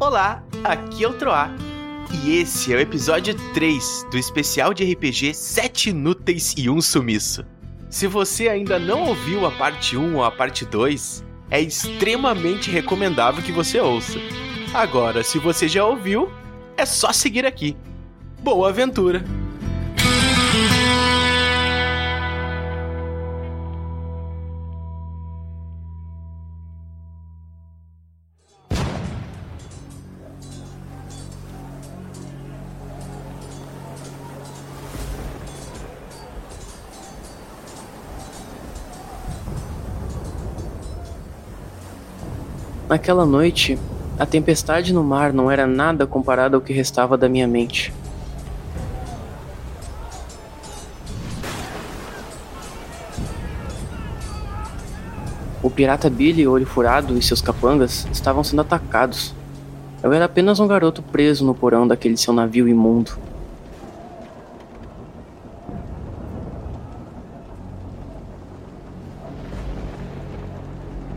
Olá, aqui é o Troá. E esse é o episódio 3 do especial de RPG 7 Inúteis e um Sumiço. Se você ainda não ouviu a parte 1 ou a parte 2, é extremamente recomendável que você ouça. Agora, se você já ouviu, é só seguir aqui. Boa aventura! Naquela noite, a tempestade no mar não era nada comparada ao que restava da minha mente. O pirata Billy, Olho Furado e seus capangas estavam sendo atacados. Eu era apenas um garoto preso no porão daquele seu navio imundo.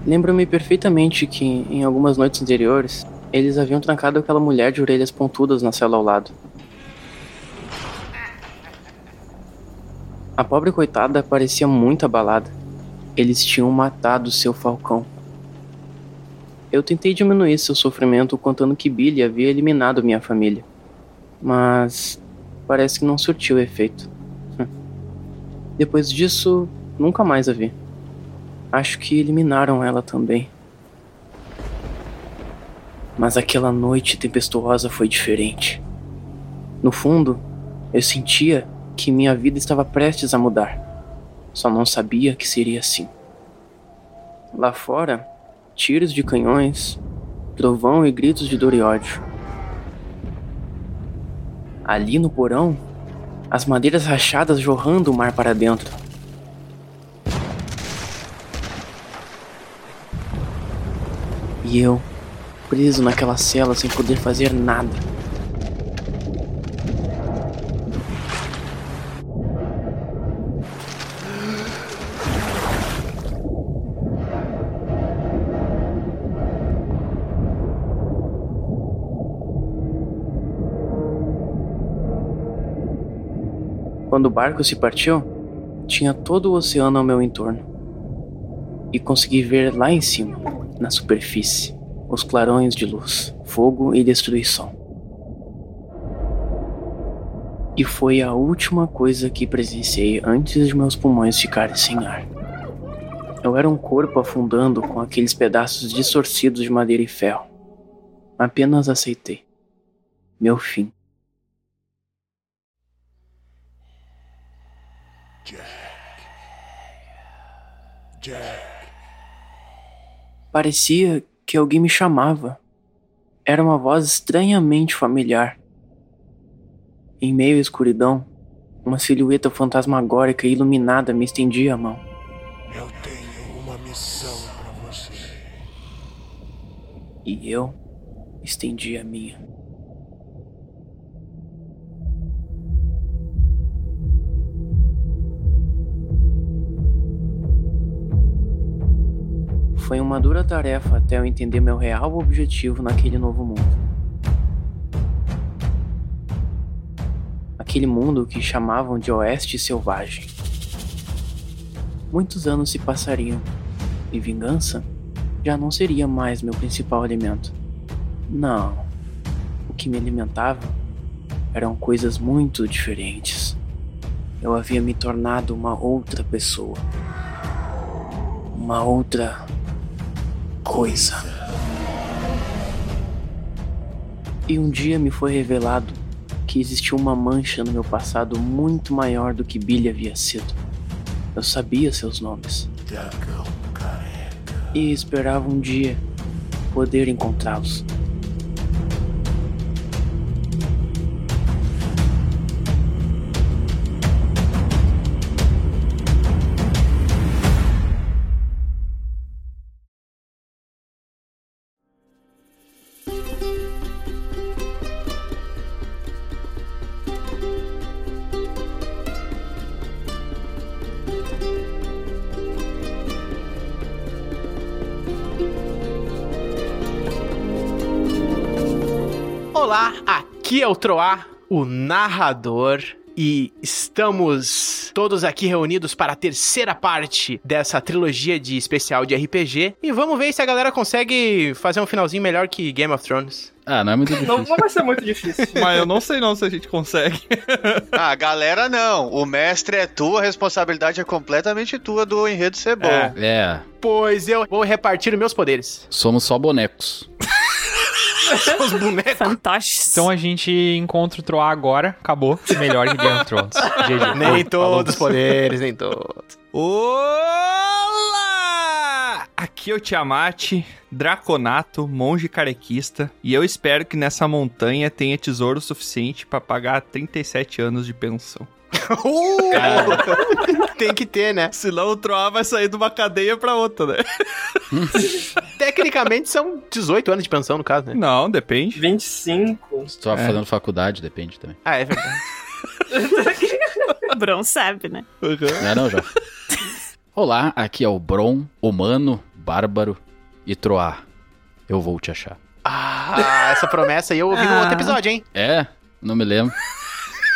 Lembro-me perfeitamente que, em algumas noites anteriores, eles haviam trancado aquela mulher de orelhas pontudas na cela ao lado. A pobre coitada parecia muito abalada. Eles tinham matado seu falcão. Eu tentei diminuir seu sofrimento contando que Billy havia eliminado minha família. Mas parece que não surtiu efeito. Depois disso, nunca mais a vi. Acho que eliminaram ela também. Mas aquela noite tempestuosa foi diferente. No fundo, eu sentia que minha vida estava prestes a mudar. Só não sabia que seria assim. Lá fora, tiros de canhões, trovão e gritos de dor e ódio. Ali no porão, as madeiras rachadas jorrando o mar para dentro. E eu, preso naquela cela sem poder fazer nada. Quando o barco se partiu, tinha todo o oceano ao meu entorno. E consegui ver lá em cima na superfície, os clarões de luz, fogo e destruição. E foi a última coisa que presenciei antes de meus pulmões ficarem sem ar. Eu era um corpo afundando com aqueles pedaços distorcidos de madeira e ferro. Apenas aceitei. Meu fim. Jack. Jack. Parecia que alguém me chamava. Era uma voz estranhamente familiar. Em meio à escuridão, uma silhueta fantasmagórica e iluminada me estendia a mão. Eu tenho uma missão para você. E eu estendi a minha. Foi uma dura tarefa até eu entender meu real objetivo naquele novo mundo. Aquele mundo que chamavam de Oeste Selvagem. Muitos anos se passariam e vingança já não seria mais meu principal alimento. Não. O que me alimentava eram coisas muito diferentes. Eu havia me tornado uma outra pessoa. Uma outra coisa. E um dia me foi revelado que existia uma mancha no meu passado muito maior do que Billy havia sido. Eu sabia seus nomes. E esperava um dia poder encontrá-los. O Troá, o narrador. E estamos todos aqui reunidos para a terceira parte dessa trilogia de especial de RPG. E vamos ver se a galera consegue fazer um finalzinho melhor que Game of Thrones. Ah, não é muito difícil. Não, não vai ser muito difícil. Mas eu não sei não se a gente consegue. Ah, galera, não. O mestre é tua, a responsabilidade é completamente tua do enredo ser bom. É. É, Pois eu vou repartir os meus poderes. somos só bonecos. Os bonecos. Fantoches. Então a gente encontra o Troá agora. Acabou. Melhor que Game of Thrones. GG. Nem todos os poderes, nem todos. Olá! Aqui é o Tiamat, Draconato, monge carequista, e eu espero que nessa montanha tenha tesouro suficiente pra pagar 37 anos de pensão. Uh! Tem que ter, né? Senão o Troá vai sair de uma cadeia pra outra, né? Tecnicamente são 18 anos de pensão, no caso, né? Não, depende. 25. Se tu tá fazendo faculdade, depende também. Ah, é verdade. O Bron sabe, né? Não é não, já. Olá, aqui é o Bron, humano, bárbaro e Troá. Eu vou te achar. Ah, essa promessa aí eu ouvi no Ah. outro episódio, hein? É? Não me lembro.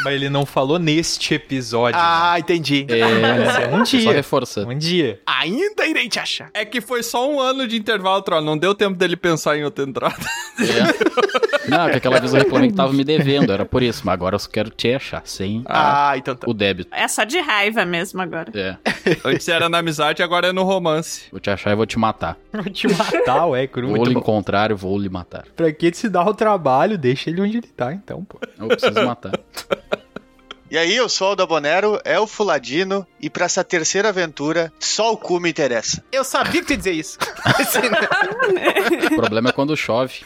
Mas ele não falou neste episódio. Ah, entendi. É, um só dia. reforçando. Um dia. Ainda irei te achar. É que foi só um ano de intervalo, Troá. Não deu tempo dele pensar em outra entrada. É. Não, que aquela vez eu reclamei que tava me devendo, era por isso. Mas agora eu só quero te achar, sem Ah, então tá. o débito. É só de raiva mesmo agora. É, Antes era na amizade, agora é no romance. vou te achar e vou te matar. Vou te matar, ué, cru. Vou lhe encontrar e vou lhe matar. Pra que se dar o trabalho? Deixa ele onde ele tá, então, pô. Eu preciso matar. E aí, eu sou o Dabonero, é o Fuladino, e pra essa terceira aventura, só o cu me interessa. Eu sabia que tu ia dizer isso. O problema é quando chove.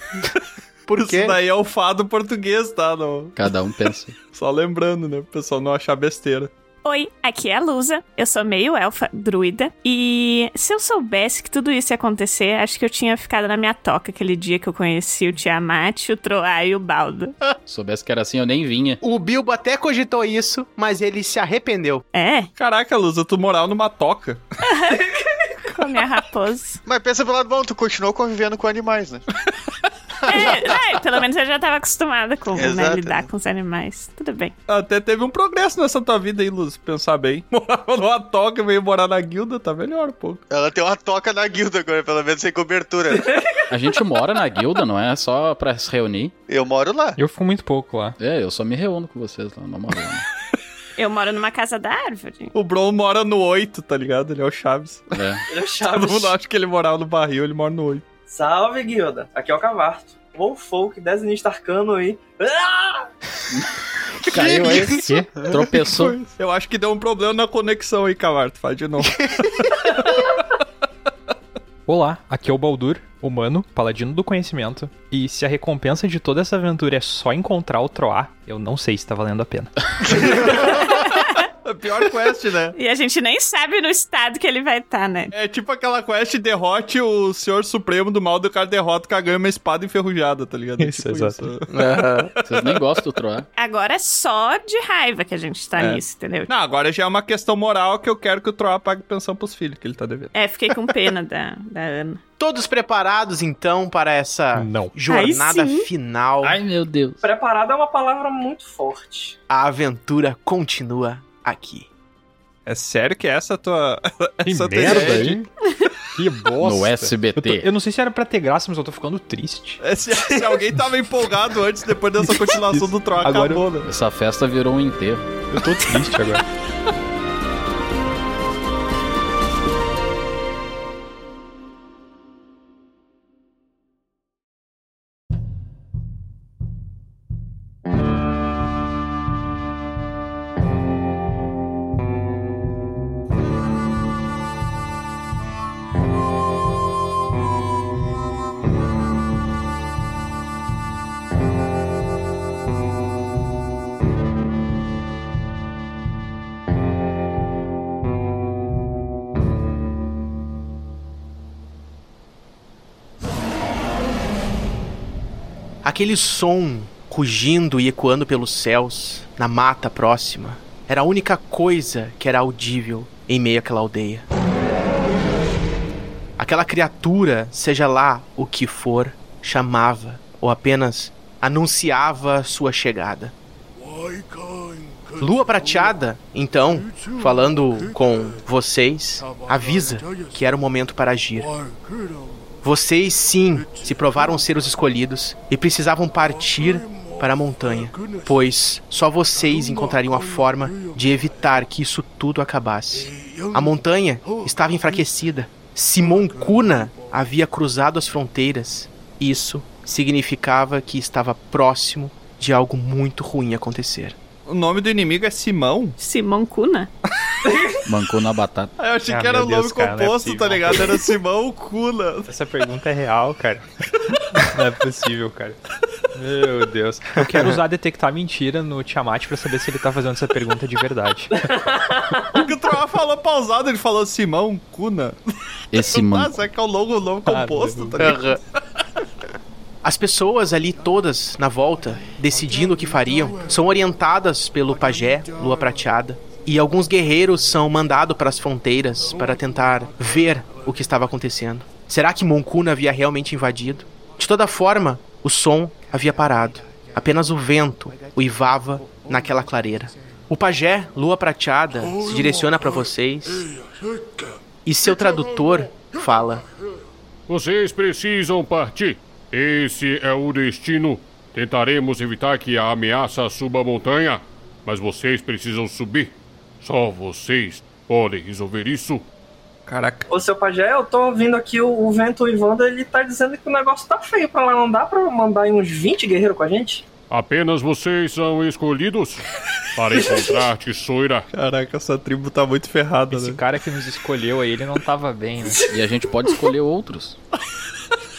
Por Isso quê? daí é o fado português, tá? Não- Cada um pensa. Só lembrando, né? Pro pessoal não achar besteira. Oi, aqui é a Lusa. Eu sou meio elfa druida. E se eu soubesse que tudo isso ia acontecer, acho que eu tinha ficado na minha toca aquele dia que eu conheci o Tiamat, o Troá e o Baldo. Se soubesse que era assim, eu nem vinha. O Bilbo até cogitou isso, mas ele se arrependeu. É, Caraca, Lusa, tu morava numa toca. com a minha raposa. Mas pensa pelo lado bom, tu continuou convivendo com animais, né? É, é, pelo menos eu já tava acostumada com né, lidar com os animais. Tudo bem. Até teve um progresso nessa tua vida aí, Luz, pensar bem. Morava numa toca, veio morar na guilda, tá melhor um pouco. Ela tem uma toca na guilda agora, pelo menos sem cobertura. A gente mora na guilda, não é só pra se reunir. Eu moro lá. Eu fico muito pouco lá. É, eu só me reúno com vocês lá, na moral. né? Eu moro numa casa da árvore. O Bron mora no 8, tá ligado? Ele é o Chaves. É. Ele é Todo Chaves. mundo acha que ele morava no barril, ele mora no 8. Salve, guilda. Aqui é o Cavarto. Ou folk, desenhista arcano aí. Ah! Caiu aí, Que? tropeçou. Eu acho que deu um problema na conexão aí, Cavarto. Faz de novo. Olá, aqui é o Baldur, humano, paladino do conhecimento. E se a recompensa de toda essa aventura é só encontrar o Troá, eu não sei se tá valendo a pena. A pior quest, né? E a gente nem sabe no estado que ele vai estar, né? É tipo aquela quest derrote o Senhor Supremo do mal do cara derrota ganha uma espada enferrujada, tá ligado? É Isso, tipo exato. Vocês nem gostam do Troá. Agora é só de raiva que a gente tá É. nisso, entendeu? Não, agora já é uma questão moral que eu quero que o Troá pague pensão pros filhos que ele tá devendo. É, fiquei com pena da, da Ana. Todos preparados, então, para essa Não. jornada final? Ai, meu Deus. Preparado é uma palavra muito forte. A aventura continua aqui. É sério que essa é tua. Que essa tua merda, hein? Que bosta. No Eu, SBT. tô- eu não sei se era pra ter graça, mas eu tô ficando triste. É, Se, se alguém tava empolgado antes, depois dessa continuação do Troá, Agora acabou, né? Essa festa virou um enterro. Eu tô triste agora. Aquele som rugindo e ecoando pelos céus, na mata próxima, era a única coisa que era audível em meio àquela aldeia. Aquela criatura, seja lá o que for, chamava ou apenas anunciava sua chegada. Lua Prateada, então, falando com vocês, avisa que era o momento para agir. Vocês sim se provaram ser os escolhidos e precisavam partir para a montanha, pois só vocês encontrariam a forma de evitar que isso tudo acabasse. A montanha estava enfraquecida. Simon Kuna havia cruzado as fronteiras. Isso significava que estava próximo de algo muito ruim acontecer. O nome do inimigo é Simão? Simão Kuna? Mancou na batata. Eu achei Ah, que era o nome Deus, cara, não é composto, tá possível. ligado? Era Simão Kuna. Essa pergunta é real, cara. Não é possível, cara. Meu Deus. Eu quero usar detectar mentira no Tiamat pra saber se ele tá fazendo essa pergunta de verdade. Porque o Troá falou pausado, ele falou Simão Kuna. Esse man... Nossa, é que é o logo, o nome Ah, composto, tá ligado? As pessoas ali todas na volta, decidindo o que fariam, são orientadas pelo pajé, Lua Prateada, e alguns guerreiros são mandados para as fronteiras para tentar ver o que estava acontecendo. Será que Moncuna havia realmente invadido? De toda forma, o som havia parado. Apenas o vento uivava naquela clareira. O pajé, Lua Prateada, se direciona para vocês e seu tradutor fala: Vocês precisam partir. Esse é o destino. Tentaremos evitar que a ameaça suba a montanha, mas vocês precisam subir. Só vocês podem resolver isso. Caraca. Ô, seu pajé, eu tô ouvindo aqui o, o vento Ivanda, ele tá dizendo que o negócio tá feio pra lá. Não dá pra mandar uns 20 guerreiros com a gente? Apenas vocês são escolhidos para encontrar Tesoura. Caraca, essa tribo tá muito ferrada, Esse né? cara que nos escolheu aí, ele não tava bem, né? E a gente pode escolher outros.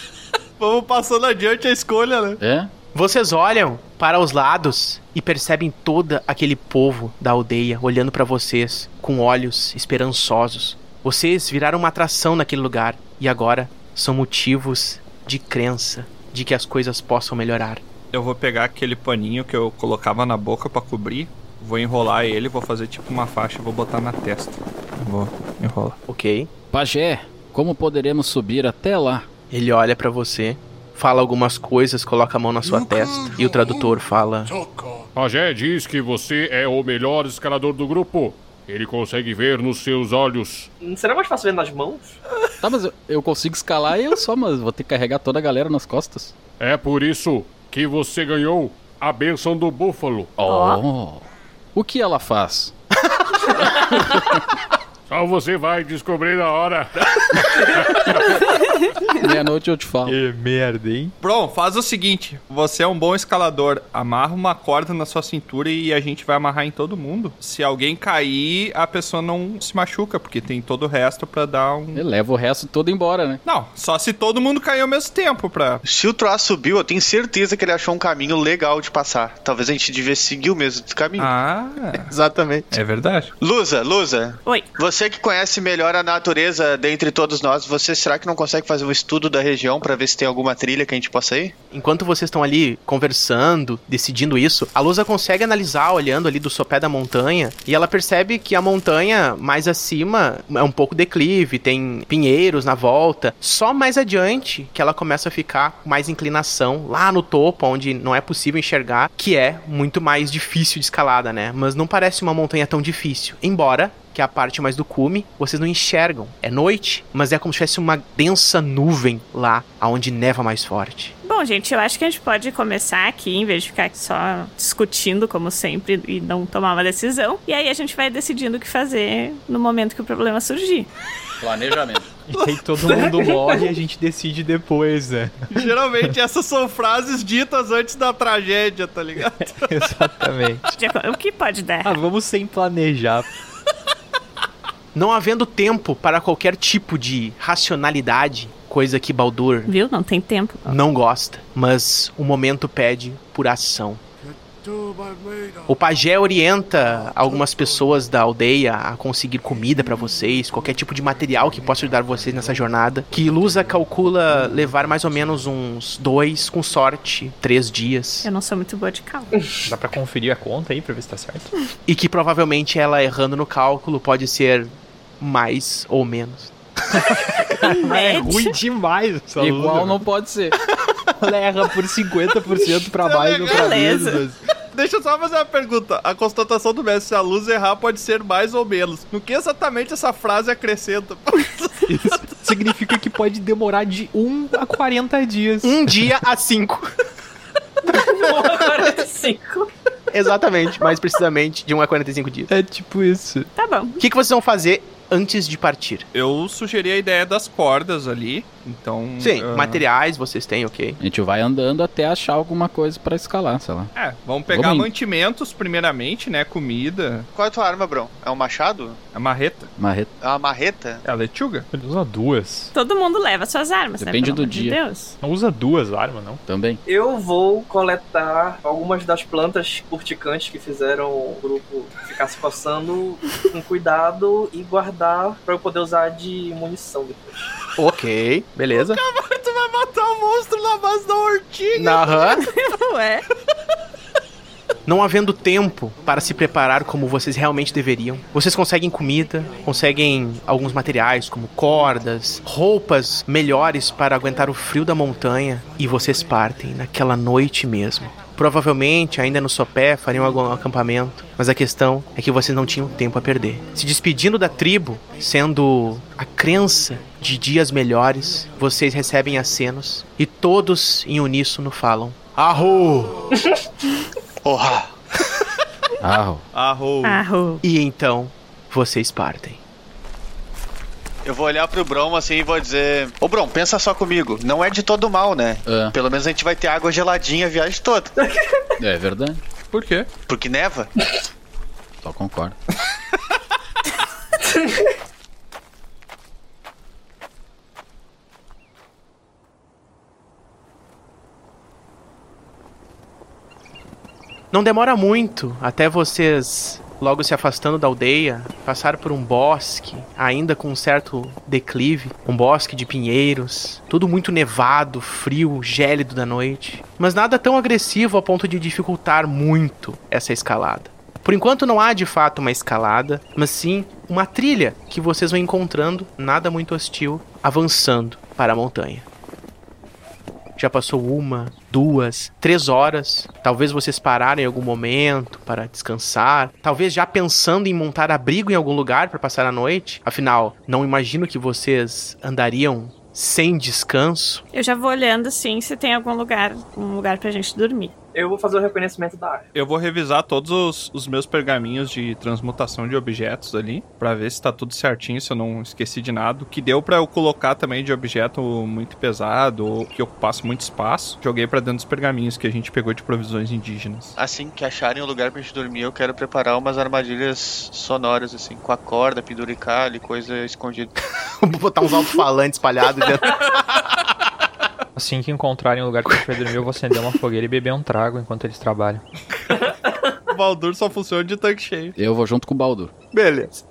Vamos passando adiante a escolha, né? É? Vocês olham para os lados e percebem todo aquele povo da aldeia olhando para vocês com olhos esperançosos. Vocês viraram uma atração naquele lugar e agora são motivos de crença de que as coisas possam melhorar. Eu vou pegar aquele paninho que eu colocava na boca pra cobrir, vou enrolar ele, vou fazer tipo uma faixa e vou botar na testa. Vou enrolar. Ok? Pajé, como poderemos subir até lá? Ele olha para você, fala algumas coisas, coloca a mão na sua testa e o tradutor fala: Pajé diz que você é o melhor escalador do grupo. Ele consegue ver nos seus olhos. Não seria mais fácil ver nas mãos? Tá, mas eu, eu consigo escalar eu só, mas vou ter que carregar toda a galera nas costas. É por isso que você ganhou a bênção do búfalo. Oh. O que ela faz? Só você vai descobrir na hora. Meia-noite eu te falo. Que merda, hein? Bron, faz o seguinte: você é um bom escalador, amarra uma corda na sua cintura e a gente vai amarrar em todo mundo. Se alguém cair, a pessoa não se machuca, porque tem todo o resto pra dar um. Ele leva o resto todo embora, né? Não, só se todo mundo cair ao mesmo tempo pra. Se o Troá subiu, eu tenho certeza que ele achou um caminho legal de passar. Talvez a gente devesse seguir o mesmo caminho. Ah, Exatamente. é verdade. Lusa, Lusa, Oi. você que conhece melhor a natureza dentre todos nós, você será que não consegue fazer um estudo da região pra ver se tem alguma trilha que a gente possa ir? Enquanto vocês estão ali conversando, decidindo isso, a Lusa consegue analisar olhando ali do sopé da montanha e ela percebe que a montanha mais acima é um pouco declive, tem pinheiros na volta. Só mais adiante que ela começa a ficar com mais inclinação lá no topo, onde não é possível enxergar, que é muito mais difícil de escalada, né? Mas não parece uma montanha tão difícil. Embora que é a parte mais do cume, vocês não enxergam. É noite, mas é como se tivesse uma densa nuvem lá, aonde neva mais forte. Bom, gente, eu acho que a gente pode começar aqui, em vez de ficar só discutindo, como sempre, e não tomar uma decisão. E aí a gente vai decidindo o que fazer no momento que o problema surgir. Planejamento. E aí todo mundo morre e a gente decide depois, né? Geralmente essas são frases ditas antes da tragédia, tá ligado? Exatamente. O que pode dar? Ah, vamos sem planejar. Não havendo tempo para qualquer tipo de racionalidade, coisa que Baldur Viu? Não tem tempo. não gosta, mas o momento pede por ação. O pajé orienta algumas pessoas da aldeia a conseguir comida pra vocês, qualquer tipo de material que possa ajudar vocês nessa jornada. Que Lusa calcula levar mais ou menos uns dois, com sorte, três dias. Eu não sou muito boa de cálculo. Dá pra conferir a conta aí pra ver se tá certo? E que provavelmente ela errando no cálculo pode ser mais ou menos. É ruim demais. essa Igual luz. não pode ser. Ela erra por 50% pra mais ou pra Beleza. menos. Deixa eu só fazer uma pergunta. A constatação do mestre, se a luz errar, pode ser mais ou menos. No que exatamente essa frase acrescenta? Isso significa que pode demorar de 1 a 40 dias. Um dia a cinco. 45. Exatamente, mais precisamente, de 1 a 45 dias. É tipo isso. Tá bom. O que, que vocês vão fazer antes de partir? Eu sugeri a ideia das cordas ali. Então. Sim, ah, materiais vocês têm, ok. A gente vai andando até achar alguma coisa pra escalar, sei lá. É, vamos pegar Vamos indo. mantimentos primeiramente, né? Comida. Qual é a tua arma, Bron? É um machado? A marreta. Marreta. É uma marreta? É a lechuga. Ele usa duas. Todo mundo leva suas armas, Depende né? do dia. Deus. Não usa duas armas, não. Também. Eu vou coletar algumas das plantas urticantes que fizeram o grupo ficar se coçando com cuidado e guardar pra eu poder usar de munição depois. Ok, beleza. Tu vai matar o monstro na base da ortiga. Aham. Ué. Não havendo tempo para se preparar como vocês realmente deveriam, vocês conseguem comida, conseguem alguns materiais como cordas, roupas melhores para aguentar o frio da montanha e vocês partem naquela noite mesmo. Provavelmente, ainda no sopé, fariam algum acampamento, mas a questão é que vocês não tinham tempo a perder. Se despedindo da tribo, sendo a crença de dias melhores, vocês recebem acenos e todos em uníssono falam: Arro! Porra! Arro. Arro. Arro. E então, vocês partem. Eu vou olhar pro Bron assim e vou dizer: Ô Bron, pensa só comigo. Não é de todo mal, né? Ah, Pelo menos a gente vai ter água geladinha a viagem toda. é verdade. Por quê? Porque neva? Só concordo. Não demora muito até vocês, logo se afastando da aldeia, passar por um bosque, ainda com um certo declive, um bosque de pinheiros, tudo muito nevado, frio, gélido da noite, mas nada tão agressivo a ponto de dificultar muito essa escalada. Por enquanto não há de fato uma escalada, mas sim uma trilha que vocês vão encontrando, nada muito hostil, avançando para a montanha. Já passou uma, duas, três horas. Talvez vocês pararem em algum momento para descansar. Talvez já pensando em montar abrigo em algum lugar para passar a noite. Afinal, não imagino que vocês andariam sem descanso. Eu já vou olhando assim se tem algum lugar, um lugar pra gente dormir. Eu vou fazer o reconhecimento da área. Eu vou revisar todos os, os meus pergaminhos de transmutação de objetos ali, pra ver se tá tudo certinho, se eu não esqueci de nada. O que deu pra eu colocar também de objeto muito pesado, ou que ocupasse muito espaço, joguei pra dentro dos pergaminhos que a gente pegou de provisões indígenas. Assim que acharem um lugar pra gente dormir, eu quero preparar umas armadilhas sonoras, assim, com a corda, penduricalho, coisa escondida. Vou botar uns alto-falantes espalhados dentro. Assim que encontrarem um lugar que a gente vai dormir, eu vou acender uma fogueira e beber um trago enquanto eles trabalham. O Baldur só funciona de tanque cheio. Eu vou junto com o Baldur. Beleza.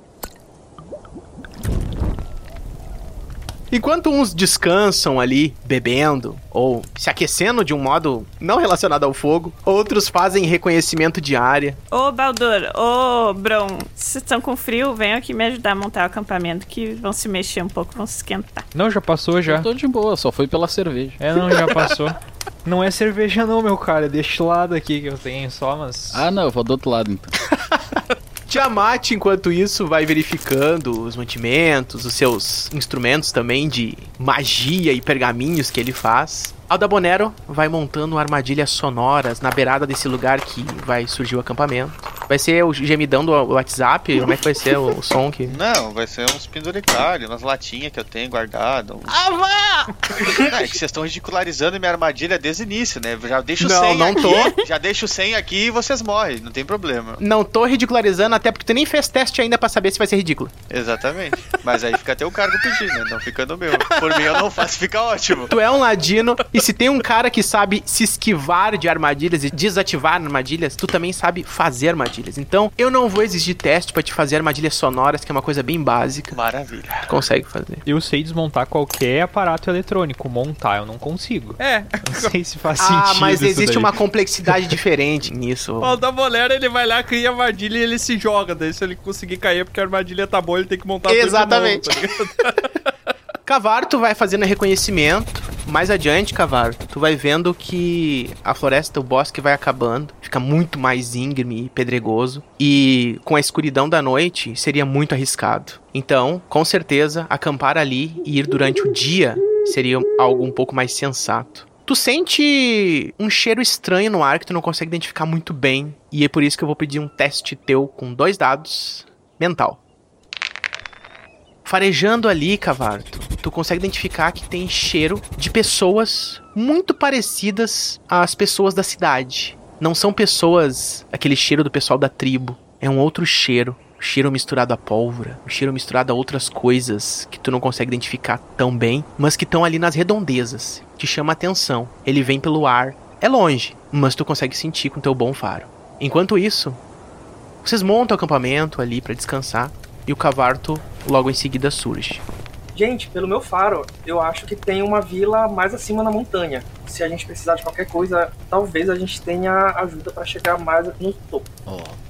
Enquanto uns descansam ali, bebendo ou se aquecendo de um modo não relacionado ao fogo, outros fazem reconhecimento de área. Ô, Baldur, ô, Bron, se estão com frio, venham aqui me ajudar a montar o acampamento que vão se mexer um pouco, vão se esquentar. Não, já passou já. Eu tô de boa, só foi pela cerveja. É, não, já passou. Não é cerveja não, meu cara. É deste lado aqui que eu tenho só, mas... Ah, não, eu vou do outro lado então. Tiamat, enquanto isso, vai verificando os mantimentos, os seus instrumentos também de magia e pergaminhos que ele faz. Aldabonero vai montando armadilhas sonoras na beirada desse lugar que vai surgir o acampamento. Vai ser o gemidão do WhatsApp? Como é que vai ser o, o som que... Não, vai ser uns penduricalhos, umas latinhas que eu tenho guardado. Uns... Ah, vá! É que vocês estão ridicularizando minha armadilha desde o início, né? Já deixo Não, 100 não aqui, tô. já deixo 100 aqui e vocês morrem, não tem problema. Não tô ridicularizando, até porque tu nem fez teste ainda pra saber se vai ser ridículo. Exatamente. Mas aí fica até o cargo pedindo, né? Não fica no meu. Por mim eu não faço, fica ótimo. Tu é um ladino, e se tem um cara que sabe se esquivar de armadilhas e desativar armadilhas, tu também sabe fazer armadilhas. Então, eu não vou exigir teste pra te fazer armadilhas sonoras, que é uma coisa bem básica. Maravilha. Tu consegue fazer. Eu sei desmontar qualquer aparato eletrônico. Montar eu não consigo. É, Não sei se faz sentido Ah, mas isso existe daí. uma complexidade diferente nisso. o da bolera ele vai lá, cria a armadilha e ele se joga. Daí se ele conseguir cair é porque a armadilha tá boa, ele tem que montar tudo de novo, Exatamente. tá ligado? Cavar, tu vai fazendo reconhecimento. Mais adiante, Cavar, tu vai vendo que a floresta, o bosque vai acabando. Fica muito mais íngreme e pedregoso. E com a escuridão da noite, seria muito arriscado. Então, com certeza, acampar ali e ir durante o dia seria algo um pouco mais sensato. Tu sente um cheiro estranho no ar que tu não consegue identificar muito bem. E é por isso que eu vou pedir um teste teu com dois dados mental. Farejando ali, Cavarto, tu consegue identificar que tem cheiro de pessoas muito parecidas às pessoas da cidade. Não são pessoas, aquele cheiro do pessoal da tribo. É um outro cheiro. Um cheiro misturado a pólvora, um cheiro misturado a outras coisas que tu não consegue identificar tão bem, mas que estão ali nas redondezas. Te chama a atenção. Ele vem pelo ar. É longe, mas tu consegue sentir com teu bom faro. Enquanto isso, vocês montam o acampamento ali para descansar e o Cavarto logo em seguida surge. Gente, pelo meu faro, eu acho que tem uma vila mais acima na montanha. Se a gente precisar de qualquer coisa, talvez a gente tenha ajuda para chegar mais no topo.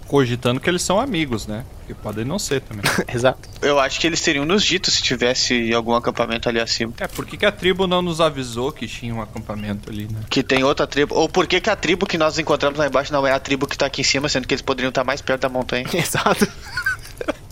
Cogitando que eles são amigos, né? Porque podem não ser também. Exato. Eu acho que eles teriam nos dito se tivesse algum acampamento ali acima. É, por que, que a tribo não nos avisou que tinha um acampamento ali, né? Que tem outra tribo. Ou por que, que a tribo que nós encontramos lá embaixo não é a tribo que tá aqui em cima, sendo que eles poderiam estar mais perto da montanha? Exato.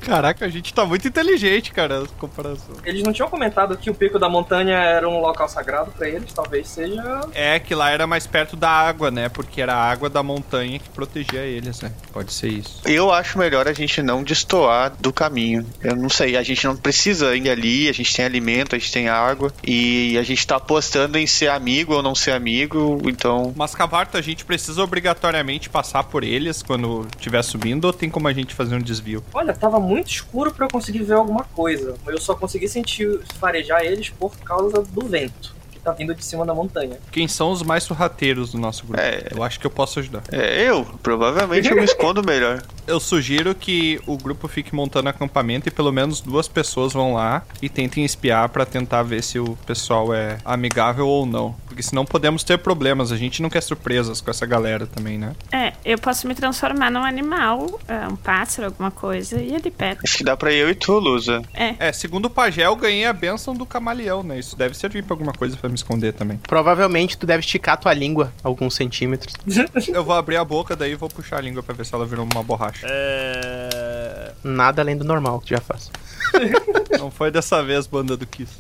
Caraca, a gente tá muito inteligente, cara, essa comparação. Eles não tinham comentado que o pico da montanha era um local sagrado para eles, talvez seja. É que lá era mais perto da água, né? Porque era a água da montanha que protegia eles, né? Pode ser isso. Eu acho melhor a gente não destoar do caminho. Eu não sei, a gente não precisa ir ali, a gente tem alimento, a gente tem água e a gente tá apostando em ser amigo ou não ser amigo, então. Mas Cavarto, a gente precisa obrigatoriamente passar por eles quando estiver subindo ou tem como a gente fazer um desvio? Olha, tava muito escuro para eu conseguir ver alguma coisa. Eu só consegui sentir farejar eles por causa do vento que tá vindo de cima da montanha. Quem são os mais sorrateiros do nosso grupo? É. Eu acho que eu posso ajudar. É, eu, provavelmente eu me escondo melhor. Eu sugiro que o grupo fique montando acampamento e pelo menos duas pessoas vão lá e tentem espiar pra tentar ver se o pessoal é amigável ou não. Porque senão podemos ter problemas. A gente não quer surpresas com essa galera também, né? É, eu posso me transformar num animal, é, um pássaro, alguma coisa, e ali perto. Acho que dá pra eu e tu, Lusa. É, segundo o pajé, eu ganhei a benção do camaleão, né? Isso deve servir pra alguma coisa pra me esconder também. Provavelmente tu deve esticar tua língua alguns centímetros. Eu vou abrir a boca, daí vou puxar a língua pra ver se ela virou uma borracha. Nada além do normal que já faz. Não foi dessa vez, banda do Kiss.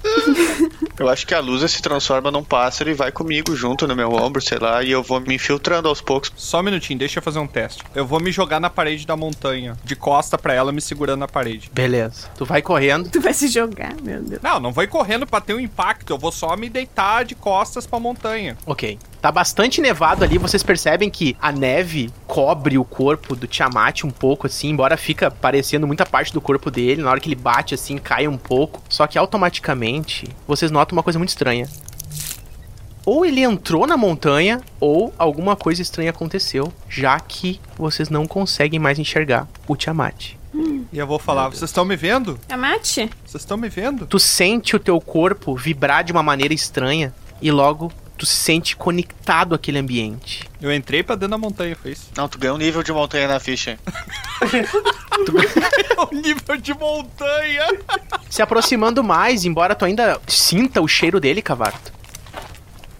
Eu acho que a Lusa se transforma num pássaro e vai comigo junto no meu ombro, sei lá, e eu vou me infiltrando aos poucos. Só um minutinho, deixa eu fazer um teste. Eu vou me jogar na parede da montanha, de costa pra ela, me segurando na parede. Beleza. Tu vai correndo. Tu vai se jogar, meu Deus. Não, não vou ir correndo pra ter um impacto, eu vou só me deitar de costas pra montanha. Ok. Tá bastante nevado ali, vocês percebem que a neve cobre o corpo do Tiamat um pouco, assim, embora fica parecendo muita parte do corpo dele, na hora que ele bate, assim, cai um pouco. Só que automaticamente, vocês notam uma coisa muito estranha. Ou ele entrou na montanha, ou alguma coisa estranha aconteceu, já que vocês não conseguem mais enxergar o Tiamat. E eu vou falar, vocês estão me vendo? Amate? Vocês estão me vendo? Tu sente o teu corpo vibrar de uma maneira estranha e logo tu se sente conectado àquele ambiente. Eu entrei pra dentro da montanha, foi isso? Não, tu ganhou um nível de montanha na ficha. É um nível de montanha! Se aproximando mais, embora tu ainda sinta o cheiro dele, Cavarto,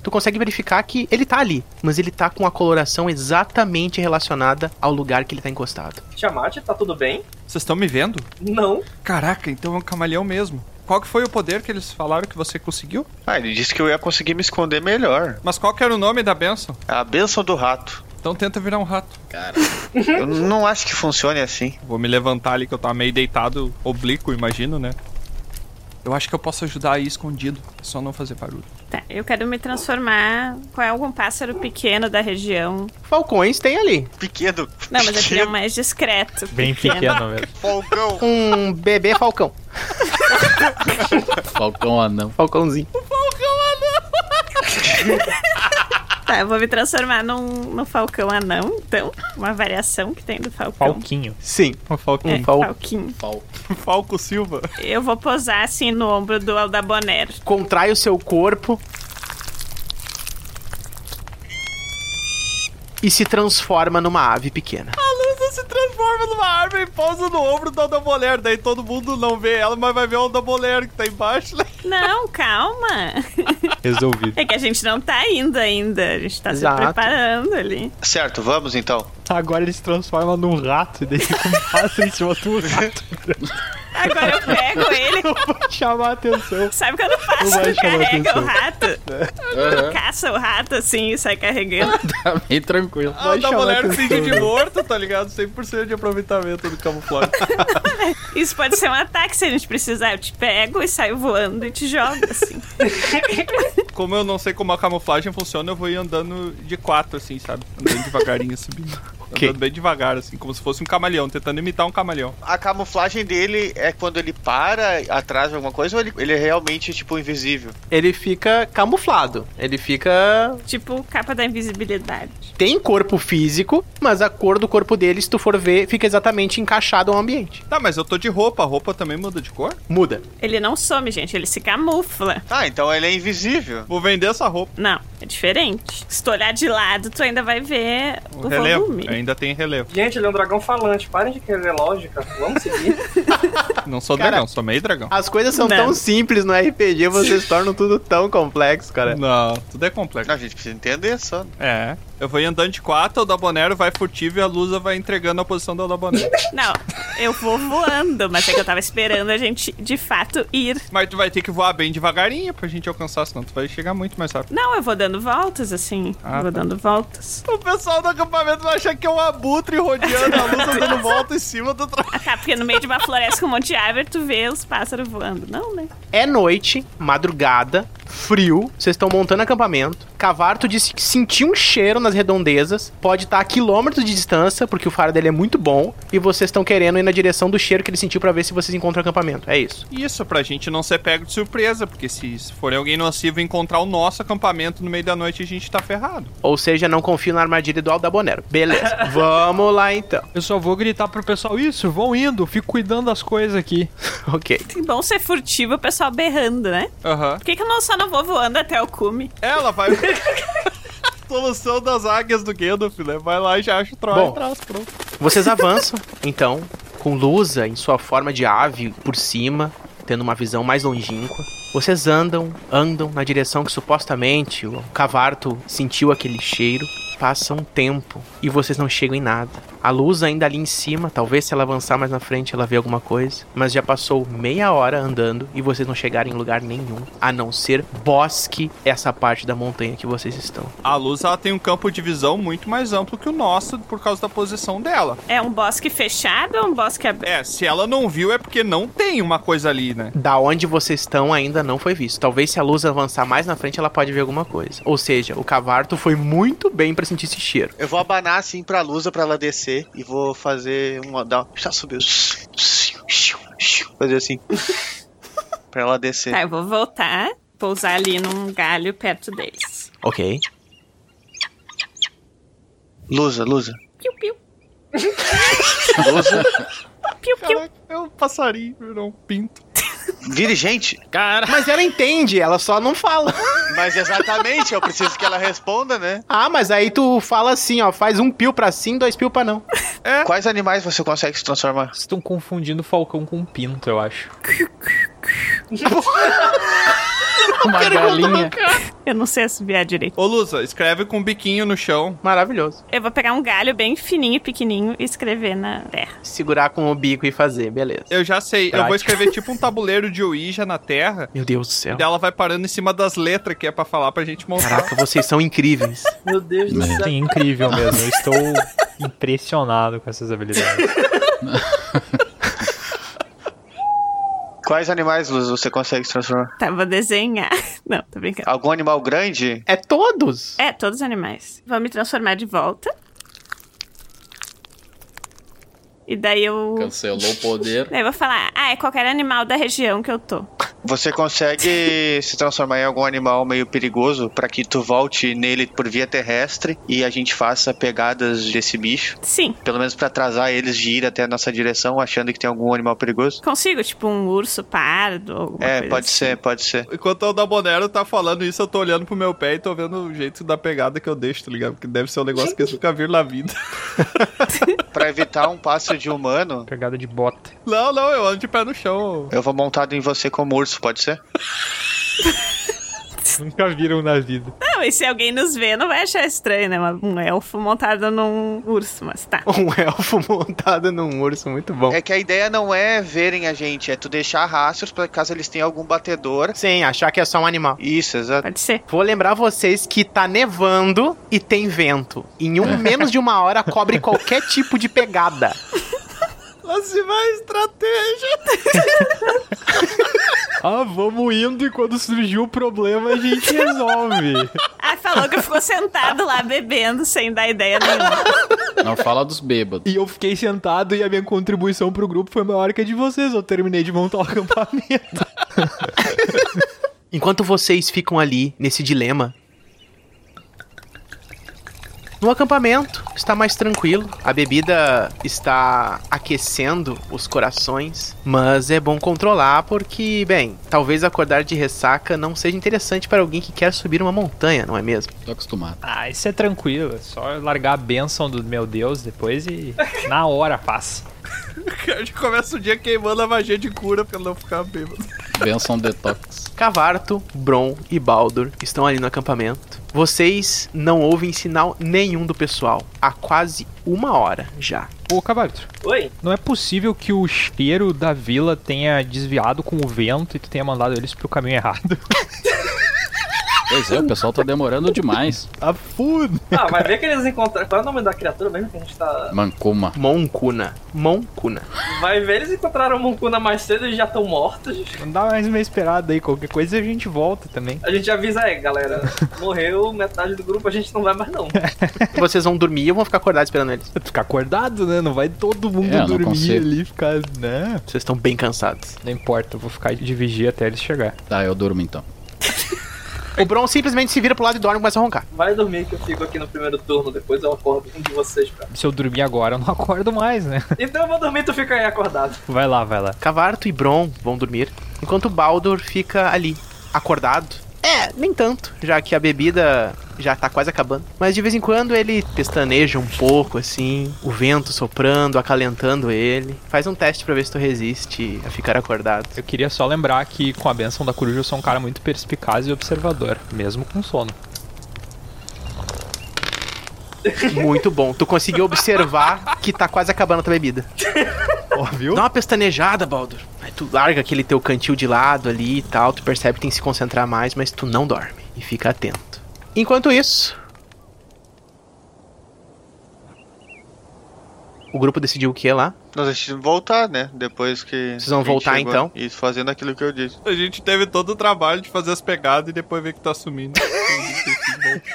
tu consegue verificar que ele tá ali, mas ele tá com a coloração exatamente relacionada ao lugar que ele tá encostado. Tiamat, tá tudo bem? Vocês estão me vendo? Não. Caraca, então é um camaleão mesmo. Qual que foi o poder que eles falaram que você conseguiu? Ah, ele disse que eu ia conseguir me esconder melhor. Mas qual que era o nome da benção? A benção do rato. Então tenta virar um rato. Eu não acho que funcione assim. Vou me levantar ali que eu tava meio deitado, oblíquo, imagino, né? Eu acho que eu posso ajudar aí escondido. É só não fazer barulho. Tá, eu quero me transformar com algum pássaro pequeno da região. Falcões tem ali. Pequeno. Não, mas queria um mais discreto. Bem pequeno mesmo. Falcão. Um bebê falcão. Falcão anão. Falcãozinho. Tá, eu vou me transformar num, num falcão anão, então. Uma variação que tem do falcão. Falquinho. Sim, um falcão. É, Um fal... falquinho. Falco Silva. Eu vou posar assim no ombro do Aldabonero. Contrai o seu corpo. E se transforma numa ave pequena. A Lusa se transforma numa árvore e pousa no ombro do Aldaboler. Daí todo mundo não vê ela, mas vai ver o Aldaboler que tá embaixo. né? Não, calma. Resolvido. É que a gente não tá indo ainda. A gente tá Exato. se preparando ali. Certo, vamos então. Agora ele se transforma num rato e daí fica um pássaro em cima do rato. Agora eu pego ele. Eu vou chamar a atenção. Sabe quando o Não vai pássaro chamar carrega atenção. o rato? Aham. Caça o rato assim e sai carregando. Tá bem tranquilo. Ah, o da mulher finge de morto, tá ligado? 100% de aproveitamento do camuflagem. Isso pode ser um ataque se a gente precisar. Eu te pego e saio voando e te jogo assim. Como eu não sei como a camuflagem funciona, eu vou ir andando de quatro, assim, sabe? Andando devagarinho, subindo. Ok. Andando bem devagar, assim, como se fosse um camaleão, tentando imitar um camaleão. A camuflagem dele é quando ele para atrás de alguma coisa ou ele, ele é realmente, tipo, invisível? Ele fica camuflado. Ele fica. Tipo capa da invisibilidade. Tem corpo físico, mas a cor do corpo dele, se tu for ver, fica exatamente encaixado ao ambiente. Tá, mas eu tô de roupa, a roupa também muda de cor? Muda. Ele não some, gente. Ele se camufla. Ah, então ele é invisível. Vou vender essa roupa. Não, é diferente. Se tu olhar de lado, tu ainda vai ver o, O relevo, volume. Ainda tem relevo. Gente, ele é um dragão falante. Parem de querer lógica. Vamos seguir. Não sou Cara, dragão, sou meio dragão. As coisas são Não. tão simples no RPG, vocês tornam tudo tão complexo, cara. Não, tudo é complexo. Não, a gente precisa entender só. É. Eu vou ir andando de quatro, o Dabonero vai furtivo e a Lusa vai entregando a posição do Dabonero. Não, eu vou voando, mas é que eu tava esperando a gente de fato ir. Mas tu vai ter que voar bem devagarinho pra gente alcançar, senão tu vai chegar muito mais rápido. Não, eu vou dando voltas assim. Ah, vou tá. dando voltas. O pessoal do acampamento vai achar que é um abutre rodeando a Lusa dando volta em cima do tra... Ah, tá, porque no meio de uma floresta com um monte de árvore, tu vê os pássaros voando. Não, né? É noite, madrugada, frio, vocês estão montando acampamento. Cavarto disse que sentiu um cheiro nas redondezas, pode estar a quilômetros de distância, porque o faro dele é muito bom, e vocês estão querendo ir na direção do cheiro que ele sentiu pra ver se vocês encontram acampamento. É isso. Isso, pra gente não ser pego de surpresa, porque se se for alguém nocivo encontrar o nosso acampamento no meio da noite, a gente tá ferrado. Ou seja, não confio na armadilha do Aldabonero. Beleza, vamos lá então. Eu só vou gritar pro pessoal, isso, vão indo, fico cuidando das coisas aqui. Ok. Que bom ser furtivo, o pessoal berrando, né? Aham. Por que, que eu não, só não vou voando até o cume? Ela vai. Solução das águias do Gandalf, né? Vai lá e já acha o Troy Bom. atrás, pronto. Vocês avançam, então, com Lusa em sua forma de ave por cima, tendo uma visão mais longínqua. Vocês andam, andam na direção que supostamente o Cavarto sentiu aquele cheiro. Passa um tempo e vocês não chegam em nada. A luz ainda ali em cima, talvez se ela avançar mais na frente ela vê alguma coisa. Mas já passou meia hora andando e vocês não chegaram em lugar nenhum, a não ser bosque, essa parte da montanha que vocês estão. A luz ela tem um campo de visão muito mais amplo que o nosso por causa da posição dela. É um bosque fechado ou um bosque aberto? É, se ela não viu é porque não tem uma coisa ali, né? Da onde vocês estão ainda não foi visto. Talvez se a luz avançar mais na frente, ela pode ver alguma coisa. Ou seja, o Cavarto foi muito bem pra sentir esse cheiro. Eu vou abanar assim pra Lusa pra ela descer e vou fazer um. Dar, já subiu. Fazer assim. pra ela descer. Tá, eu vou voltar, pousar ali num galho perto deles. Ok. Lusa, Lusa. Piu, piu, Lusa. piu, piu. Caraca, é um passarinho, virou um pinto. Vire gente. Cara, Mas ela entende, ela só não fala. Mas exatamente, eu preciso que ela responda, né? Ah, mas aí tu fala assim, ó, faz um pio pra sim, dois pio pra não. Quais animais você consegue se transformar? Vocês estão confundindo falcão com pinto, eu acho. uma galinha. Eu não sei assobiar direito. Ô, Lusa, escreve com o biquinho no chão. Maravilhoso. Eu vou pegar um galho bem fininho e pequenininho e escrever na terra. Segurar com o bico e fazer, beleza. Eu já sei, eu vou escrever tipo um tabuleiro de Ouija na terra. Meu Deus do céu. E ela vai parando em cima das letras que é pra falar pra gente montar. Caraca, vocês são incríveis. Meu Deus do céu. Sim, incrível mesmo. Eu estou impressionado com essas habilidades. Quais animais, Lusa, você consegue se transformar? Tá, vou desenhar. Não, tô brincando. Algum animal grande? É todos. É, todos os animais. Vou me transformar de volta. E daí eu. Cancelou o poder. Daí eu vou falar, ah, é qualquer animal da região que eu tô. Você consegue se transformar em algum animal meio perigoso pra que tu volte nele por via terrestre e a gente faça pegadas desse bicho? Sim, Pelo menos pra atrasar eles de ir até a nossa direção, achando que tem algum animal perigoso? consigo, tipo um urso pardo, alguma É, coisa pode assim. ser, pode ser. Enquanto o Dabonero tá falando isso, eu tô olhando pro meu pé e tô vendo o jeito da pegada que eu deixo, tá ligado? Porque deve ser um negócio que eu nunca vi na vida. Pra evitar um passo de humano, Pegada de bota. Não, não, eu ando de pé no chão. eu vou montado em você como urso urso, pode ser? Nunca viram na vida. Não, e se alguém nos vê, não vai achar estranho, né? Um elfo montado num urso, mas tá. Um elfo montado num urso, muito bom. É que a ideia não é verem a gente, é tu deixar rastros pra caso eles tenham algum batedor. Sim, achar que é só um animal. Isso, exato. Pode ser. Vou lembrar vocês que tá nevando e tem vento. Em um menos de uma hora cobre qualquer tipo de pegada. Lá se vai estratégia. Ah, vamos indo e quando surgiu o problema a gente resolve. Ah, falou que ficou sentado lá bebendo sem dar ideia nenhuma. Não fala dos bêbados. E eu fiquei sentado e a minha contribuição pro grupo foi maior que a de vocês. Eu terminei de montar o acampamento. Enquanto vocês ficam ali nesse dilema, no acampamento está mais tranquilo. A bebida está aquecendo os corações, mas é bom controlar porque, bem, talvez acordar de ressaca não seja interessante para alguém que quer subir uma montanha, não é mesmo? Tô acostumado. Ah, isso é tranquilo. É só largar a bênção do meu Deus depois e na hora passa. A gente começa o dia queimando a magia de cura pra não ficar bêbado. Benção detox. Cavarto, Bron e Baldur estão ali no acampamento. Vocês não ouvem sinal nenhum do pessoal há quase uma hora já. Ô, Cabarto, Oi? não é possível que o cheiro da vila tenha desviado com o vento e tu tenha mandado eles pro caminho errado. Pois é, o pessoal tá demorando demais. Tá fudo. Ah, vai ver que eles encontraram. Qual é o nome da criatura mesmo que a gente tá. Mancuma. Moncuna. Moncuna. Vai ver, eles encontraram o Moncuna mais cedo e já estão mortos. Não dá mais uma esperada aí, qualquer coisa a gente volta também. A gente avisa aí, galera. Morreu metade do grupo, a gente não vai mais não. Vocês vão dormir e eu vou ficar acordado esperando eles. Ficar acordado, né? Não vai todo mundo É, dormir ali ficar. Né? Vocês estão bem cansados. Não importa, eu vou ficar de vigia até eles chegar. Tá, eu durmo então. O Bron simplesmente se vira pro lado e dorme e começa a roncar. Vai dormir que eu fico aqui no primeiro turno, depois eu acordo um de vocês, pra. Se eu dormir agora, eu não acordo mais, né? Então eu vou dormir, tu fica aí acordado. Vai lá, vai lá. Cavarto e Bron vão dormir, enquanto Baldur fica ali, acordado. É, nem tanto, já que a bebida já tá quase acabando. Mas de vez em quando ele pestaneja um pouco, assim, o vento soprando, acalentando ele. Faz um teste pra ver se tu resiste a ficar acordado. Eu queria só lembrar que com a benção da coruja eu sou um cara muito perspicaz e observador, mesmo com sono. Muito bom. Tu conseguiu observar que tá quase acabando a tua bebida. Óbvio. Dá uma pestanejada, Baldur. Aí tu larga aquele teu cantil de lado ali e tal. Tu percebe que tem que se concentrar mais, mas tu não dorme. E fica atento. Enquanto isso. O grupo decidiu o que lá? Nós decidimos voltar, né? Depois que. Vocês vão voltar, chegou. então? Isso, fazendo aquilo que eu disse. A gente teve todo o trabalho de fazer as pegadas e depois ver que tá sumindo.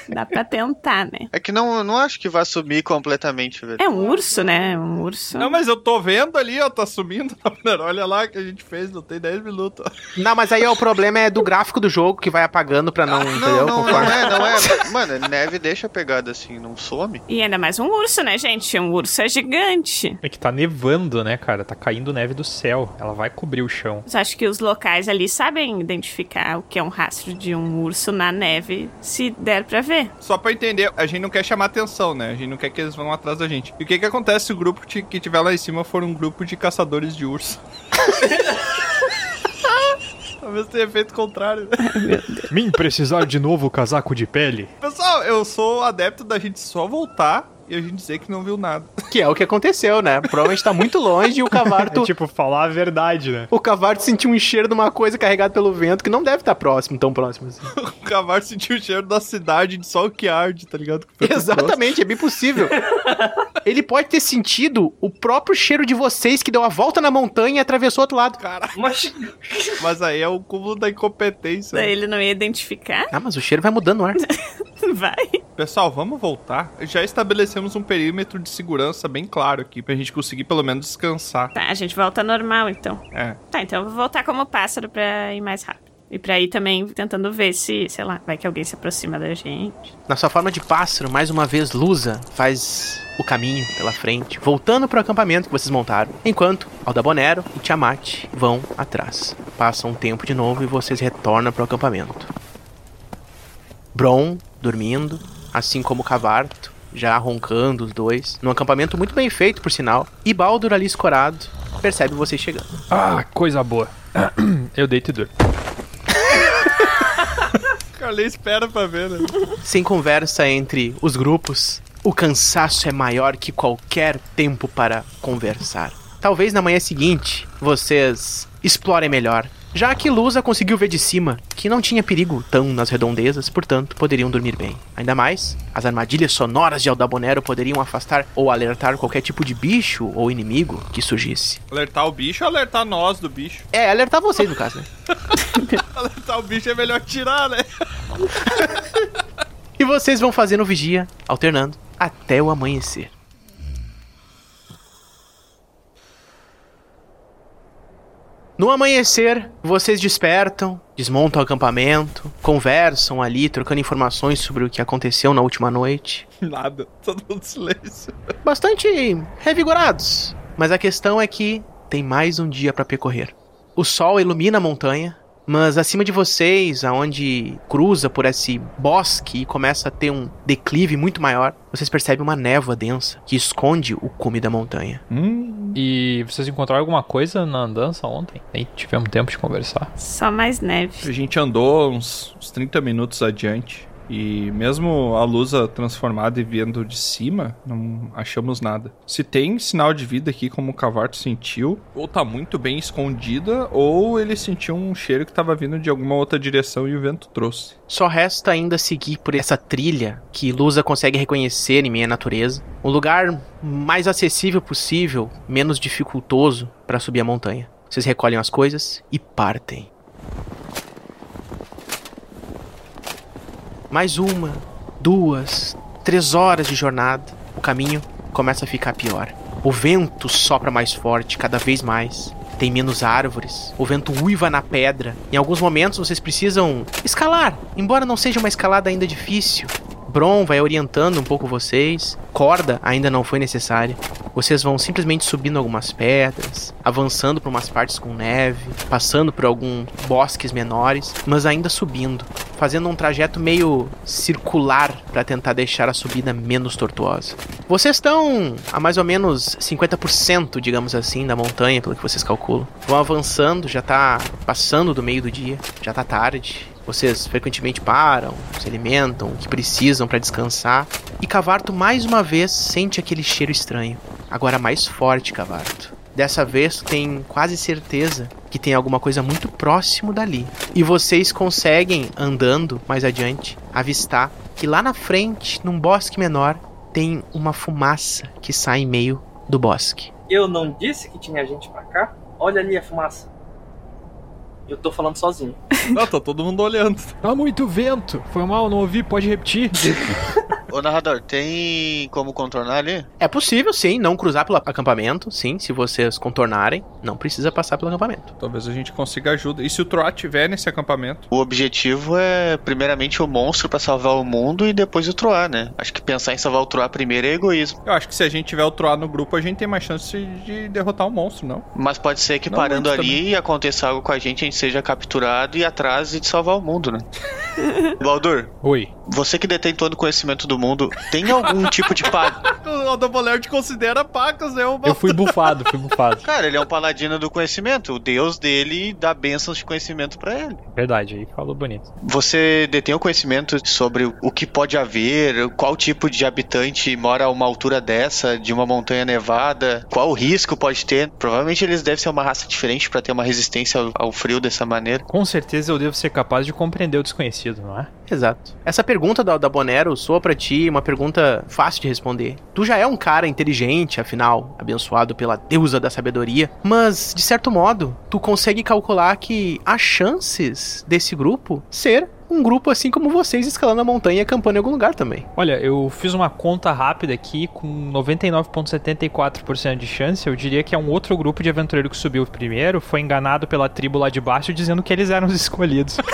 Dá pra tentar, né? É que não, não acho que vai sumir completamente, velho. É um urso, né? Um urso. Não, mas eu tô vendo ali, ó, tá sumindo. Olha lá o que a gente fez, não tem 10 minutos. Não, mas aí ó, o problema é do gráfico do jogo que vai apagando pra não. entendeu? Não, não, não Conforme- é, não é. Mano, neve deixa a pegada assim, não some. E ainda mais um urso, né, gente? Um urso é gigante. É que tá nevando, né, cara? Tá caindo neve do céu. Ela vai cobrir o chão. Mas acho que os locais ali sabem identificar o que é um rastro de um urso na neve, se der pra ver. Só pra entender, a gente não quer chamar atenção, né? A gente não quer que eles vão atrás da gente. E o que que acontece se o grupo que tiver lá em cima for um grupo de caçadores de urso? Talvez tenha efeito contrário. né? Mim precisar de novo casaco de pele. Pessoal, eu sou adepto da gente só voltar e a gente dizer que não viu nada. Que é o que aconteceu, né? Provavelmente tá muito longe e o Cavarto. É tipo, falar a verdade, né? O Cavarto sentiu um cheiro de uma coisa carregada pelo vento que não deve estar próximo, tão próximo assim. O cavalo sentiu o cheiro da cidade de sol que arde, tá ligado? Exatamente, é bem possível. Ele pode ter sentido o próprio cheiro de vocês que deu a volta na montanha e atravessou outro lado. Cara, Mas mas aí é o cúmulo da incompetência. Daí ele não ia identificar? Ah, mas o cheiro vai mudando no ar. Vai. Pessoal, vamos voltar. Já estabelecemos um perímetro de segurança bem claro aqui, pra gente conseguir pelo menos descansar. Tá, a gente volta normal então. É. Tá, então eu vou voltar como pássaro pra ir mais rápido. E pra ir também tentando ver se, sei lá, vai que alguém se aproxima da gente. Na sua forma de pássaro, mais uma vez, Lusa faz o caminho pela frente, voltando pro acampamento que vocês montaram. Enquanto Aldabonero e Tiamat vão atrás. Passa um tempo de novo e vocês retornam pro acampamento. Bron dormindo, assim como Cavarto, já roncando os dois, num acampamento muito bem feito, por sinal. E Baldur ali escorado, percebe vocês chegando. Ah, coisa boa. Eu deito e durmo. Carley espera pra ver, né? Sem conversa entre os grupos, o cansaço é maior que qualquer tempo para conversar. Talvez na manhã seguinte vocês explorem melhor. Já que Lusa conseguiu ver de cima que não tinha perigo tão nas redondezas, portanto poderiam dormir bem. Ainda mais, as armadilhas sonoras de Aldabonero poderiam afastar ou alertar qualquer tipo de bicho ou inimigo que surgisse. Alertar o bicho ou alertar nós do bicho? É, alertar vocês no caso, né? alertar o bicho é melhor tirar, né? E vocês vão fazendo vigia, alternando, até o amanhecer. No amanhecer, vocês despertam, desmontam o acampamento, conversam ali, trocando informações sobre o que aconteceu na última noite. Nada, todo mundo em silêncio. Bastante revigorados, mas a questão é que tem mais um dia para percorrer. O sol ilumina a montanha, mas acima de vocês, aonde cruza por esse bosque e começa a ter um declive muito maior, vocês percebem uma névoa densa que esconde o cume da montanha. E vocês encontraram alguma coisa na andança ontem? Nem tivemos tempo de conversar. Só mais neve. A gente andou uns, uns 30 minutos adiante. E mesmo a luza transformada e vindo de cima, não achamos nada. Se tem sinal de vida aqui, como o Cavarto sentiu, ou tá muito bem escondida, ou ele sentiu um cheiro que tava vindo de alguma outra direção e o vento trouxe. Só resta ainda seguir por essa trilha que Lusa consegue reconhecer em meia natureza. Um lugar mais acessível possível, menos dificultoso para subir a montanha. Vocês recolhem as coisas e partem. Mais uma, duas, três horas de jornada. O caminho começa a ficar pior. O vento sopra mais forte, cada vez mais. Tem menos árvores. O vento uiva na pedra. Em alguns momentos vocês precisam escalar, embora não seja uma escalada ainda difícil. Bron vai orientando um pouco vocês. Corda ainda não foi necessária. Vocês vão simplesmente subindo algumas pedras, avançando por umas partes com neve, passando por alguns bosques menores, mas ainda subindo, fazendo um trajeto meio circular para tentar deixar a subida menos tortuosa. Vocês estão a mais ou menos 50%, digamos assim, da montanha, pelo que vocês calculam. Vão avançando, já tá passando do meio do dia, já tá tarde. Vocês frequentemente param, se alimentam, o que precisam para descansar. E Cavarto mais uma vez sente aquele cheiro estranho. Agora mais forte, Cavarto. Dessa vez tem quase certeza que tem alguma coisa muito próximo dali. E vocês conseguem, andando mais adiante, avistar que lá na frente, num bosque menor, tem uma fumaça que sai em meio do bosque. Eu não disse que tinha gente pra cá? Olha ali a fumaça. Eu tô falando sozinho. Não, tá todo mundo olhando. Tá muito vento. Foi mal, não ouvi. Pode repetir? Ô narrador, tem como contornar ali? É possível, sim, não cruzar pelo acampamento, sim, se vocês contornarem, não precisa passar pelo acampamento. Talvez a gente consiga ajuda. E se o Troá tiver nesse acampamento? O objetivo é, primeiramente, o monstro pra salvar o mundo e depois o Troá, né? Acho que pensar em salvar o Troá primeiro é egoísmo. Eu acho que se a gente tiver o Troá no grupo, a gente tem mais chance de derrotar o monstro, não? Mas pode ser que Não parando ali e aconteça algo com a gente, a gente seja capturado e ir atrás de salvar o mundo, né? Baldur, Oi. Você que detém todo o conhecimento do mundo, tem algum tipo de pá... O Aldoboler te considera pacas, né? Eu fui bufado, fui bufado. Cara, ele é um paladino do conhecimento. O deus dele dá bênçãos de conhecimento pra ele. Verdade, aí falou bonito. Você detém o conhecimento sobre o que pode haver, qual tipo de habitante mora a uma altura dessa, de uma montanha nevada, qual o risco pode ter. Provavelmente eles devem ser uma raça diferente pra ter uma resistência ao frio dessa maneira. Com certeza eu devo ser capaz de compreender o desconhecido, não é? Exato. Essa pergunta da, da Bonero soa pra ti uma pergunta fácil de responder. Tu já é um cara inteligente, afinal, abençoado pela deusa da sabedoria, mas, de certo modo, tu consegue calcular que há chances desse grupo ser um grupo assim como vocês escalando a montanha e acampando em algum lugar também. Olha, eu fiz uma conta rápida aqui com 99,74% de chance. Eu diria que é um outro grupo de aventureiro que subiu primeiro, foi enganado pela tribo lá de baixo dizendo que eles eram os escolhidos.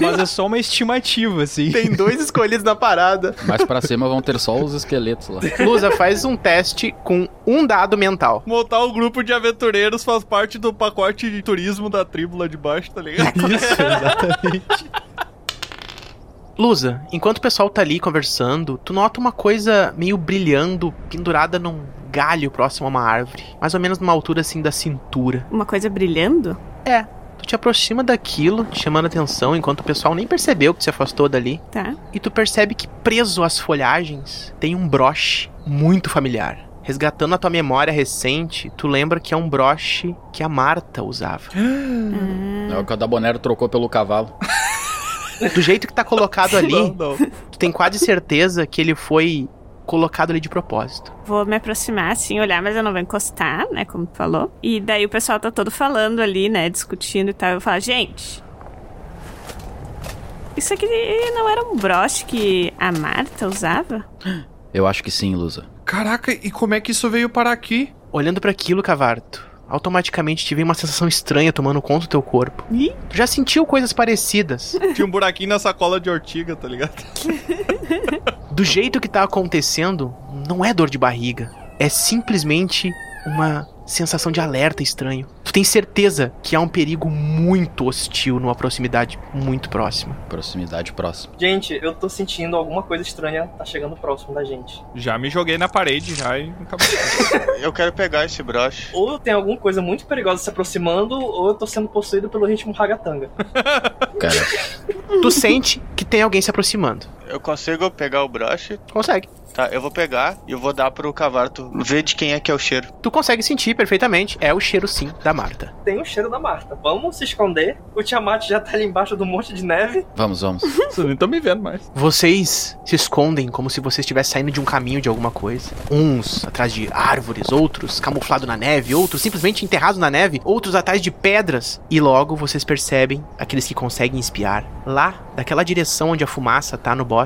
Mas é só uma estimativa, assim. Tem dois escolhidos na parada. Mais pra cima vão ter só os esqueletos lá. Lusa, faz um teste com um dado mental. Montar um grupo de aventureiros faz parte do pacote de turismo da tribo lá de baixo, tá ligado? Isso, exatamente. Lusa, enquanto o pessoal tá ali conversando, tu nota uma coisa meio brilhando, pendurada num galho próximo a uma árvore, mais ou menos numa altura assim da cintura. Uma coisa brilhando? É. Tu te aproxima daquilo, te chamando atenção, enquanto o pessoal nem percebeu que tu se afastou dali. Tá. E tu percebe que preso às folhagens tem um broche muito familiar. Resgatando a tua memória recente, tu lembra que é um broche que a Marta usava. É o que o Dabonero trocou pelo cavalo. Do jeito que tá colocado ali, Não, não. tu tem quase certeza que ele foi colocado ali de propósito. Vou me aproximar, assim, olhar, mas eu não vou encostar, né? Como tu falou. E daí o pessoal tá todo falando ali, né? Discutindo e tal. Eu falo, gente. Isso aqui não era um broche que a Marta usava? Eu acho que sim, Lusa. Caraca, e como é que isso veio parar aqui? Olhando para aquilo, Cavarto, automaticamente te vem uma sensação estranha tomando conta do teu corpo. Ih. Tu já sentiu coisas parecidas. Tinha um buraquinho na sacola de ortiga, tá ligado? Do jeito que tá acontecendo, não é dor de barriga. É simplesmente uma sensação de alerta estranho. Tu tem certeza que há um perigo muito hostil numa proximidade muito próxima. Proximidade próxima. Gente, eu tô sentindo alguma coisa estranha tá chegando próximo da gente. Já me joguei na parede já e acabou. Eu quero pegar esse broche. Ou tem alguma coisa muito perigosa se aproximando, ou eu tô sendo possuído pelo ritmo ragatanga. Cara, Tu sente que tem alguém se aproximando. Eu consigo pegar o broche. Consegue. Tá, eu vou pegar e eu vou dar pro Cavarto ver de quem é que é o cheiro. Tu consegue sentir perfeitamente. É o cheiro sim da Marta. Tem o cheiro da Marta. Vamos se esconder. O Tiamat já tá ali embaixo do monte de neve. vamos, vamos. Vocês nem estão me vendo mais. Vocês se escondem como se você estivesse saindo de um caminho de alguma coisa. Uns atrás de árvores, outros camuflados na neve, outros simplesmente enterrados na neve, outros atrás de pedras. E logo vocês percebem, aqueles que conseguem espiar, lá, daquela direção onde a fumaça tá no bosque,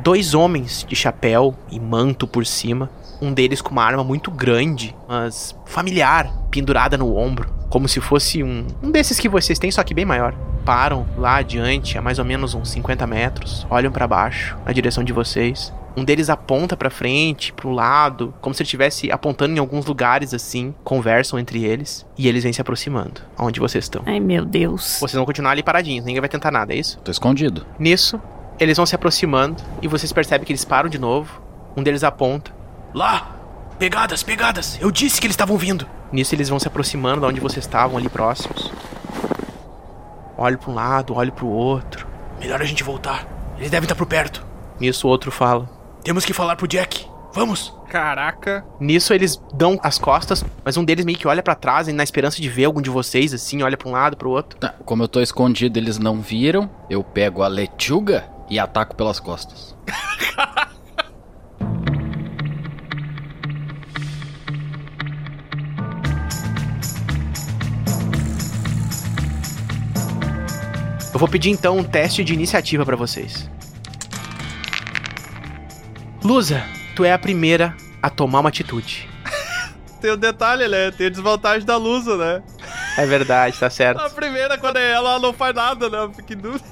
dois homens de chapéu e manto por cima. Um deles com uma arma muito grande, mas familiar, pendurada no ombro, como se fosse um, um desses que vocês têm, só que bem maior. Param lá adiante, a mais ou menos uns 50 metros, olham pra baixo, na direção de vocês. Um deles aponta pra frente, pro lado, como se ele estivesse apontando em alguns lugares assim, conversam entre eles e eles vêm se aproximando, aonde vocês estão. Ai, meu Deus. Vocês vão continuar ali paradinhos, ninguém vai tentar nada, é isso? Tô escondido. Nisso, eles vão se aproximando e vocês percebem que eles param de novo. Um deles aponta. Lá! Pegadas, pegadas! Eu disse que eles estavam vindo! Nisso eles vão se aproximando de onde vocês estavam ali próximos. Olho para um lado, olho para o outro. Melhor a gente voltar. Eles devem estar por perto. Nisso o outro fala. Temos que falar pro Jack. Vamos! Caraca. Nisso eles dão as costas, mas um deles meio que olha pra trás na esperança de ver algum de vocês, assim, olha pra um lado, pro outro. Tá, como eu tô escondido, eles não viram. Eu pego a lechuga e ataco pelas costas. Eu vou pedir então um teste de iniciativa pra vocês. Lusa, tu é a primeira a tomar uma atitude. Tem o detalhe, né? Tem a desvantagem da Lusa, né? É verdade, tá certo. A primeira, quando é ela, ela não faz nada, né? Fica em dúvida.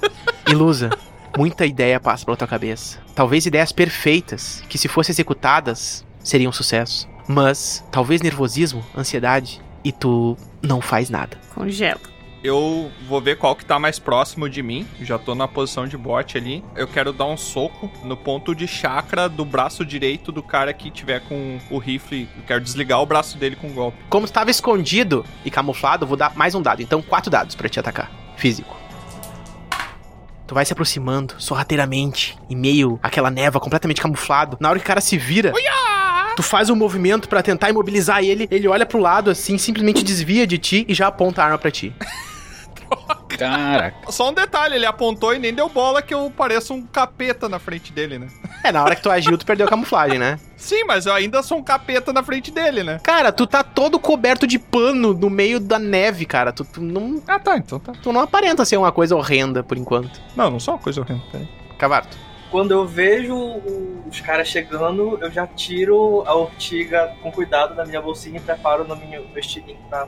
E Lusa, muita ideia passa pela tua cabeça. Talvez ideias perfeitas, que se fossem executadas, seriam um sucesso. Mas talvez nervosismo, ansiedade, e tu não faz nada. Congelo. Eu vou ver qual que tá mais próximo de mim. Já tô na posição de bote ali. Eu quero dar um soco no ponto de chakra do braço direito do cara que tiver com o rifle. Eu quero desligar o braço dele com um golpe. Como estava escondido e camuflado, vou dar mais um dado. Então, quatro dados pra te atacar. Físico. Tu vai se aproximando sorrateiramente, em meio àquela neva completamente camuflado. Na hora que o cara se vira, tu faz um movimento pra tentar imobilizar ele. Ele olha pro lado assim, simplesmente desvia de ti e já aponta a arma pra ti. Caraca. Só um detalhe, ele apontou e nem deu bola que eu pareço um capeta na frente dele, né? É, na hora que tu agiu, tu perdeu a camuflagem, né? Sim, mas eu ainda sou um capeta na frente dele, né? Cara, tu tá todo coberto de pano no meio da neve, cara. Tu, tu não, Ah, tá, então tá. tu não aparenta ser uma coisa horrenda por enquanto. Não, não sou uma coisa horrenda, peraí. Cavarto. Quando eu vejo os caras chegando, eu já tiro a ortiga com cuidado da minha bolsinha e preparo no meu estilingue pra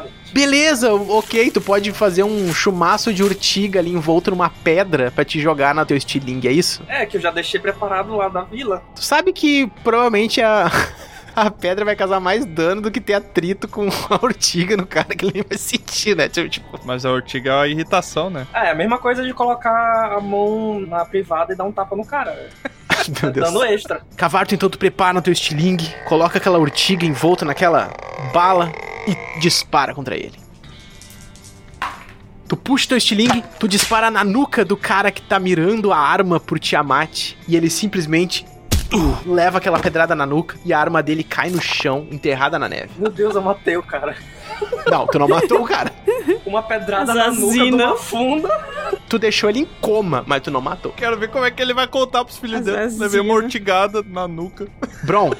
muito. Beleza, ok, tu pode fazer um chumaço de urtiga ali envolto numa pedra pra te jogar no teu estilingue, é isso? É, que eu já deixei preparado lá da vila. Tu sabe que provavelmente a, a pedra vai causar mais dano do que ter atrito com a urtiga no cara que ele nem vai sentir, né? Tipo, tipo, Mas a ortiga é a irritação, né? É, a mesma coisa de colocar a mão na privada e dar um tapa no cara. Meu Deus. Dando extra. Cavarto, então tu prepara no teu estilingue, coloca aquela urtiga envolta naquela bala e dispara contra ele. Tu puxa teu estilingue, tu dispara na nuca do cara que tá mirando a arma por Tiamat e ele simplesmente leva aquela pedrada na nuca e a arma dele cai no chão, enterrada na neve. Meu Deus, eu matei o cara. Não, tu não matou o cara. Uma pedrada na nuca uma funda. Tu deixou ele em coma, mas tu não matou. Quero ver como é que ele vai contar pros filhos dele. Levei uma ortigada na nuca. Bron,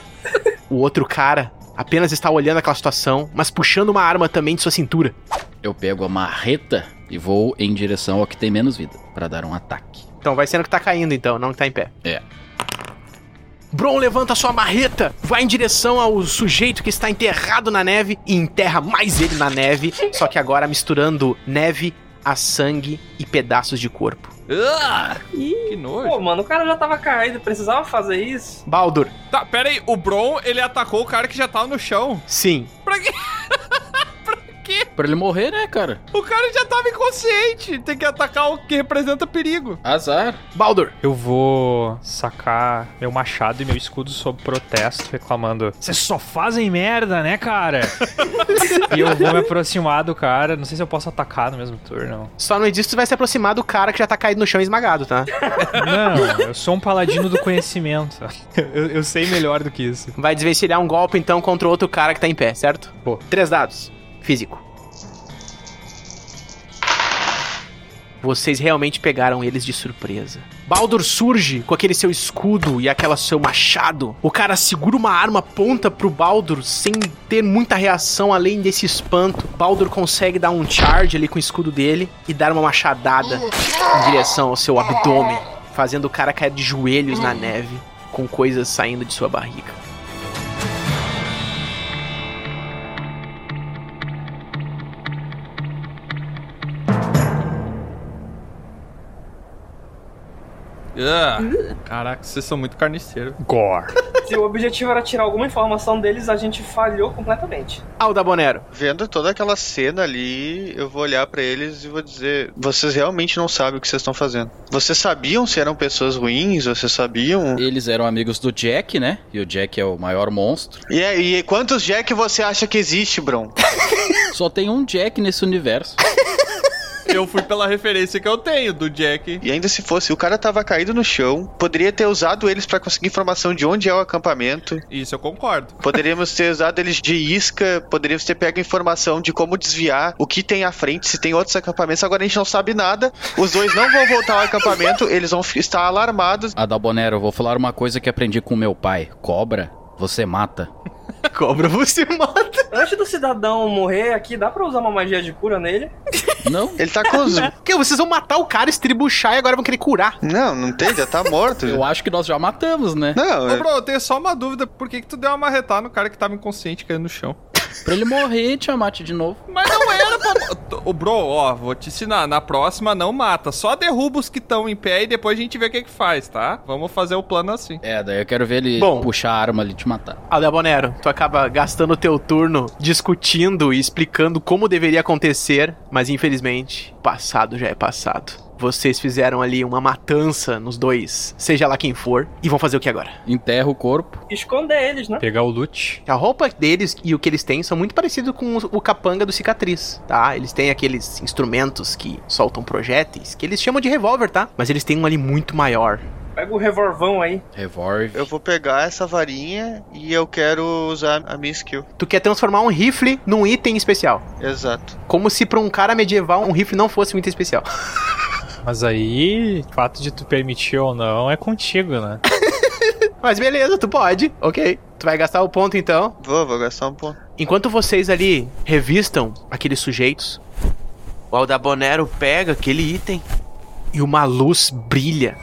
o outro cara apenas está olhando aquela situação, mas puxando uma arma também de sua cintura. Eu pego a marreta e vou em direção ao que tem menos vida, pra dar um ataque. Então vai sendo que tá caindo então, não que tá em pé. É. Bron levanta sua marreta, vai em direção ao sujeito que está enterrado na neve e enterra mais ele na neve, só que agora misturando neve a sangue e pedaços de corpo. Ah, que nojo. Pô, mano, o cara já tava caído, precisava fazer isso. Baldur, Tá, pera aí. O Bron, ele atacou o cara que já tava no chão. sim. Pra quê? Pra ele morrer, né, cara? O cara já tava inconsciente. Tem que atacar o que representa perigo. Azar. Baldur, Eu vou sacar meu machado e meu escudo sob protesto, reclamando: Vocês só fazem merda, né, cara? e eu vou me aproximar do cara. Não sei se eu posso atacar no mesmo turno. só não diz que tu vai se aproximar do cara que já tá caído no chão esmagado, tá? Não, eu sou um paladino do conhecimento. Eu, eu sei melhor do que isso. Vai desvencilhar um golpe então contra o outro cara que tá em pé, certo? Pô. Três dados. Físico. Vocês realmente pegaram eles de surpresa. Baldur surge com aquele seu escudo e aquela seu machado. O cara segura uma arma, aponta pro Baldur sem ter muita reação além desse espanto. Baldur consegue dar um charge ali com o escudo dele e dar uma machadada em direção ao seu abdômen, fazendo o cara cair de joelhos na neve, com coisas saindo de sua barriga. Caraca, vocês são muito carniceiros. Gore. Se o objetivo era tirar alguma informação deles, a gente falhou completamente. Alda Bonero. Vendo toda aquela cena ali, eu vou olhar pra eles e vou dizer: vocês realmente não sabem o que vocês estão fazendo. Vocês sabiam se eram pessoas ruins? Vocês sabiam? Eles eram amigos do Jack, né? E o Jack é o maior monstro. E, e quantos Jack você acha que existe, Bron? Só tem um Jack nesse universo. Eu fui pela referência que eu tenho do Jack. E ainda se fosse, o cara tava caído no chão, poderia ter usado eles pra conseguir informação de onde é o acampamento. Isso eu concordo. Poderíamos ter usado eles de isca, poderíamos ter pego informação de como desviar, o que tem à frente, se tem outros acampamentos. Agora a gente não sabe nada. Os dois não vão voltar ao acampamento, eles vão estar alarmados. Adalbonero, eu vou falar uma coisa que aprendi com meu pai. Cobra, você mata. Cobra você mata. Antes do cidadão morrer aqui, dá pra usar uma magia de cura nele? Não? Ele tá com os. Que vocês vão matar o cara, estribuchar e agora vão querer curar. Não, não tem, já tá morto. Eu acho que nós já matamos, né? Não, Ô, é- bro, eu tenho só uma dúvida. Por que que tu deu uma marretada no cara que tava inconsciente caindo no chão? Pra ele morrer, Tiamat, de novo. Mas não era pra... Ô, bro, ó, vou te ensinar. Na próxima, não mata. Só derruba os que estão em pé e depois a gente vê o que que faz, tá? Vamos fazer o plano assim. É, daí eu quero ver ele Bom. puxar a arma ali e te matar. Alda Bonero, tu acaba gastando o teu turno discutindo e explicando como deveria acontecer, mas infelizmente, passado já é passado. Vocês fizeram ali uma matança nos dois, seja lá quem for, e vão fazer o que agora? Enterra o corpo. Esconder eles, né? Pegar o loot. A roupa deles e o que eles têm são muito parecidos com o capanga do cicatriz, tá? Eles têm aqueles instrumentos que soltam projéteis, que eles chamam de revólver, tá? Mas eles têm um ali muito maior. Pega o revolvão aí. Revolve. eu vou pegar essa varinha e eu quero usar a minha skill. Tu quer transformar um rifle num item especial. Exato. Como se pra um cara medieval um rifle não fosse um item especial. Mas aí, o fato de tu permitir ou não é contigo, né? Mas beleza, tu pode, ok. Tu vai gastar o ponto então. Vou, vou gastar um ponto. Enquanto vocês ali revistam aqueles sujeitos, o Aldabonero pega aquele item e uma luz brilha,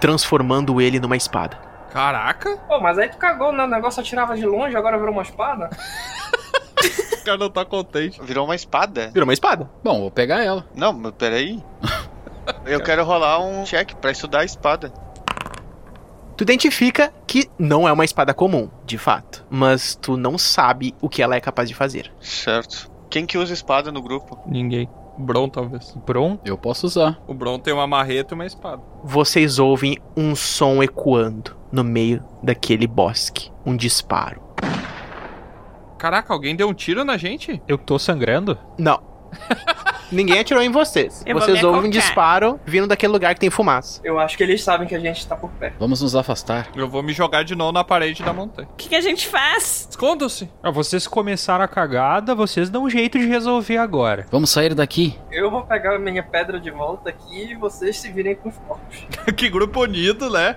transformando ele numa espada. Caraca, Pô, mas aí tu cagou, né? O negócio atirava de longe, agora virou uma espada. o cara não tá contente. Virou uma espada? Virou uma espada. Bom, vou pegar ela. Não, mas peraí. Eu quero rolar um check pra estudar a espada. Tu identifica que não é uma espada comum, de fato, mas tu não sabe o que ela é capaz de fazer. Certo. Quem que usa espada no grupo? Ninguém. O Bron, talvez. Bron? Eu posso usar. O Bron tem uma marreta e uma espada. Vocês ouvem um som ecoando no meio daquele bosque. Um disparo. Caraca, alguém deu um tiro na gente? Eu tô sangrando? Não. Ninguém atirou em vocês. Eu vocês ouvem um disparo vindo daquele lugar que tem fumaça. Eu acho que eles sabem que a gente tá por perto. Vamos nos afastar. Eu vou me jogar de novo na parede da montanha. O que, que a gente faz? Escondam-se. Ah, vocês começaram a cagada, vocês dão um jeito de resolver agora. Vamos sair daqui. Eu vou pegar a minha pedra de volta aqui e vocês se virem com os corpos. que grupo unido, né?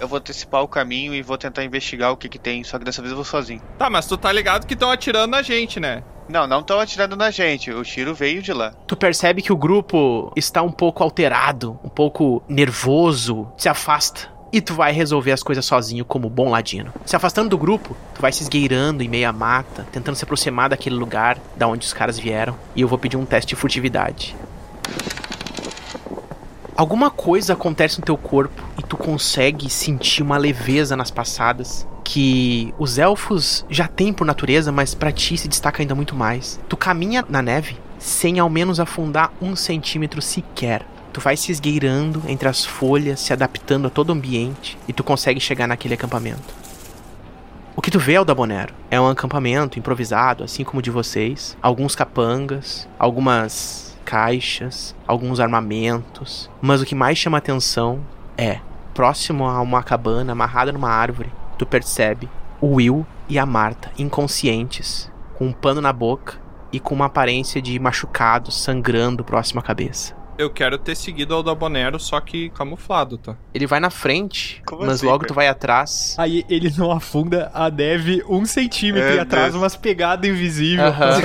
Eu vou antecipar o caminho e vou tentar investigar o que que tem, só que dessa vez eu vou sozinho. Tá, mas tu tá ligado que estão atirando na gente, né? Não, não estão atirando na gente, o tiro veio de lá. Tu percebe que o grupo está um pouco alterado, um pouco nervoso, se afasta. E tu vai resolver as coisas sozinho como bom ladino. Se afastando do grupo, tu vai se esgueirando em meio mata, tentando se aproximar daquele lugar da onde os caras vieram. E eu vou pedir um teste de furtividade. Alguma coisa acontece no teu corpo e tu consegue sentir uma leveza nas passadas que os elfos já têm por natureza, mas pra ti se destaca ainda muito mais. Tu caminha na neve sem ao menos afundar um centímetro sequer. Tu vai se esgueirando entre as folhas, se adaptando a todo o ambiente e tu consegue chegar naquele acampamento. O que tu vê, Aldabonero, é um acampamento improvisado, assim como o de vocês. Alguns capangas, algumas caixas, alguns armamentos. Mas o que mais chama atenção é, próximo a uma cabana amarrada numa árvore, tu percebe o Will e a Marta inconscientes, com um pano na boca e com uma aparência de machucados sangrando próximo à cabeça. Eu quero ter seguido o Aldabonero, só que camuflado, tá? Ele vai na frente, Como mas assim, logo cara? tu vai atrás. Aí ele não afunda a neve um centímetro É, e atrás Deus. umas pegadas invisíveis. Aham.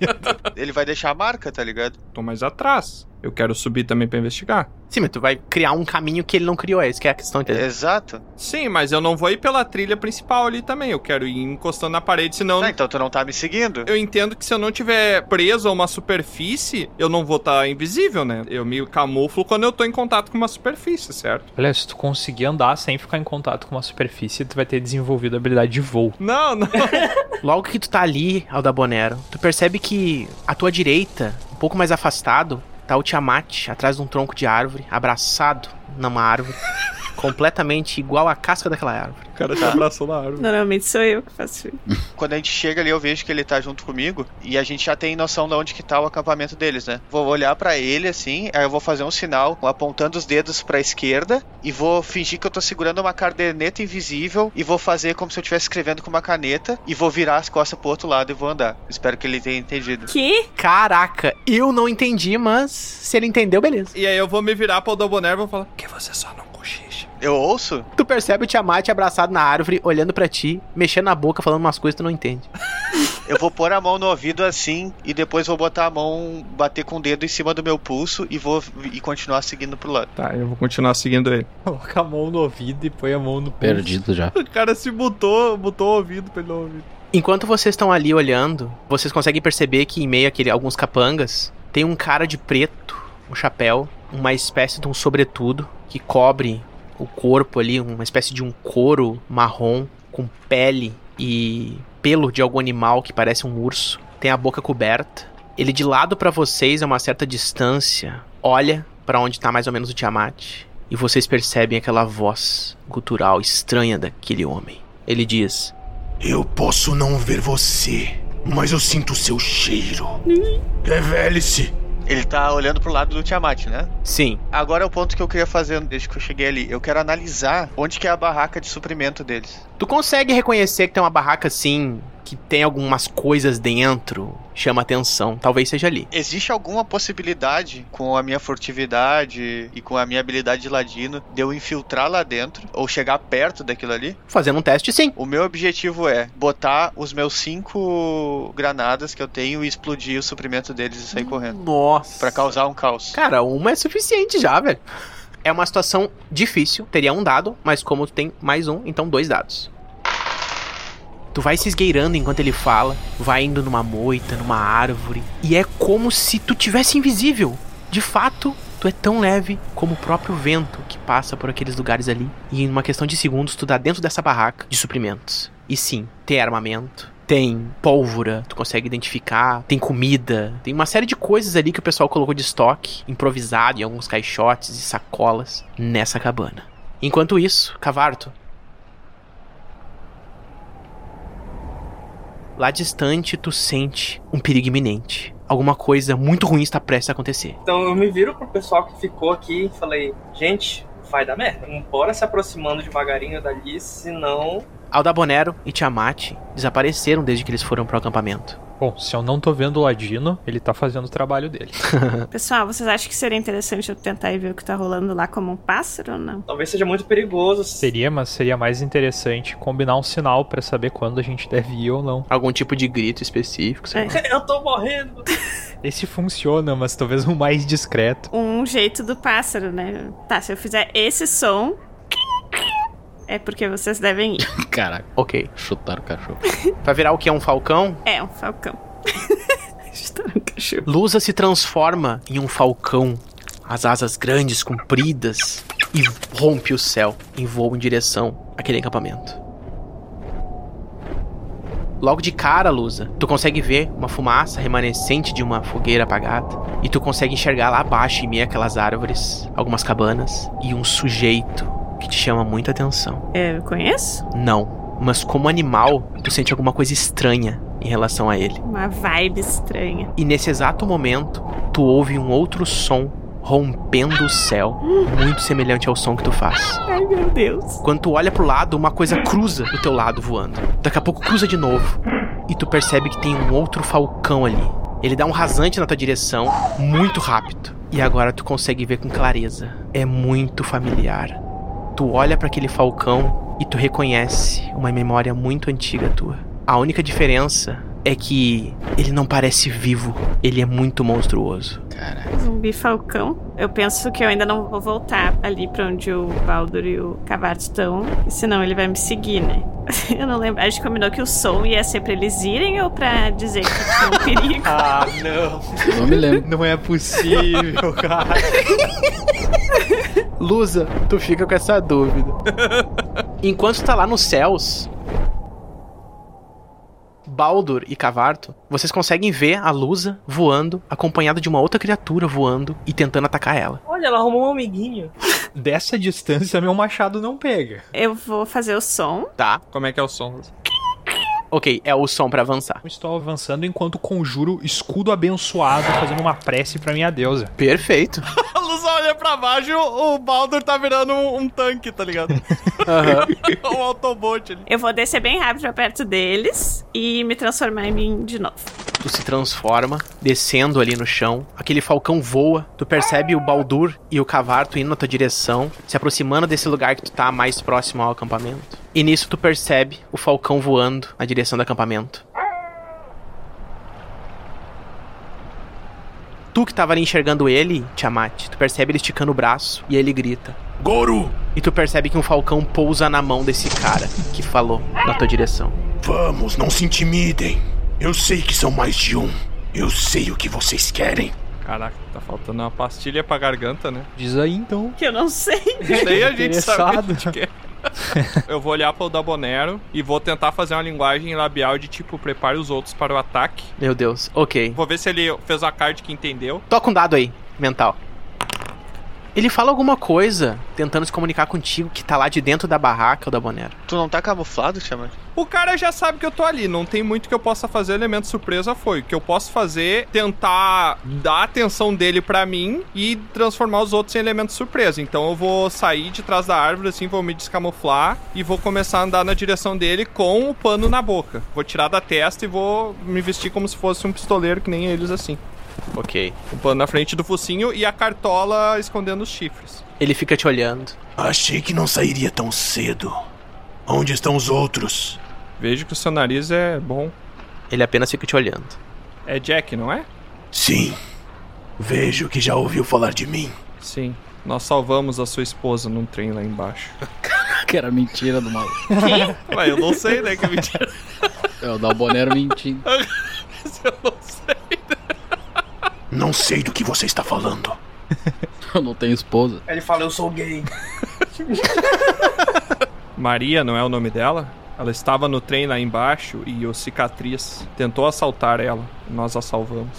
Ele vai deixar a marca, tá ligado? Tô mais atrás. Eu quero subir também pra investigar. Sim, mas tu vai criar um caminho que ele não criou, é isso que é a questão, entendeu? Exato. Sim, mas eu não vou ir pela trilha principal ali também. Eu quero ir encostando na parede, senão. Tá, então tu não tá me seguindo? Eu entendo que se eu não tiver preso a uma superfície, eu não vou estar invisível, né? Eu me camuflo quando eu tô em contato com uma superfície, certo? Olha, se tu conseguir andar sem ficar em contato com uma superfície, tu vai ter desenvolvido a habilidade de voo. Não, não. Logo que tu tá ali, Aldabonero, tu percebe que à tua direita, um pouco mais afastado, tá o Tiamat atrás de um tronco de árvore, abraçado numa árvore, completamente igual à casca daquela árvore. O cara te abraçou na árvore. Normalmente sou eu que faço isso. Quando a gente chega ali, eu vejo que ele tá junto comigo e a gente já tem noção de onde que tá o acampamento deles, né? Vou olhar pra ele assim, aí eu vou fazer um sinal apontando os dedos pra esquerda e vou fingir que eu tô segurando uma caderneta invisível e vou fazer como se eu estivesse escrevendo com uma caneta e vou virar as costas pro outro lado e vou andar. Espero que ele tenha entendido. Que? Caraca, eu não entendi, mas se ele entendeu, beleza. E aí eu vou me virar pro Aldabonero e vou falar: Que você só não cochiche. Eu ouço? Tu percebe o Tiamat abraçado na árvore, olhando pra ti, mexendo na boca, falando umas coisas que tu não entende. Eu vou pôr a mão no ouvido assim e depois vou botar a mão, bater com o dedo em cima do meu pulso e vou e continuar seguindo pro lado. Tá, eu vou continuar seguindo ele. Coloca a mão no ouvido e põe a mão no pulso. Perdido já. O cara se botou, botou o ouvido pra ele não ouvir. Enquanto vocês estão ali olhando, vocês conseguem perceber que em meio àquele alguns capangas tem um cara de preto, um chapéu, uma espécie de um sobretudo que cobre o corpo ali, uma espécie de um couro marrom com pele e pelo de algum animal que parece um urso. Tem a boca coberta. Ele de lado pra vocês a uma certa distância, olha pra onde tá mais ou menos o Tiamat e vocês percebem aquela voz gutural estranha daquele homem. Ele diz: Eu posso não ver você, mas eu sinto o seu cheiro. Revele-se. Ele tá olhando pro lado do Tiamat, né? Sim. Agora é o ponto que eu queria fazer desde que eu cheguei ali. Eu quero analisar onde que é a barraca de suprimento deles. Tu consegue reconhecer que tem uma barraca assim, que tem algumas coisas dentro, chama atenção. Talvez seja ali. Existe alguma possibilidade, com a minha furtividade e com a minha habilidade de ladino, de eu infiltrar lá dentro ou chegar perto daquilo ali? Fazendo um teste, sim. O meu objetivo é botar os meus cinco granadas que eu tenho e explodir o suprimento deles e sair correndo. Nossa. Pra causar um caos. Cara, uma é suficiente já, velho. É uma situação difícil. Teria um dado, mas como tu tem mais um, então dois dados. Tu vai se esgueirando enquanto ele fala, vai indo numa moita, numa árvore, e é como se tu tivesse invisível. De fato, tu é tão leve como o próprio vento que passa por aqueles lugares ali. E em uma questão de segundos, tu dá dentro dessa barraca de suprimentos. E sim, tem armamento, tem pólvora, tu consegue identificar, tem comida, tem uma série de coisas ali que o pessoal colocou de estoque, improvisado em alguns caixotes e sacolas nessa cabana. Enquanto isso, Cavarto. Lá distante, tu sente um perigo iminente. Alguma coisa muito ruim está prestes a acontecer. Então eu me viro pro pessoal que ficou aqui e falei, gente, vai dar merda. Bora se aproximando devagarinho dali, senão. Aldabonero e Tiamat desapareceram desde que eles foram pro acampamento. Bom, se eu não tô vendo o Ladino, ele tá fazendo o trabalho dele. Pessoal, vocês acham que seria interessante eu tentar ir ver o que tá rolando lá como um pássaro ou não? Talvez seja muito perigoso. Seria, mas seria mais interessante combinar um sinal pra saber quando a gente deve ir ou não. Algum tipo de grito específico, sei lá. Eu tô morrendo. Esse funciona, mas talvez um mais discreto. Um jeito do pássaro, né? Tá, se eu fizer esse som. É porque vocês devem ir. Caraca, Ok. chutaram o cachorro. Vai virar o que? Um falcão? É, um falcão. Está no cachorro. Lusa se transforma em um falcão, as asas grandes, compridas, e rompe o céu em voo em direção àquele acampamento. Logo de cara, Lusa, tu consegue ver uma fumaça remanescente de uma fogueira apagada. E tu consegue enxergar lá abaixo, em meio àquelas árvores, algumas cabanas e um sujeito que te chama muita atenção. É, Eu conheço? Não, mas como animal, tu sente alguma coisa estranha em relação a ele. Uma vibe estranha. E nesse exato momento, tu ouve um outro som rompendo o céu, muito semelhante ao som que tu faz. Ai, meu Deus. Quando tu olha pro lado, uma coisa cruza do teu lado voando. Daqui a pouco cruza de novo. E tu percebe que tem um outro falcão ali. Ele dá um rasante na tua direção, muito rápido. E agora tu consegue ver com clareza. É muito familiar. Tu olha para aquele falcão e tu reconhece uma memória muito antiga tua. A única diferença é que ele não parece vivo, ele é muito monstruoso. Caralho. Zumbi falcão. Eu penso que eu ainda não vou voltar ali pra onde o Baldur e o Cavato estão, senão ele vai me seguir, né? Eu não lembro. A gente combinou que o som ia ser pra eles irem ou pra dizer que tinha um perigo. Ah, não. Não me lembro. Não é possível, cara. Lusa, tu fica com essa dúvida. Enquanto tá lá nos céus, Baldur e Cavarto, vocês conseguem ver a Lusa voando, acompanhada de uma outra criatura voando e tentando atacar ela. Olha, ela arrumou um amiguinho. Dessa distância, meu machado não pega. Eu vou fazer o som. Tá, Como é que é o som? ok, é o som pra avançar. Eu estou avançando enquanto conjuro escudo abençoado, fazendo uma prece pra minha deusa. Perfeito. Olha pra baixo o Baldur tá virando um, um tanque, tá ligado? um autobot ali. Eu vou descer bem rápido pra perto deles e me transformar em mim de novo. Tu se transforma, descendo ali no chão. Aquele falcão voa. Tu percebe o Baldur e o Cavarto indo na tua direção, se aproximando desse lugar que tu tá mais próximo ao acampamento. E nisso tu percebe o falcão voando na direção do acampamento. Tu que tava ali enxergando ele, Tiamat, tu percebe ele esticando o braço e ele grita. Goro, E tu percebe que um falcão pousa na mão desse cara que falou na tua direção. vamos, não se intimidem. Eu sei que são mais de um. Eu sei o que vocês querem. Caraca, tá faltando uma pastilha pra garganta, né? Diz aí então. Que eu não sei. Isso aí a gente sabe o que a gente quer. Eu vou olhar pro Dabonero e vou tentar fazer uma linguagem labial de tipo, prepare os outros para o ataque. Meu Deus, ok. Vou ver se ele fez a card que entendeu. Toca um dado aí, mental. Ele fala alguma coisa tentando se comunicar contigo que tá lá de dentro da barraca, o da Bonero. Tu não tá camuflado, Tiamat? O cara já sabe que eu tô ali, não tem muito que eu possa fazer, elemento surpresa foi. O que eu posso fazer é tentar dar a atenção dele pra mim e transformar os outros em elementos surpresa. Então eu vou sair de trás da árvore, assim, vou me descamuflar e vou começar a andar na direção dele com o pano na boca. Vou tirar da testa e vou me vestir como se fosse um pistoleiro, que nem eles assim. Ok. O pano na frente do focinho e a cartola escondendo os chifres. Ele fica te olhando. Achei que não sairia tão cedo. Onde estão os outros? Vejo que o seu nariz é bom. Ele apenas fica te olhando. É Jack, não é? Sim. Vejo que já ouviu falar de mim. Sim. Nós salvamos a sua esposa num trem lá embaixo. Que era mentira do maluco. Ué, eu não sei, né? Que mentira. É o Dalbonero mentindo. eu não sei. Não sei do que você está falando. Eu não tenho esposa. Ele fala, eu sou gay. Maria, não é o nome dela? Ela estava no trem lá embaixo e o cicatriz tentou assaltar ela. Nós a salvamos.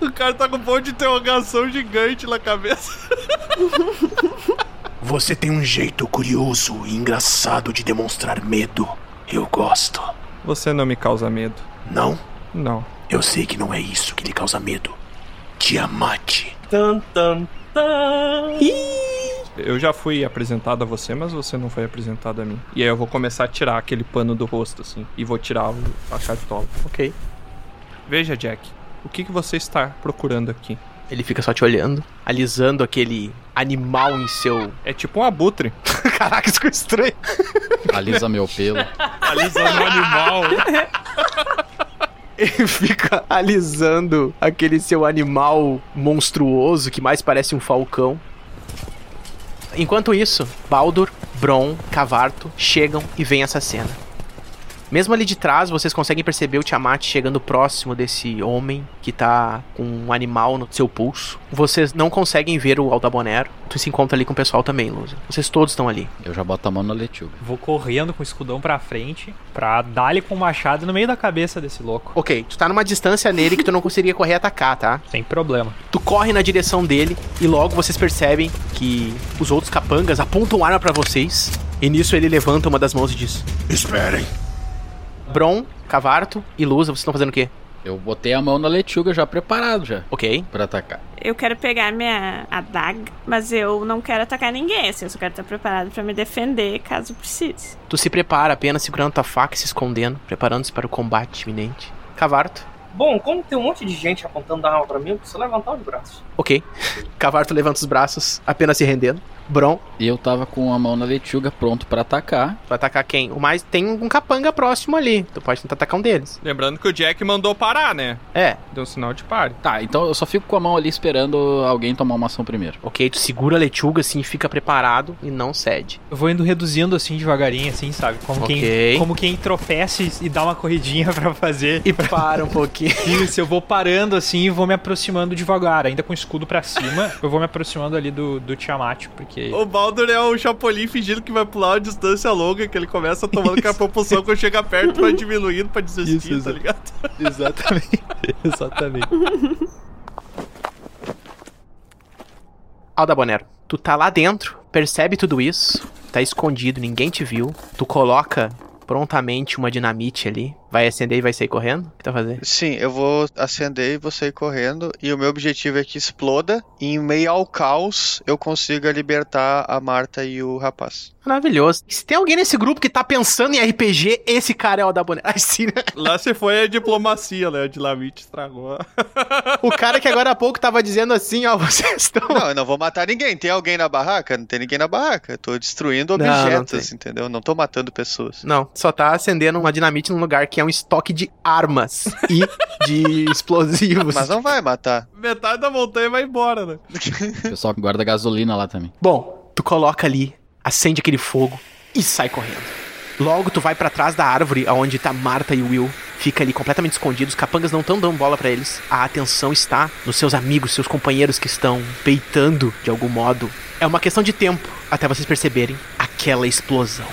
O cara tá com um ponto de interrogação gigante na cabeça. Você tem um jeito curioso e engraçado de demonstrar medo. Eu gosto. Você não me causa medo. Não? Não. Eu sei que não é isso que lhe causa medo. Tiamat. Tan, tan, tan. Eu já fui apresentado a você, mas você não foi apresentado a mim. E aí eu vou começar a tirar aquele pano do rosto, assim. E vou tirar o- a cartola. Ok. Veja, Jack. O que, que você está procurando aqui? Ele fica só te olhando, alisando aquele animal em seu. É tipo um abutre. Caraca, isso ficou estranho. Alisa meu pelo. Alisando um animal. Ele fica alisando aquele seu animal monstruoso que mais parece um falcão. Enquanto isso, Baldur, Bron, Cavarto chegam e veem essa cena. Mesmo ali de trás, vocês conseguem perceber o Tiamat chegando próximo desse homem que tá com um animal no seu pulso. Vocês não conseguem ver o Aldabonero. Tu se encontra ali com o pessoal também, Lusa. Vocês todos estão ali. Eu já boto a mão na lechuga. Vou correndo com o escudão pra frente pra dar-lhe com o machado no meio da cabeça desse louco. Ok, tu tá numa distância nele que tu não conseguiria correr e atacar, tá? Sem problema. Tu corre na direção dele e logo vocês percebem que os outros capangas apontam arma pra vocês. E nisso ele levanta uma das mãos e diz: Esperem. Bron, Cavarto e Lusa, vocês estão fazendo o quê? Eu botei a mão na lechuga já preparado já Ok. pra atacar. Eu quero pegar minha adaga, mas eu não quero atacar ninguém, assim, eu só quero estar preparado pra me defender caso precise. Tu se prepara apenas segurando tua faca e se escondendo, preparando-se para o combate iminente. Cavarto. Bom, como tem um monte de gente apontando a arma pra mim, eu preciso levantar os braços. Ok. Cavarto levanta os braços, apenas se rendendo. Bron, E eu tava com a mão na lechuga pronto pra atacar. vai atacar quem? O mais tem um capanga próximo ali. Tu pode tentar atacar um deles. Lembrando que o Jack mandou parar, né? É, Deu um sinal de pare. Tá, então eu só fico com a mão ali esperando alguém tomar uma ação primeiro. ok. Tu segura a lechuga assim, fica preparado e não cede. Eu vou indo reduzindo assim devagarinho, assim, sabe? Como, Ok. quem, como quem tropeça e- dá uma corridinha pra fazer. E para um pouquinho. Isso, eu vou parando assim e vou me aproximando devagar, ainda com o escudo pra cima. Eu vou me aproximando ali do, do Tiamat, porque. O Baldur é o Chapolin fingindo que vai pular uma distância longa, que ele começa tomando com a propulsão quando chega perto, vai diminuindo pra desistir, Isso, tá ligado? Exatamente. Exatamente. Aldabonero, tu tá lá dentro, percebe tudo isso, tá escondido, ninguém te viu. Tu coloca prontamente uma dinamite ali, vai acender e vai sair correndo? O que vai fazer? Sim, eu vou acender e vou sair correndo. E o meu objetivo é que exploda. E em meio ao caos, eu consiga libertar a Marta e o rapaz. Maravilhoso. Se tem alguém nesse grupo que tá pensando em RPG, esse cara é o Aldabonero. Assim, né? Lá se foi a diplomacia, né? A Dinamite estragou. O cara que agora há pouco tava dizendo assim, ó, vocês estão... Não, eu não vou matar ninguém. Tem alguém na barraca? Não tem ninguém na barraca. Eu tô destruindo Não, não objetos, tem. entendeu? Não tô matando pessoas. Não, só tá acendendo uma dinamite num lugar que é um estoque de armas e de explosivos. Mas não vai matar. Metade da montanha vai embora, né? O pessoal que guarda gasolina lá também. Bom, tu coloca ali, acende aquele fogo e sai correndo. Logo tu vai pra trás da árvore aonde tá Marta e Will. Fica ali completamente escondidos, os capangas não estão dando bola pra eles. A atenção está nos seus amigos, seus companheiros que estão peitando de algum modo. É uma questão de tempo até vocês perceberem aquela explosão.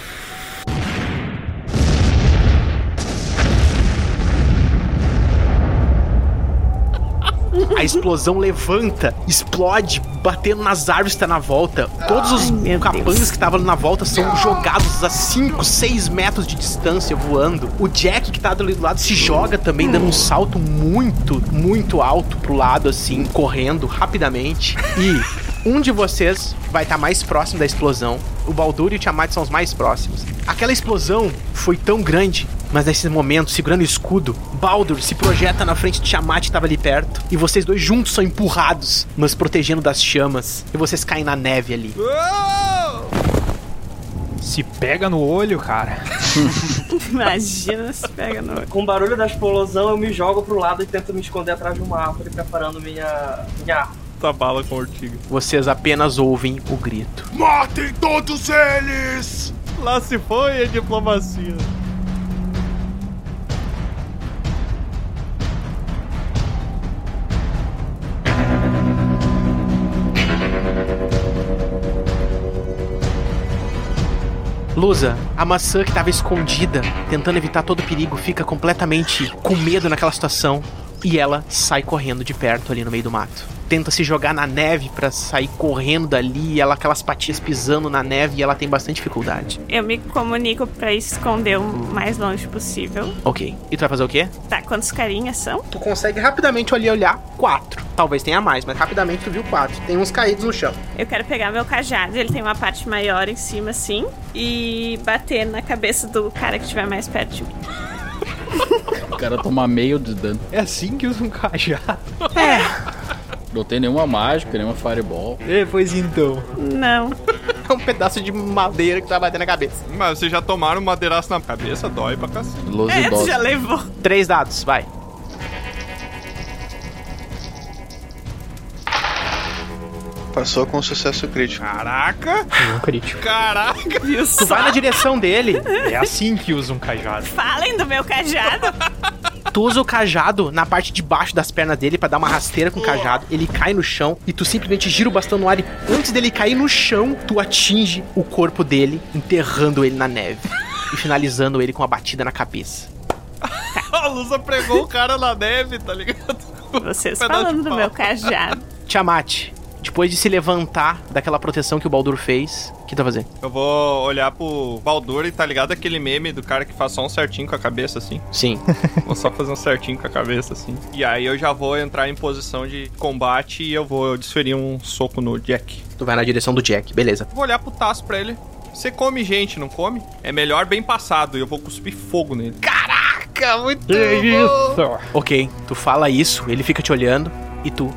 A explosão levanta, explode, batendo nas árvores que tá na volta. Todos os Ai, capangas Deus. que estavam na volta são jogados a 5, 6 metros de distância voando. O Jack que tá do lado se joga também, dando um salto muito, muito alto pro lado, assim, correndo rapidamente. E um de vocês vai estar mais próximo da explosão. O Baldur e o Tiamat são os mais próximos. Aquela explosão foi tão grande, mas nesse momento, segurando o escudo, Baldur se projeta na frente de Tiamat que estava ali perto. E vocês dois juntos são empurrados, mas protegendo das chamas. E vocês caem na neve ali. Se pega no olho, cara. Imagina se pega no. Com o barulho da explosão, eu me jogo pro lado e tento me esconder atrás de uma árvore, preparando minha, minha arma. Tá bala com ortiga. Vocês apenas ouvem o grito. Matem todos eles! Lá se foi a diplomacia. Lusa, a maçã que tava escondida, tentando evitar todo o perigo, fica completamente com medo naquela situação e ela sai correndo de perto ali no meio do mato. Tenta se jogar na neve pra sair correndo dali, e ela aquelas patinhas pisando na neve e ela tem bastante dificuldade. Eu me comunico pra esconder o mais longe possível. Ok. E tu vai fazer o quê? Tá, quantos carinhas são? Tu consegue rapidamente ali olhar quatro. Talvez tenha mais, mas rapidamente tu viu quatro. Tem uns caídos no chão. Eu quero pegar meu cajado, ele tem uma parte maior em cima assim, e bater na cabeça do cara que estiver mais perto de mim. O cara toma meio de dano. É assim que usa um cajado. Não tem nenhuma mágica, nenhuma fireball. É, pois então. Não. É um pedaço de madeira que vai bater na cabeça. Mas vocês já tomaram um madeiraço na cabeça, dói pra cacete. É, tu idosos. já levou. Três dados, vai. Passou com sucesso crítico. Caraca! Um crítico. Caraca! Viu Tu vai na direção dele, É assim que usa um cajado. Falem do meu cajado. tu usa o cajado na parte de baixo das pernas dele pra dar uma rasteira com o cajado. Ele cai no chão e tu simplesmente gira o bastão no ar e antes dele cair no chão, tu atinge o corpo dele, enterrando ele na neve e finalizando ele com uma batida na cabeça. A Lusa pregou o cara na neve, tá ligado? Vocês falando do meu cajado. Tiamat, depois de se levantar daquela proteção que o Baldur fez, o que tu vai fazer? Eu vou olhar pro Baldur e tá ligado aquele meme do cara que faz só um certinho com a cabeça assim? Sim. Vou só fazer um certinho com a cabeça assim. E aí eu já vou entrar em posição de combate e eu vou desferir um soco no Jack. tu vai na direção do Jack, beleza. Vou olhar pro Taço pra ele. Você come gente, não come? É melhor bem passado e eu vou cuspir fogo nele. Caraca, muito Que isso? Ok, tu fala isso, ele fica te olhando e tu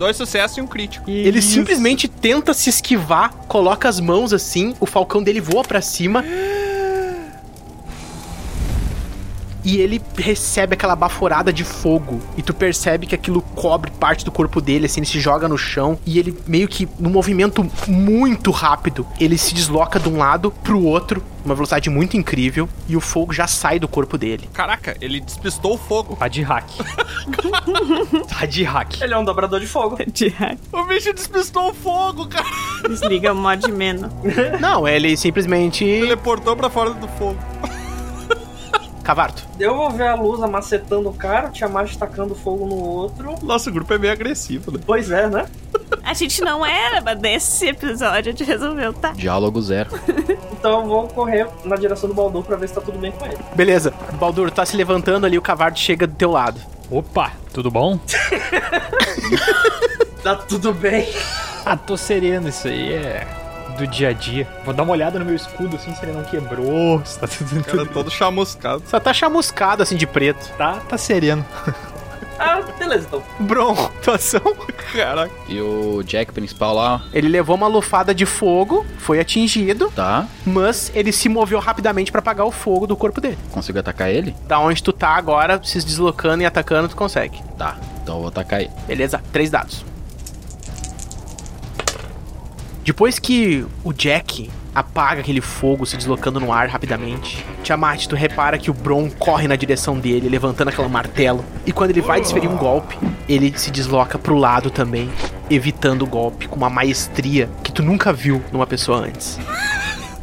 Dois sucessos e um crítico. Ele simplesmente tenta se esquivar, coloca as mãos assim, o falcão dele voa pra cima. E ele recebe aquela baforada de fogo. E tu percebe que aquilo cobre parte do corpo dele, assim, ele se joga no chão. E ele meio que, num movimento muito rápido, ele se desloca de um lado pro outro, uma velocidade muito incrível. E o fogo já sai do corpo dele. Caraca, ele despistou o fogo. Tá de hack. tá de hack. Ele é um dobrador de fogo. De hack. O bicho despistou o fogo, cara. Desliga o mod menos. Não, ele simplesmente. Teleportou pra fora do fogo. Cavarto. Eu vou ver a luz macetando o cara, o Tiamat tacando fogo no outro. Nosso grupo é meio agressivo, né? Pois é, né? A gente não era, mas nesse episódio a gente resolveu, tá? Diálogo zero. Então eu vou correr na direção do Baldur pra ver se tá tudo bem com ele. Beleza, Baldur tá se levantando ali, o Cavarto chega do teu lado. Opa, tudo bom? Tá tudo bem. Ah, tô sereno, isso aí é do dia a dia. Vou dar uma olhada no meu escudo, assim, se ele não quebrou, se tá tudo, cara todo chamuscado. Só tá chamuscado assim de preto. Tá, tá sereno. Ah, beleza então. Bron, atuação. Caraca. E o Jack principal lá, Ele levou uma lufada de fogo, foi atingido, tá? mas ele se moveu rapidamente pra apagar o fogo do corpo dele. Consigo atacar ele? Da onde tu tá agora, se deslocando e atacando, tu consegue. Tá. Então eu vou atacar ele. Beleza? Três dados. Depois que o Jack apaga aquele fogo se deslocando no ar rapidamente, Tiamat, tu repara que o Bron corre na direção dele, levantando aquele martelo. E quando ele vai desferir um golpe, ele se desloca pro lado também, evitando o golpe com uma maestria que tu nunca viu numa pessoa antes.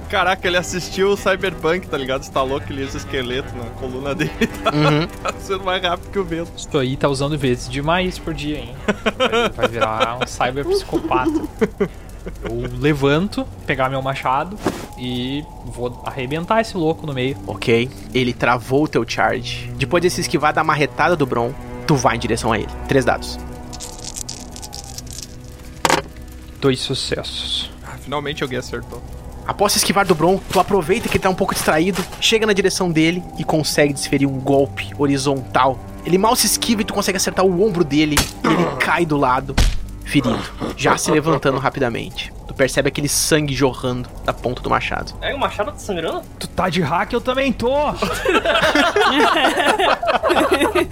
Caraca, ele assistiu o Cyberpunk, tá ligado? Instalou aquele esqueleto na coluna dele. Tá, Uhum. tá sendo mais rápido que o vento. Isso aí tá usando vezes demais por dia, hein? Vai- Vai virar um cyber psicopata. Eu levanto, pegar meu machado e vou arrebentar esse louco no meio. Ok? Ele travou o teu charge. Depois de se esquivar da marretada do Bron, tu vai em direção a ele. Três dados. Dois sucessos. Ah, finalmente alguém acertou. Após se esquivar do Bron, tu aproveita que ele tá um pouco distraído, chega na direção dele e consegue desferir um golpe horizontal. Ele mal se esquiva e tu consegue acertar o ombro dele e ele cai do lado, ferido, já se levantando rapidamente. Tu percebe aquele sangue jorrando da ponta do machado. É, o machado tá sangrando? Tu tá de hack, eu também tô!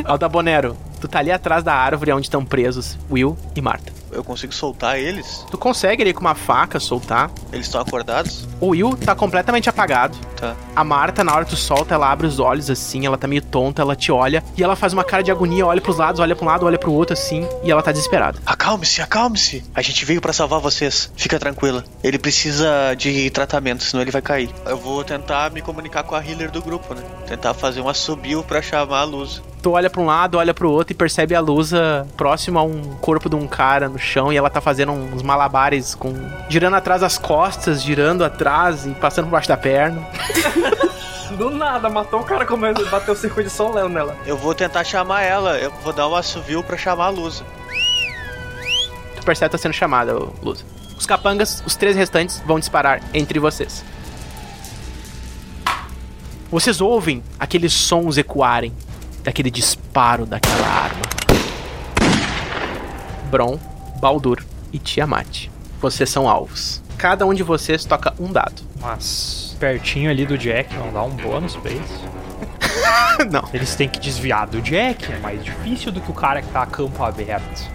Alda Bonero, tu tá ali atrás da árvore onde estão presos Will e Marta. Eu consigo soltar eles? Tu consegue ali com uma faca soltar. Eles estão acordados? O Will tá completamente apagado. Tá. A Marta, na hora que tu solta, ela abre os olhos assim, ela tá meio tonta, ela te olha e ela faz uma cara de agonia, olha pros lados, olha pra um lado, olha pro outro assim, e ela tá desesperada. Acalme-se, acalme-se. A gente veio pra salvar vocês. Fica tranquila. Ele precisa de tratamento, senão ele vai cair. Eu vou tentar me comunicar com a healer do grupo, né? Tentar fazer um assobio pra chamar a luz. Tu olha pra um lado, olha pro outro e percebe a Lusa próximo a um corpo de um cara no chão e ela tá fazendo uns malabares com. girando atrás das costas, girando atrás e passando por baixo da perna. Do nada, matou o cara como bateu o circuito de São Léo nela. Eu vou tentar chamar ela. Eu vou dar um assovio pra chamar a luz. Tu percebe que tá sendo chamada, Lusa. Os capangas, os três restantes, vão disparar entre vocês. Vocês ouvem aqueles sons ecoarem daquele disparo daquela arma. Bron, Baldur e Tiamat. Vocês são alvos. Cada um de vocês toca um dado. Mas pertinho ali do Jack, não dá um bônus pra eles? Não. Eles têm que desviar do Jack, é mais difícil do que o cara que tá a campo aberto.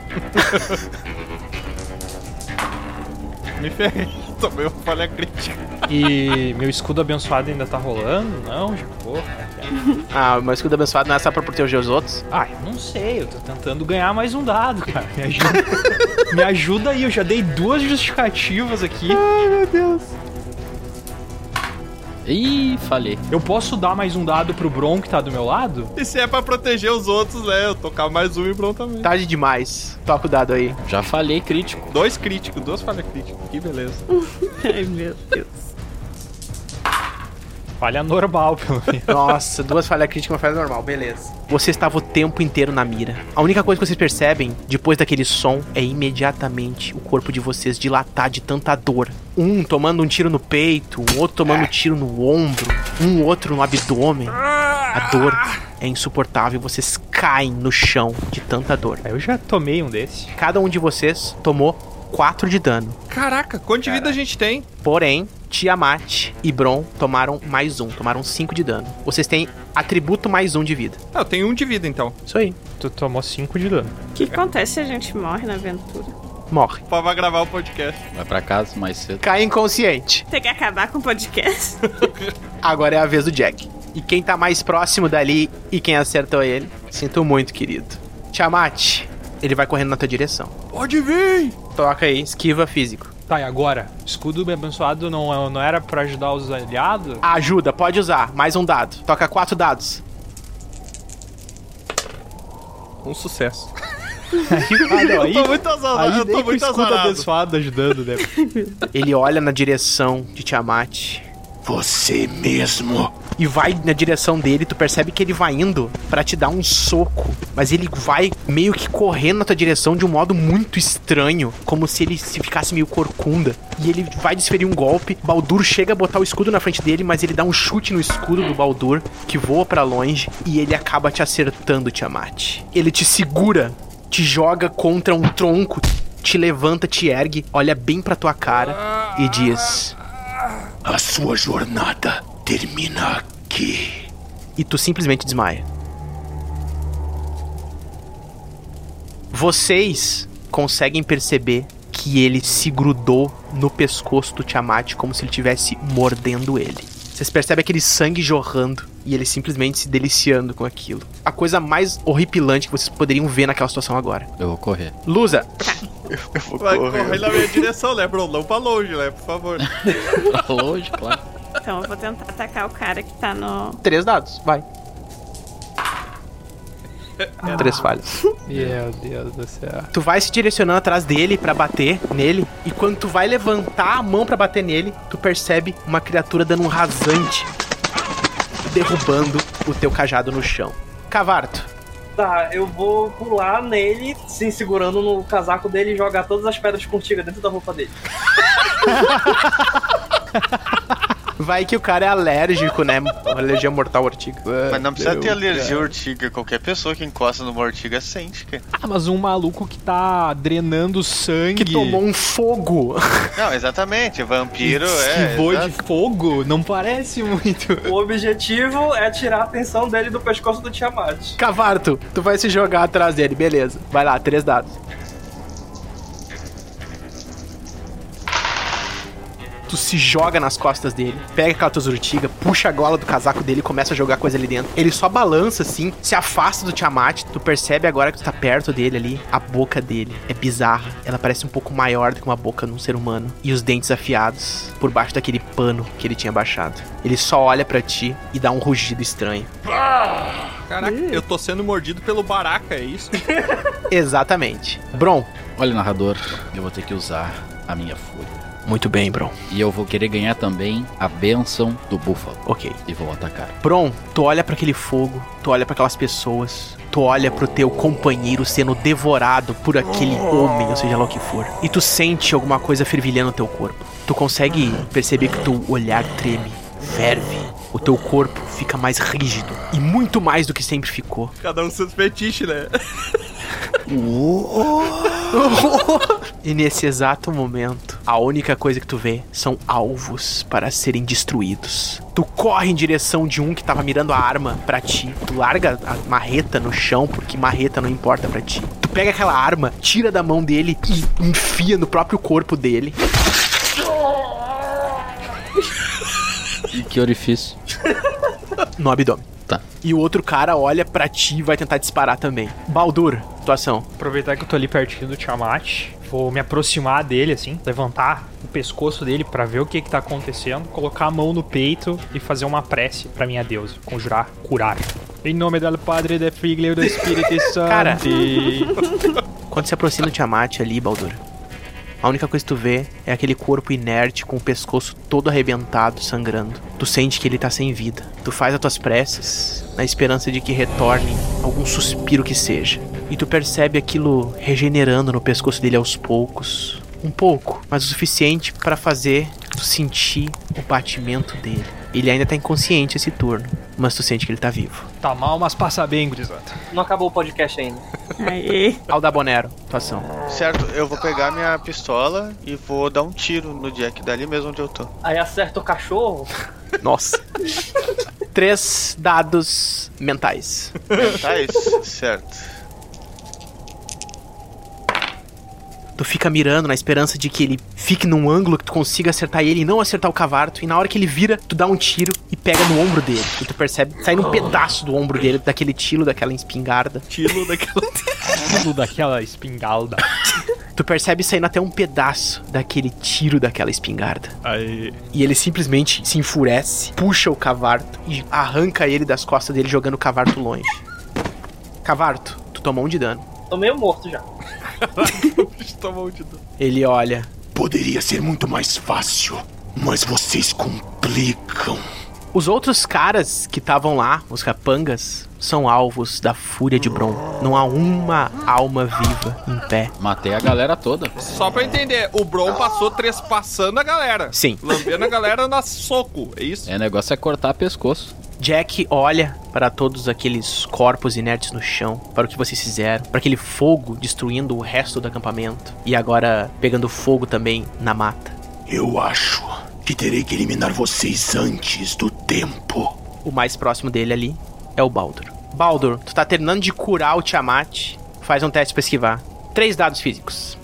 Me ferrei. Tomei uma falha crítica. E meu escudo abençoado ainda tá rolando? Não, já vou. Ah, o meu escudo abençoado não é só pra proteger os outros? Ah, eu não sei, eu tô tentando ganhar mais um dado, cara. Me ajuda, Me ajuda aí, eu já dei duas justificativas aqui. Ai, meu Deus. Ih, falei. Eu posso dar mais um dado pro Bron que tá do meu lado? E se é pra proteger os outros, né? Eu tocar mais um e pronto também. Tarde demais. Toca o dado aí. Já falei crítico. Dois críticos, duas falhas críticas. Que beleza. Ai, meu Deus. Falha normal, pelo menos. Nossa, duas falhas críticas e uma falha normal, beleza. Você estava o tempo inteiro na mira. A única coisa que vocês percebem, depois daquele som, é imediatamente o corpo de vocês dilatar de tanta dor. Um tomando um tiro no peito, um outro tomando um tiro no ombro, um outro no abdômen. A dor é insuportável e vocês caem no chão de tanta dor. Eu já tomei um desse. Cada um de vocês tomou 4 de dano. Caraca, quanto de vida a gente tem? Porém, Tiamat e Bron tomaram mais um, tomaram 5 de dano. Vocês têm atributo mais um de vida. Ah, eu tenho um de vida então. Isso aí. Tu tomou 5 de dano. O que acontece se a gente morre na aventura? Morre. Pá, Vai gravar o podcast. Vai pra casa mais cedo. Cai inconsciente. Tem que acabar com o podcast? Agora é a vez do Jack. E quem tá mais próximo dali e quem acertou ele, sinto muito, querido. Tiamat, ele vai correndo na tua direção. Pode vir! Toca aí, esquiva físico. Tá, e agora? Escudo abençoado não, não era pra ajudar os aliados? Ajuda, pode usar. Mais um dado. Toca quatro dados. Um sucesso. Ah, não, aí, eu tô muito azarado, aí eu tô muito escudo azarado. abençoado ajudando, né? Ele olha na direção de Tiamat Você mesmo. e vai na direção dele. Tu percebe que ele vai indo pra te dar um soco, mas ele vai meio que correndo na tua direção de um modo muito estranho, como se ele se ficasse meio corcunda. E ele vai desferir um golpe. Baldur chega a botar o escudo na frente dele, mas ele dá um chute no escudo do Baldur, que voa pra longe, e ele acaba te acertando, Tiamat. Ele te segura, te joga contra um tronco, te levanta, te ergue, olha bem pra tua cara e diz: A sua jornada termina aqui. e tu simplesmente desmaia. Vocês conseguem perceber que ele se grudou no pescoço do Tiamat como se ele estivesse mordendo ele. Vocês percebem aquele sangue jorrando e ele simplesmente se deliciando com aquilo. A coisa mais horripilante que vocês poderiam ver naquela situação agora. Eu vou correr. Lusa, Eu vou Vai correr. correr na minha direção, né, bro? Não pra longe, né? Por favor. Pra longe, claro. Então eu vou tentar atacar o cara que tá no. três dados, vai. Três falhas. Meu Deus do céu. Tu vai se direcionando atrás dele pra bater nele, e quando tu vai levantar a mão pra bater nele, tu percebe uma criatura dando um rasante, derrubando o teu cajado no chão. Cavarto, Tá, eu vou pular nele, se segurando no casaco dele e jogar todas as pedras contigo dentro da roupa dele. vai que o cara é alérgico, né? Alergia mortal à ortiga. Mas não precisa ter alergia à ortiga. Qualquer pessoa que encosta numa ortiga sente, cara. Ah, mas um maluco que tá drenando sangue. Que tomou um fogo. Não, exatamente. Vampiro é. Esquivou de fogo? Não parece muito. O objetivo é tirar a atenção dele do pescoço do Tiamat. Cavarto, tu vai se jogar atrás dele, beleza. Vai lá, três dados. Tu se joga nas costas dele, pega aquela tua urtiga, puxa a gola do casaco dele e começa a jogar coisa ali dentro. Ele só balança assim, se afasta do Tiamat. Tu percebe agora que tu tá perto dele ali, a boca dele é bizarra. Ela parece um pouco maior do que uma boca de um ser humano. E os dentes afiados por baixo daquele pano que ele tinha baixado. Ele só olha pra ti e dá um rugido estranho. Caraca, eu tô sendo mordido pelo baraca, é isso? Exatamente. Bron, Olha, narrador, eu vou ter que usar a minha fúria. Muito bem, Bron. E eu vou querer ganhar também a bênção do búfalo. Ok. E vou atacar. Bron, tu olha pra aquele fogo, tu olha pra aquelas pessoas, tu olha pro teu companheiro sendo devorado por aquele homem, ou seja lá o que for. E tu sente alguma coisa fervilhando no teu corpo. Tu consegue perceber que teu olhar treme, ferve. O teu corpo fica mais rígido e muito mais do que sempre ficou. Cada um seus fetiches, né? E nesse exato momento, a única coisa que tu vê são alvos para serem destruídos. Tu corre em direção de um que tava mirando a arma pra ti. Tu larga a marreta no chão, porque marreta não importa pra ti. Tu pega aquela arma, tira da mão dele e enfia no próprio corpo dele. E que orifício? No abdômen. Tá. E o outro cara olha pra ti e vai tentar disparar também. Baldur, situação. Aproveitar que eu tô ali pertinho do Tiamat, vou me aproximar dele, assim, levantar o pescoço dele pra ver o que que tá acontecendo, colocar a mão no peito e fazer uma prece pra minha deusa, conjurar curar. Em nome do Padre, do Filho e do Espírito Santo. Cara. Quando se aproxima do Tiamat ali, Baldur, a única coisa que tu vê é aquele corpo inerte com o pescoço todo arrebentado, sangrando. Tu sente que ele tá sem vida. Tu faz as tuas preces na esperança de que retorne algum suspiro que seja. E tu percebe aquilo regenerando no pescoço dele aos poucos. Um pouco, mas o suficiente para fazer tu sentir o batimento dele. Ele ainda tá inconsciente esse turno, mas tu sente que ele tá vivo. Tá mal, mas passa bem, gurizada. Não acabou o podcast ainda. Aí. Aldabonero, atuação. Certo, eu vou pegar minha pistola e vou dar um tiro no Jack dali mesmo onde eu tô. Aí acerta o cachorro. Nossa. Três dados mentais. Isso, certo. Tu fica mirando na esperança de que ele fique num ângulo que tu consiga acertar ele e não acertar o cavarto. E na hora que ele vira, tu dá um tiro e pega no ombro dele. E tu percebe sair um pedaço do ombro dele, daquele tiro, daquela espingarda. Tilo daquela. Tudo daquela espingalda. Tu percebe saindo até um pedaço daquele tiro daquela espingarda. Aí. E ele simplesmente se enfurece, puxa o cavarto e arranca ele das costas dele, jogando o cavarto longe. Cavarto, tu tomou um de dano. Tô meio morto já. De dano. Ele olha. Poderia ser muito mais fácil, mas vocês complicam. Os outros caras que estavam lá, os capangas, são alvos da fúria de Bron. Não há uma alma viva em pé. Matei a galera toda. Só pra entender, o Bron passou trespassando a galera. Sim. Lambendo a galera na soco, é isso? É, o negócio é cortar pescoço. Jack olha para todos aqueles corpos inertes no chão, para o que vocês fizeram, para aquele fogo destruindo o resto do acampamento e agora pegando fogo também na mata. Eu acho que terei que eliminar vocês antes do tempo. O mais próximo dele ali é o Baldur. Baldur, tu tá terminando de curar o Tiamat. Faz um teste pra esquivar. Três dados físicos.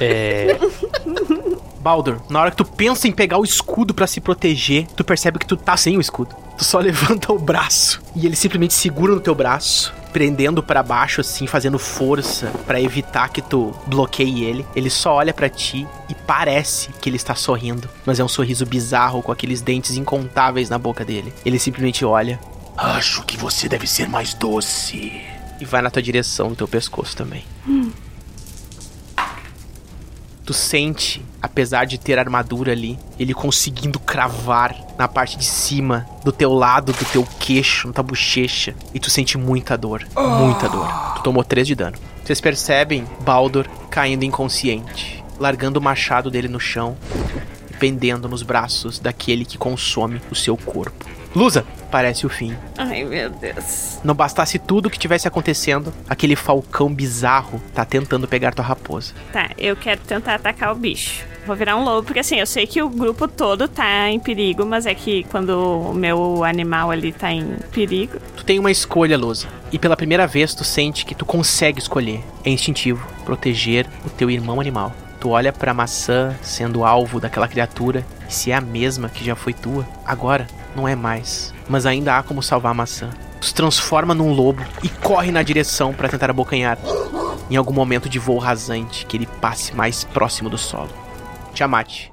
É. Baldur, na hora que tu pensa em pegar o escudo pra se proteger, tu percebe que tu tá sem o escudo. Tu só levanta o braço e ele simplesmente segura no teu braço, prendendo pra baixo assim, fazendo força pra evitar que tu bloqueie ele. Ele só olha pra ti e parece que ele está sorrindo, mas é um sorriso bizarro com aqueles dentes incontáveis na boca dele. Ele simplesmente olha Acho que você deve ser mais doce. e vai na tua direção, no teu pescoço também. Tu sente, apesar de ter armadura ali, ele conseguindo cravar na parte de cima do teu lado, do teu queixo, na tua bochecha. E tu sente muita dor. Muita dor. Tu tomou 3 de dano. Vocês percebem Baldur caindo inconsciente, largando o machado dele no chão pendendo nos braços daquele que consome o seu corpo. Lusa, parece o fim. Ai, meu Deus. Não bastasse tudo o que tivesse acontecendo, aquele falcão bizarro tá tentando pegar tua raposa. Tá, eu quero tentar atacar o bicho. Vou virar um lobo, porque assim, eu sei que o grupo todo tá em perigo, mas é que quando o meu animal ali tá em perigo. Tu tem uma escolha, Lusa. E pela primeira vez tu sente que tu consegue escolher. É instintivo proteger o teu irmão animal. Tu olha pra maçã sendo alvo daquela criatura, e se é a mesma que já foi tua, agora não é mais. Mas ainda há como salvar a maçã. Se transforma num lobo e corre na direção pra tentar abocanhar. Em algum momento de voo rasante, que ele passe mais próximo do solo. Tiamat.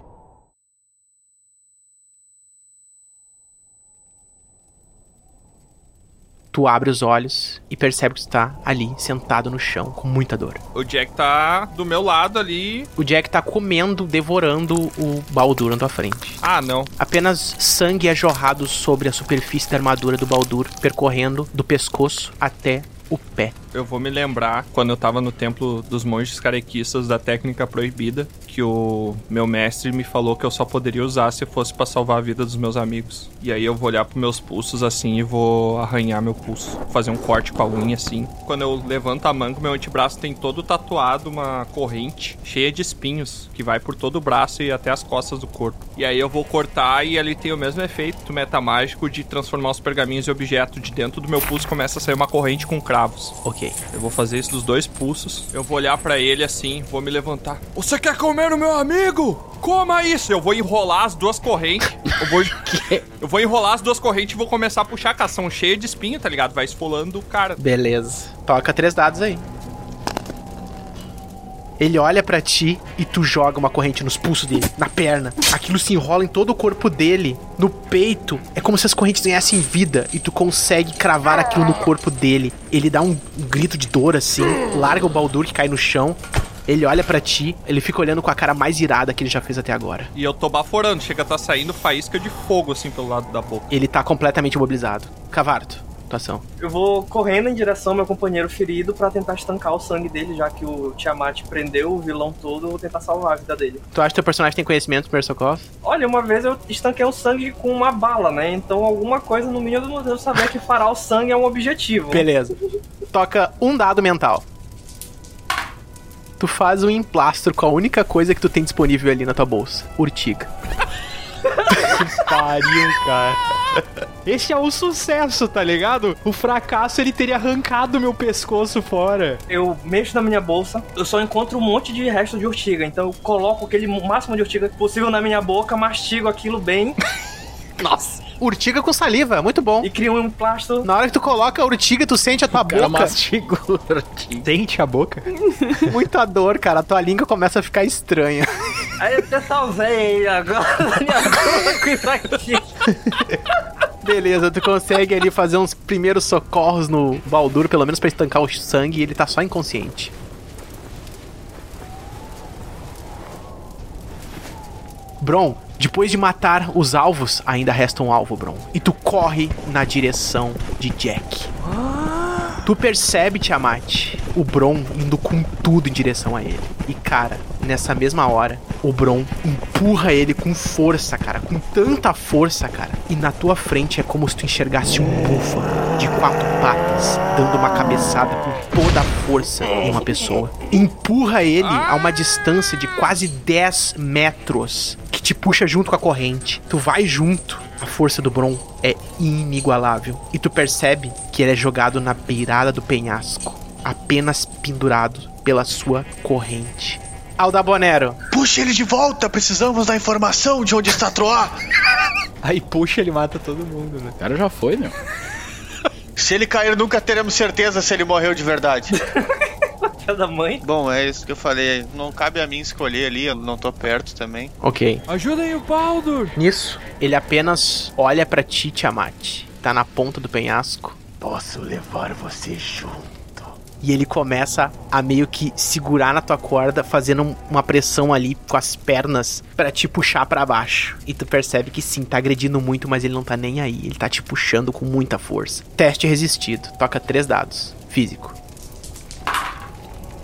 Tu abre os olhos e percebe que tu tá ali, sentado no chão, com muita dor. O Jack tá do meu lado ali. O Jack tá comendo, devorando o Baldur na tua frente. Ah, não. Apenas sangue é jorrado sobre a superfície da armadura do Baldur, percorrendo do pescoço até o pé. Eu vou me lembrar quando eu tava no templo dos monges carequistas da técnica proibida, que o meu mestre me falou que eu só poderia usar se fosse pra salvar a vida dos meus amigos. E aí eu vou olhar pros meus pulsos assim e vou arranhar meu pulso, fazer um corte com a unha assim. Quando eu levanto a manga, meu antebraço tem todo tatuado uma corrente cheia de espinhos que vai por todo o braço e até as costas do corpo. E aí eu vou cortar e ali tem o mesmo efeito metamágico de transformar os pergaminhos em objeto. De dentro do meu pulso começa a sair uma corrente com cravos. Ok. Eu vou fazer isso dos dois pulsos. Eu vou olhar pra ele assim, vou me levantar. Você quer comer o meu amigo? Coma isso! Eu vou enrolar as duas correntes. Eu vou, eu vou enrolar as duas correntes e vou começar a puxar a são cheia de espinho, tá ligado? Vai esfolando o cara. Beleza. Toca três dados aí. Ele olha pra ti e tu joga uma corrente nos pulsos dele, na perna. Aquilo se enrola em todo o corpo dele, no peito. É como se as correntes ganhassem vida e tu consegue cravar aquilo no corpo dele. Ele dá um, um grito de dor assim, larga o Baldur que cai no chão. Ele olha pra ti, ele fica olhando com a cara mais irada que ele já fez até agora. E eu tô baforando, chega a tá saindo faísca de fogo assim pelo lado da boca. Ele tá completamente imobilizado. Cavarto, Eu vou correndo em direção ao meu companheiro ferido pra tentar estancar o sangue dele, já que o Tiamat prendeu o vilão todo, eu vou tentar salvar a vida dele. Tu acha que teu personagem tem conhecimento primeiros socorros? Olha, uma vez eu estanquei o sangue com uma bala, né? Então alguma coisa no mínimo eu devo saber que parar o sangue é um objetivo. Beleza. Toca um dado mental. Tu faz um emplastro com a única coisa que tu tem disponível ali na tua bolsa. Urtiga. Que pariu, cara. Esse é o sucesso, tá ligado? O fracasso ele teria arrancado meu pescoço fora. Eu mexo na minha bolsa, eu só encontro um monte de resto de urtiga, então eu coloco aquele máximo de urtiga possível na minha boca, mastigo aquilo bem. Nossa. Urtiga com saliva, muito bom. E cria um emplastro. Na hora que tu coloca a urtiga, tu sente a tua cara boca. mastiga o urtiga. Sente a boca. Muita dor, cara. A tua língua começa a ficar estranha. Aí eu até salvei agora minha boca isso aqui. Beleza, tu consegue ali fazer uns primeiros socorros no Baldur, pelo menos pra estancar o sangue, e ele tá só inconsciente. Bron, depois de matar os alvos, ainda resta um alvo, Bron. E tu corre na direção de Jack. Tu percebe, Tiamat, o Bron indo com tudo em direção a ele. E, cara, nessa mesma hora, o Bron empurra ele com força, cara. Com tanta força, cara. E na tua frente é como se tu enxergasse um búfalo de quatro patas, dando uma cabeçada com toda a força em uma pessoa. Empurra ele a uma distância de quase 10 metros, que te puxa junto com a corrente. Tu vai junto. A força do Bron é inigualável. E tu percebe que ele é jogado na beirada do penhasco, apenas pendurado pela sua corrente. Aldabonero, Puxa ele de volta, precisamos da informação de onde está Troá. Aí puxa, ele mata todo mundo, né? O cara já foi, meu. Se ele cair, nunca teremos certeza se ele morreu de verdade. Filha da mãe. Bom, é isso que eu falei. Não cabe a mim escolher ali, eu não tô perto também. Ok. Ajudem o Baldur! Nisso, ele apenas olha pra ti, Tiamat. Tá na ponta do penhasco. Posso levar você junto. E ele começa a meio que segurar na tua corda, fazendo um- uma pressão ali com as pernas pra te puxar pra baixo. E tu percebe que sim, tá agredindo muito, mas ele não tá nem aí. Ele tá te puxando com muita força. Teste resistido. Toca três dados. Físico.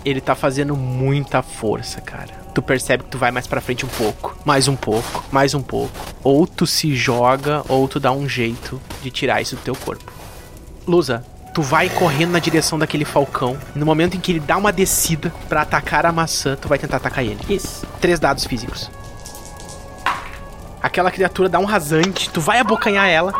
Ele tá fazendo muita força, cara. Tu percebe que tu vai mais pra frente um pouco, mais um pouco, mais um pouco. Ou tu se joga, ou tu dá um jeito de tirar isso do teu corpo. Lusa, tu vai correndo na direção daquele falcão. No momento em que ele dá uma descida pra atacar a maçã, tu vai tentar atacar ele. Isso. Três dados físicos. Aquela criatura dá um rasante, tu vai abocanhar ela.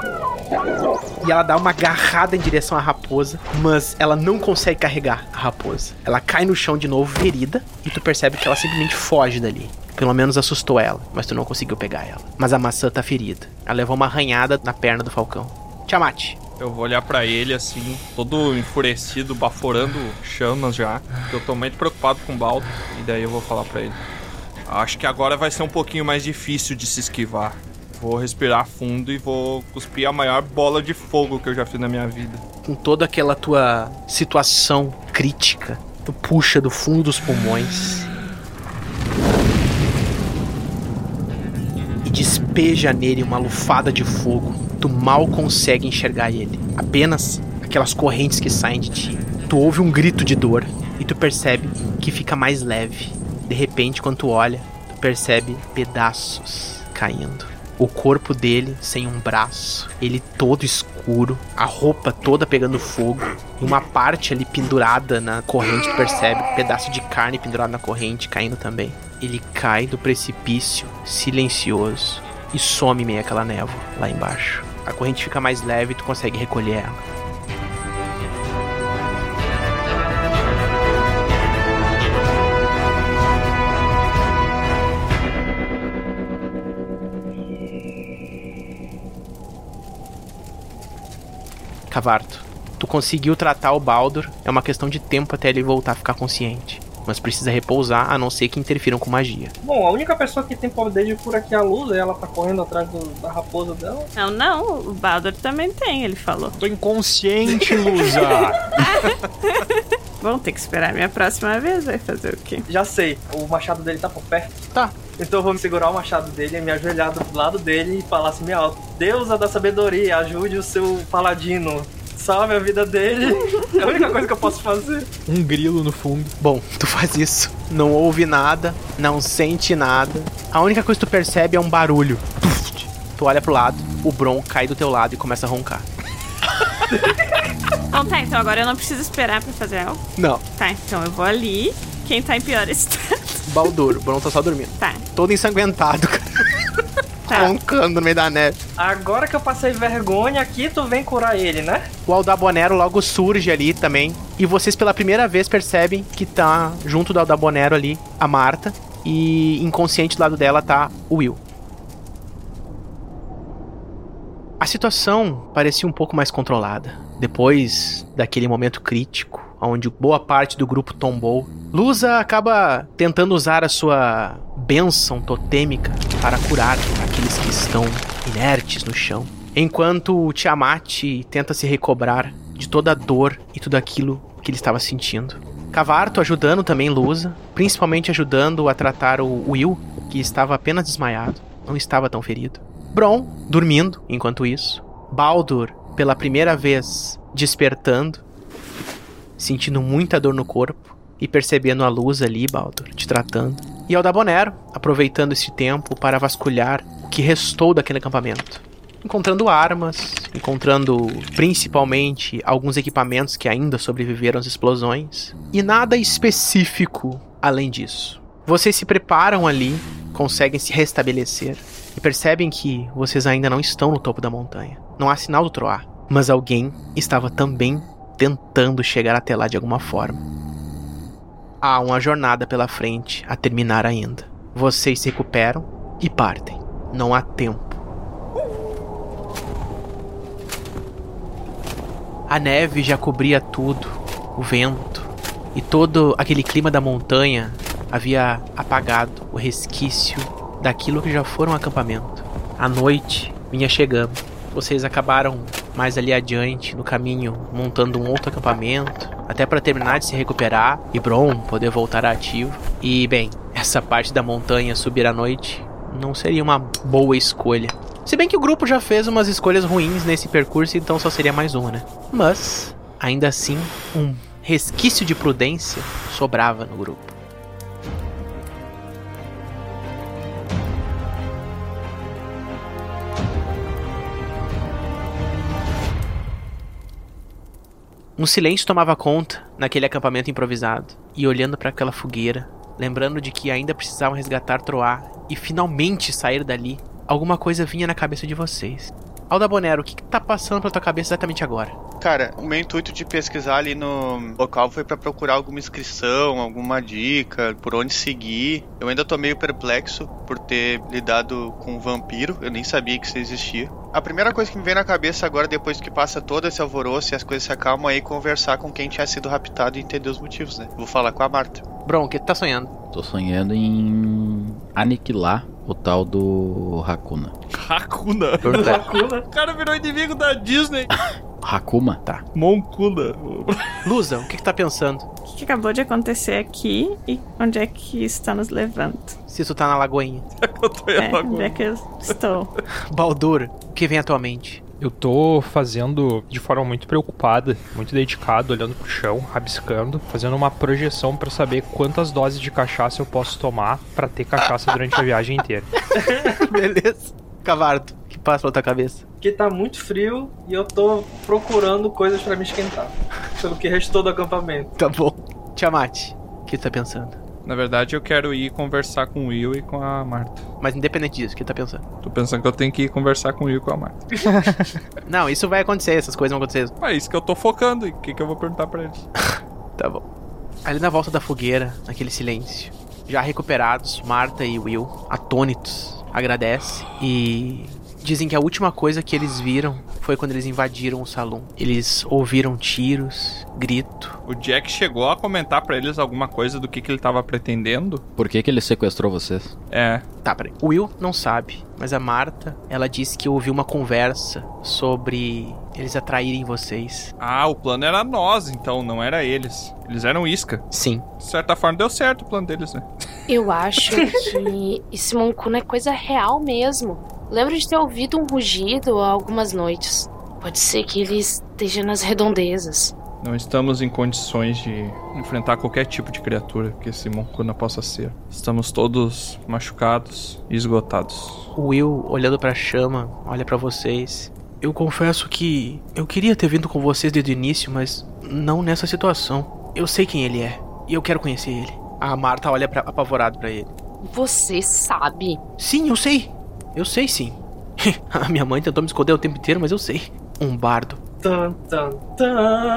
E ela dá uma agarrada em direção à raposa, mas ela não consegue carregar a raposa. Ela cai no chão de novo, ferida, e tu percebe que ela simplesmente foge dali. Pelo menos assustou ela, mas tu não conseguiu pegar ela. Mas a maçã tá ferida. Ela levou uma arranhada na perna do falcão. Tiamat, Eu vou olhar pra ele assim, todo enfurecido, baforando chamas já. Eu tô muito preocupado com o baldo. E daí eu vou falar pra ele. Acho que agora vai ser um pouquinho mais difícil de se esquivar. Vou respirar fundo e vou cuspir a maior bola de fogo que eu já fiz na minha vida. com toda aquela tua situação crítica, tu puxa do fundo dos pulmões e despeja nele uma lufada de fogo. Tu mal consegue enxergar ele, apenas aquelas correntes que saem de ti. Tu ouve um grito de dor e tu percebe que fica mais leve. De repente, quando tu olha, tu percebe pedaços caindo. O corpo dele sem um braço, ele todo escuro, a roupa toda pegando fogo, e uma parte ali pendurada na corrente, tu percebe, um pedaço de carne pendurado na corrente caindo também. Ele cai do precipício, silencioso, e some meio aquela névoa lá embaixo. A corrente fica mais leve e tu consegue recolher ela. Cavarto, tu conseguiu tratar o Baldur, é uma questão de tempo até ele voltar a ficar consciente. Mas precisa repousar, a não ser que interfiram com magia. Bom, a única pessoa que tem poder de cura aqui é a Luz, e ela tá correndo atrás do- da raposa dela. Não, não, o Baldur também tem, ele falou. Tô inconsciente, Lusa. Bom, tem que esperar a minha próxima vez, vai fazer o quê? Já sei, o machado dele tá por perto. Tá. Então eu vou me segurar o machado dele e me ajoelhar do lado dele e falar assim, minha alto, deusa da sabedoria, ajude o seu paladino. Salve a vida dele. É a única coisa que eu posso fazer. um grilo no fundo. Bom, tu faz isso, não ouve nada, não sente nada. A única coisa que tu percebe é um barulho. Tu olha pro lado, o Bron cai do teu lado e começa a roncar. Bom, tá, então agora eu não preciso esperar pra fazer algo. Não, Tá, então eu vou ali. Quem tá em pior estado? Baldur, o Bron tá só dormindo. Tá, Todo ensanguentado, cara. tá. Roncando no meio da neve. Agora que eu passei vergonha aqui, tu vem curar ele, né? O Aldabonero logo surge ali também. E vocês pela primeira vez percebem que tá junto do Aldabonero ali a Marta. E inconsciente do lado dela tá o Will. A situação parecia um pouco mais controlada. Depois daquele momento crítico, onde boa parte do grupo tombou, Lusa acaba tentando usar a sua bênção totêmica para curar aqueles que estão inertes no chão. Enquanto Tiamat tenta se recobrar de toda a dor e tudo aquilo que ele estava sentindo. Cavarto ajudando também Lusa, principalmente ajudando a tratar o Will, que estava apenas desmaiado, não estava tão ferido. Bron dormindo enquanto isso. Baldur, pela primeira vez, despertando, sentindo muita dor no corpo e percebendo a luz ali, Baldur, te tratando. E Aldabonero, aproveitando esse tempo para vasculhar o que restou daquele acampamento. Encontrando armas, encontrando principalmente alguns equipamentos que ainda sobreviveram às explosões. E nada específico além disso. Vocês se preparam ali, conseguem se restabelecer e percebem que vocês ainda não estão no topo da montanha. Não há sinal do Troar, mas alguém estava também tentando chegar até lá de alguma forma. Há uma jornada pela frente a terminar ainda. Vocês se recuperam e partem. Não há tempo. A neve já cobria tudo, o vento e todo aquele clima da montanha havia apagado o resquício daquilo que já foi um acampamento. A noite vinha chegando. Vocês acabaram mais ali adiante no caminho montando um outro acampamento, até para terminar de se recuperar e Bron poder voltar ativo. E bem, essa parte da montanha subir à noite não seria uma boa escolha. Se bem que o grupo já fez umas escolhas ruins nesse percurso, então só seria mais uma, né? Mas, ainda assim, um resquício de prudência sobrava no grupo. Um silêncio tomava conta naquele acampamento improvisado, e olhando para aquela fogueira, lembrando de que ainda precisavam resgatar Troar e finalmente sair dali, alguma coisa vinha na cabeça de vocês. Alda Bonero, o que, que tá passando pela tua cabeça exatamente agora? Cara, o meu intuito de pesquisar ali no local foi pra procurar alguma inscrição, alguma dica, por onde seguir. Eu ainda tô meio perplexo por ter lidado com um vampiro, eu nem sabia que isso existia. A primeira coisa que me vem na cabeça agora, depois que passa todo esse alvoroço e as coisas se acalmam, é ir conversar com quem tinha sido raptado e entender os motivos, né? Vou falar com a Marta. Bron, o que tu tá sonhando? Tô sonhando em aniquilar o tal do Hakuna. Hakuna. Hakuna? O cara virou inimigo da Disney. Hakuma? Tá. Moncuna. Lusa, o que, que tá pensando? O que, que acabou de acontecer aqui e onde é que está nos levando? Se tu tá na lagoinha. eu tô em É, onde é que eu estou? Baldur, o que vem à tua mente? Eu tô fazendo de forma muito preocupada, muito dedicado, olhando pro chão, rabiscando, fazendo uma projeção pra saber quantas doses de cachaça eu posso tomar pra ter cachaça durante a viagem inteira. Beleza. Cavardo, o que passa pela tua cabeça? Que tá muito frio e eu tô procurando coisas pra me esquentar. Pelo que restou do acampamento. Tá bom. Tiamat, o que tu tá pensando? Na verdade, eu quero ir conversar com o Will e com a Marta. Mas independente disso, o que tá pensando? Tô pensando que eu tenho que ir conversar com o Will e com a Marta. Não, isso vai acontecer, essas coisas vão acontecer. É isso que eu tô focando. E o que, que eu vou perguntar pra eles? Tá bom. Ali na volta da fogueira, naquele silêncio, já recuperados, Marta e Will, atônitos, agradecem e dizem que a última coisa que eles viram foi quando eles invadiram o salão. Eles ouviram tiros, grito. O Jack chegou a comentar pra eles alguma coisa do que, que ele tava pretendendo. Por que, que ele sequestrou vocês? É. Tá, peraí. O Will não sabe, mas a Marta, ela disse que ouviu uma conversa sobre eles atraírem vocês. Ah, o plano era nós, então, não era eles. Eles eram isca. Sim. De certa forma, deu certo o plano deles, né? Eu acho que esse Moncuna é coisa real mesmo. Lembro de ter ouvido um rugido há algumas noites. Pode ser que ele esteja nas redondezas. Não estamos em condições de enfrentar qualquer tipo de criatura que esse Moncuna possa ser. Estamos todos machucados e esgotados. O Will, olhando pra chama, olha pra vocês. Eu confesso que eu queria ter vindo com vocês desde o início, mas não nessa situação. Eu sei quem ele é e eu quero conhecer ele. A Marta olha pra, apavorado pra ele. Você sabe? Sim, eu sei. Eu sei sim. A minha mãe tentou me esconder o tempo inteiro, mas eu sei. Um bardo. Tan, tan, tan.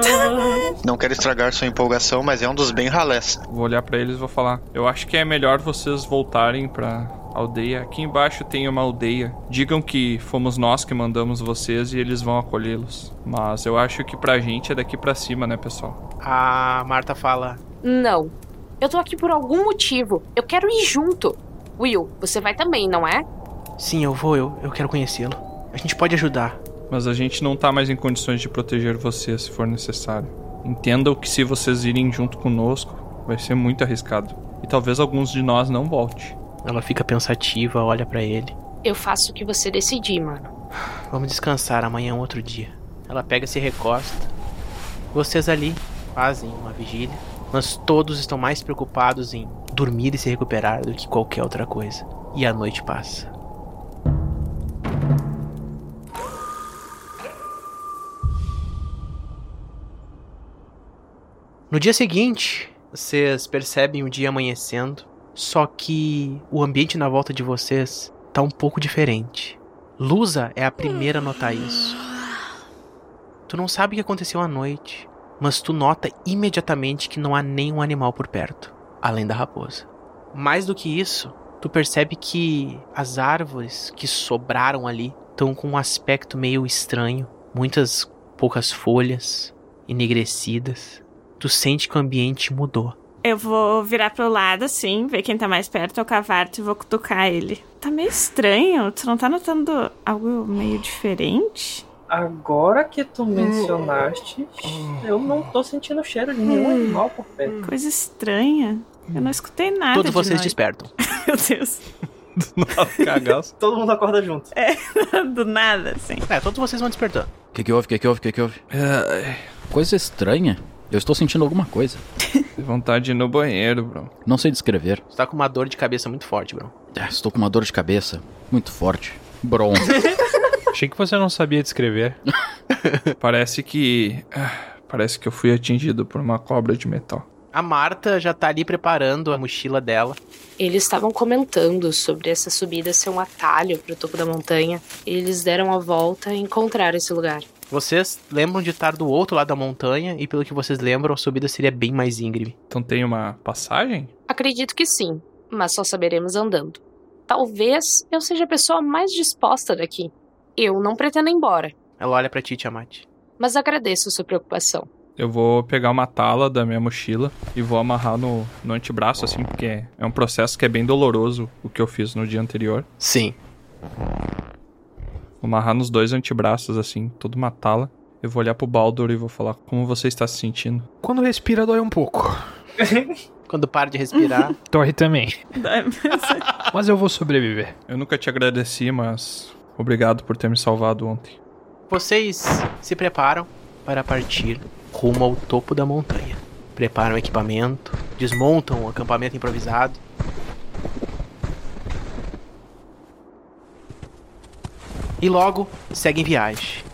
Não quero estragar sua empolgação, mas é um dos bem ralés. Vou olhar pra eles e vou falar: Eu acho que é melhor vocês voltarem pra aldeia. Aqui embaixo tem uma aldeia. Digam que fomos nós que mandamos vocês e eles vão acolhê-los. Mas eu acho que pra gente é daqui pra cima, né, pessoal? A Marta fala: Não. Eu tô aqui por algum motivo. Eu quero ir junto. Will, você vai também, não é? Sim, eu vou, eu, eu quero conhecê-lo. A gente pode ajudar. Mas a gente não tá mais em condições de proteger vocês se for necessário. Entendam que se vocês irem junto conosco, vai ser muito arriscado. E talvez alguns de nós não volte. Ela fica pensativa, olha pra ele. Eu faço o que você decidir, mano. Vamos descansar, amanhã é um outro dia. Ela pega e se recosta. Vocês ali fazem uma vigília, mas todos estão mais preocupados em dormir e se recuperar do que qualquer outra coisa. E a noite passa. No dia seguinte, vocês percebem o dia amanhecendo, só que o ambiente na volta de vocês tá um pouco diferente. Lusa é a primeira a notar isso. Tu não sabe o que aconteceu à noite, mas tu nota imediatamente que não há nenhum animal por perto, além da raposa. Mais do que isso, tu percebe que as árvores que sobraram ali estão com um aspecto meio estranho, muitas poucas folhas, enegrecidas. Tu sente que o ambiente mudou. Eu vou virar pro lado, assim, ver quem tá mais perto, é o Cavarto, e vou cutucar ele. Tá meio estranho, tu não tá notando algo meio diferente? Agora que tu mencionaste, eu não tô sentindo cheiro de nenhum animal por perto. Coisa estranha. Eu não escutei nada. Todos de vocês noite. despertam. Meu Deus. Cagaço. Todo mundo acorda junto. É, do nada, assim. É, todos vocês vão despertando. O que, que houve? O que, que houve? O que, que houve? Coisa estranha. Eu estou sentindo alguma coisa. Tem vontade de ir no banheiro, bro. Não sei descrever. Você tá com uma dor de cabeça muito forte, bro. Ah, Estou com uma dor de cabeça muito forte. Bron. Achei que você não sabia descrever. Parece que. ah, Parece que eu fui atingido por uma cobra de metal. A Marta já tá ali preparando a mochila dela. Eles estavam comentando sobre essa subida ser um atalho pro topo da montanha. Eles deram a volta e encontraram esse lugar. Vocês lembram de estar do outro lado da montanha e pelo que vocês lembram, a subida seria bem mais íngreme. Então tem uma passagem? Acredito que sim, mas só saberemos andando. Talvez eu seja a pessoa mais disposta daqui. Eu não pretendo ir embora, Ela olha pra ti, Tiamat. mas agradeço a sua preocupação. Eu vou pegar uma tala da minha mochila e vou amarrar no, no antebraço, assim, porque é um processo que é bem doloroso o que eu fiz no dia anterior. Sim. Vou amarrar nos dois antebraços, assim, toda uma tala. Eu vou olhar pro Baldur e vou falar como você está se sentindo. Quando respira, dói um pouco. Quando para de respirar. Dói também. Mas eu vou sobreviver. Eu nunca te agradeci, mas obrigado por ter me salvado ontem. Vocês se preparam para partir rumo ao topo da montanha. Preparam o equipamento, desmontam o acampamento improvisado. E logo seguem viagem.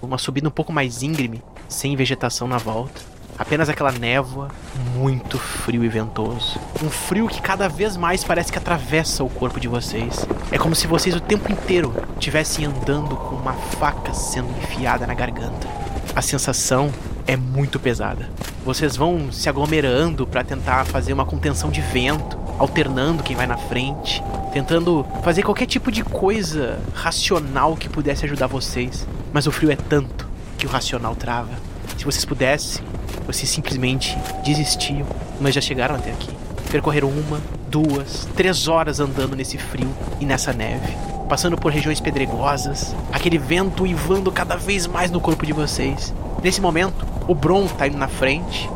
Uma subida um pouco mais íngreme, sem vegetação na volta. Apenas aquela névoa, muito frio e ventoso. Um frio que cada vez mais parece que atravessa o corpo de vocês. É como se vocês o tempo inteiro estivessem andando com uma faca sendo enfiada na garganta. A sensação é muito pesada. Vocês vão se aglomerando para tentar fazer uma contenção de vento, alternando quem vai na frente, tentando fazer qualquer tipo de coisa racional que pudesse ajudar vocês. Mas o frio é tanto que o racional trava. Se vocês pudessem, vocês simplesmente desistiam, mas já chegaram até aqui. Percorreram uma, duas, três horas andando nesse frio e nessa neve, passando por regiões pedregosas, aquele vento uivando cada vez mais no corpo de vocês. Nesse momento, o Bron tá indo na frente,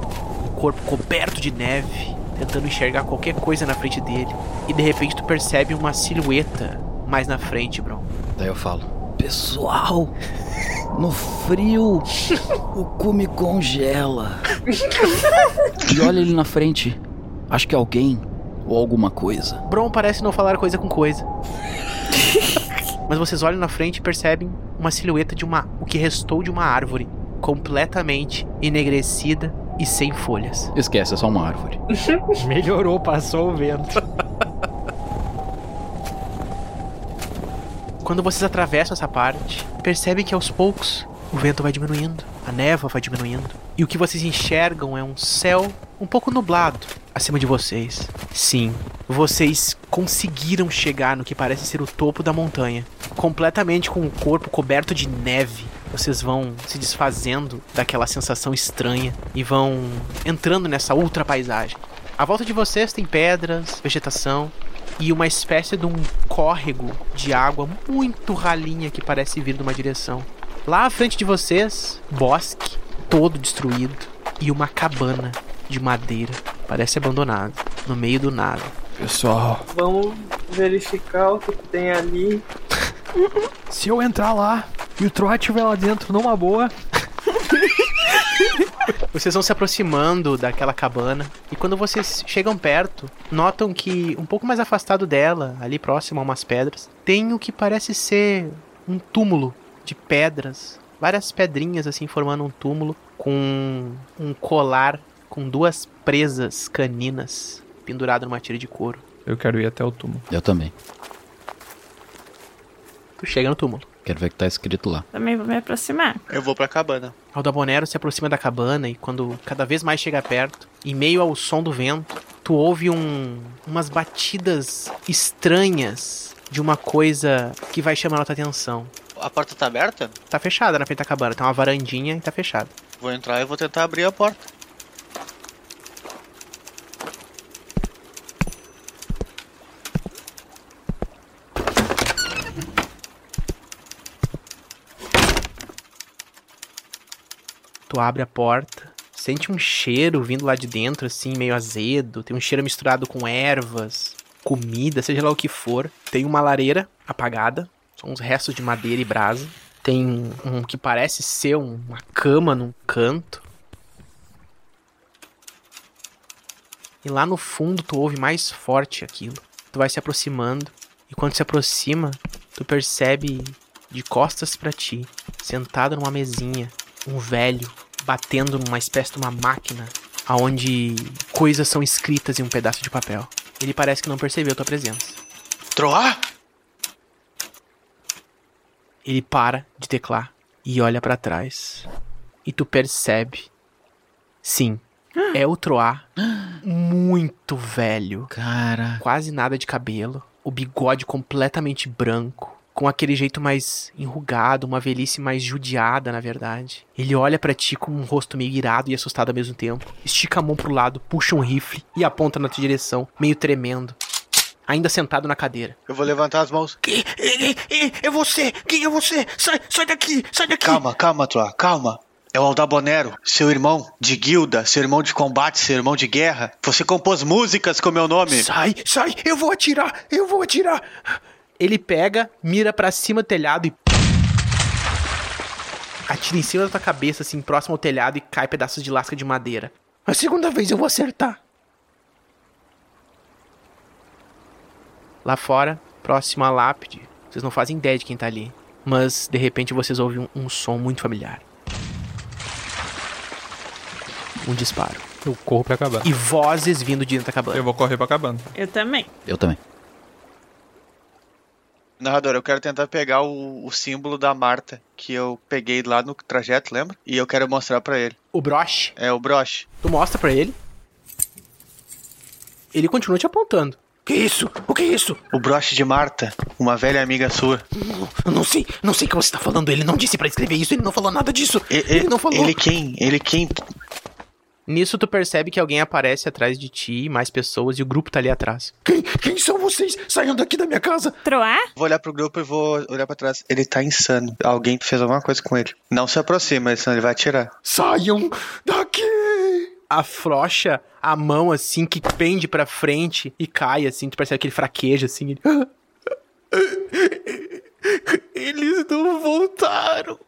o corpo coberto de neve, tentando enxergar qualquer coisa na frente dele, e de repente tu percebe uma silhueta mais na frente, Bron. Daí eu falo: Pessoal, no frio, o cu me congela. E olha ele na frente. Acho que é alguém ou alguma coisa. Bron parece não falar coisa com coisa. Mas vocês olham na frente e percebem uma silhueta de uma. o que restou de uma árvore, completamente enegrecida e sem folhas. Esquece, é só uma árvore. Melhorou, passou o vento. Quando vocês atravessam essa parte, percebem que aos poucos o vento vai diminuindo, a névoa vai diminuindo, e o que vocês enxergam é um céu um pouco nublado acima de vocês. Sim, vocês conseguiram chegar no que parece ser o topo da montanha, completamente com o corpo coberto de neve. Vocês vão se desfazendo daquela sensação estranha e vão entrando nessa ultra paisagem. À volta de vocês tem pedras, vegetação, e uma espécie de um córrego de água muito ralinha que parece vir de uma direção. Lá à frente de vocês, bosque todo destruído e uma cabana de madeira, parece abandonada, no meio do nada. Pessoal, Vamos verificar o que tem ali. Se eu entrar lá e o Troá estiver lá dentro numa boa, Vocês vão se aproximando daquela cabana e quando vocês chegam perto, notam que um pouco mais afastado dela, ali próximo a umas pedras, tem o que parece ser um túmulo de pedras, várias pedrinhas assim formando um túmulo com um colar com duas presas caninas pendurado numa tira de couro. eu quero ir até o túmulo. Eu também. Tu chega no túmulo. Quero ver o que tá escrito lá. Também vou me aproximar. Eu vou pra cabana. Aldabonero se aproxima da cabana e quando cada vez mais chega perto, em meio ao som do vento, tu ouve um, umas batidas estranhas de uma coisa que vai chamar a tua atenção. A porta tá aberta? Tá fechada na frente da cabana, tem uma varandinha e tá fechada. Vou entrar e vou tentar abrir a porta. Tu abre a porta, sente um cheiro vindo lá de dentro, assim, meio azedo. Tem um cheiro misturado com ervas, comida, seja lá o que for. Tem uma lareira apagada, são uns restos de madeira e brasa. Tem um que parece ser um- uma cama num canto. E lá no fundo tu ouve mais forte aquilo. Tu vai se aproximando. E quando se aproxima, tu percebe de costas pra ti, sentado numa mesinha, um velho batendo numa espécie de uma máquina aonde coisas são escritas em um pedaço de papel. Ele parece que não percebeu tua presença. Troar? Ele para de teclar e olha pra trás. E tu percebe. Sim, é o Troar muito velho. Cara. Quase nada de cabelo. O bigode completamente branco. Com aquele jeito mais enrugado, uma velhice mais judiada, na verdade. Ele olha pra ti com um rosto meio irado e assustado ao mesmo tempo. Estica a mão pro lado, puxa um rifle e aponta na tua direção, meio tremendo. Ainda sentado na cadeira. Eu vou levantar as mãos. É você! Quem é você? Sai, sai daqui! Sai daqui! Calma, calma, Troa, calma. É o Aldabonero, seu irmão de guilda, seu irmão de combate, seu irmão de guerra. Você compôs músicas com meu nome. Sai, sai! Eu vou atirar! Eu vou atirar! Ele pega, mira pra cima do telhado e. Atira em cima da tua cabeça, assim, próximo ao telhado e cai pedaços de lasca de madeira. A segunda vez eu vou acertar. Lá fora, próximo à lápide, vocês não fazem ideia de quem tá ali. Mas, de repente, vocês ouvem um, um som muito familiar. Um disparo. Eu corro pra cabana. E vozes vindo de dentro da cabana. Eu vou correr pra cabana. Eu também. Eu também. Narrador, eu quero tentar pegar o, o símbolo da Marta que eu peguei lá no trajeto, lembra? E eu quero mostrar pra ele. O broche. É o broche. Tu mostra pra ele. Ele continua te apontando. Que isso? O que é isso? O broche de Marta, uma velha amiga sua. Eu não sei, não sei o que você tá falando. Ele não disse pra escrever isso, ele não falou nada disso. Ele, Ele não falou. Ele quem? Ele quem? Nisso tu percebe que alguém aparece atrás de ti, mais pessoas, e o grupo tá ali atrás. Quem, quem são vocês? Saiam daqui da minha casa. Troar? Vou olhar pro grupo e vou olhar pra trás. Ele tá insano. Alguém fez alguma coisa com ele. Não se aproxima, senão ele vai atirar. Saiam daqui! Afrouxa a mão, assim, que pende pra frente e cai, assim. Tu percebe que ele fraqueja, assim. Ele... Eles não voltaram.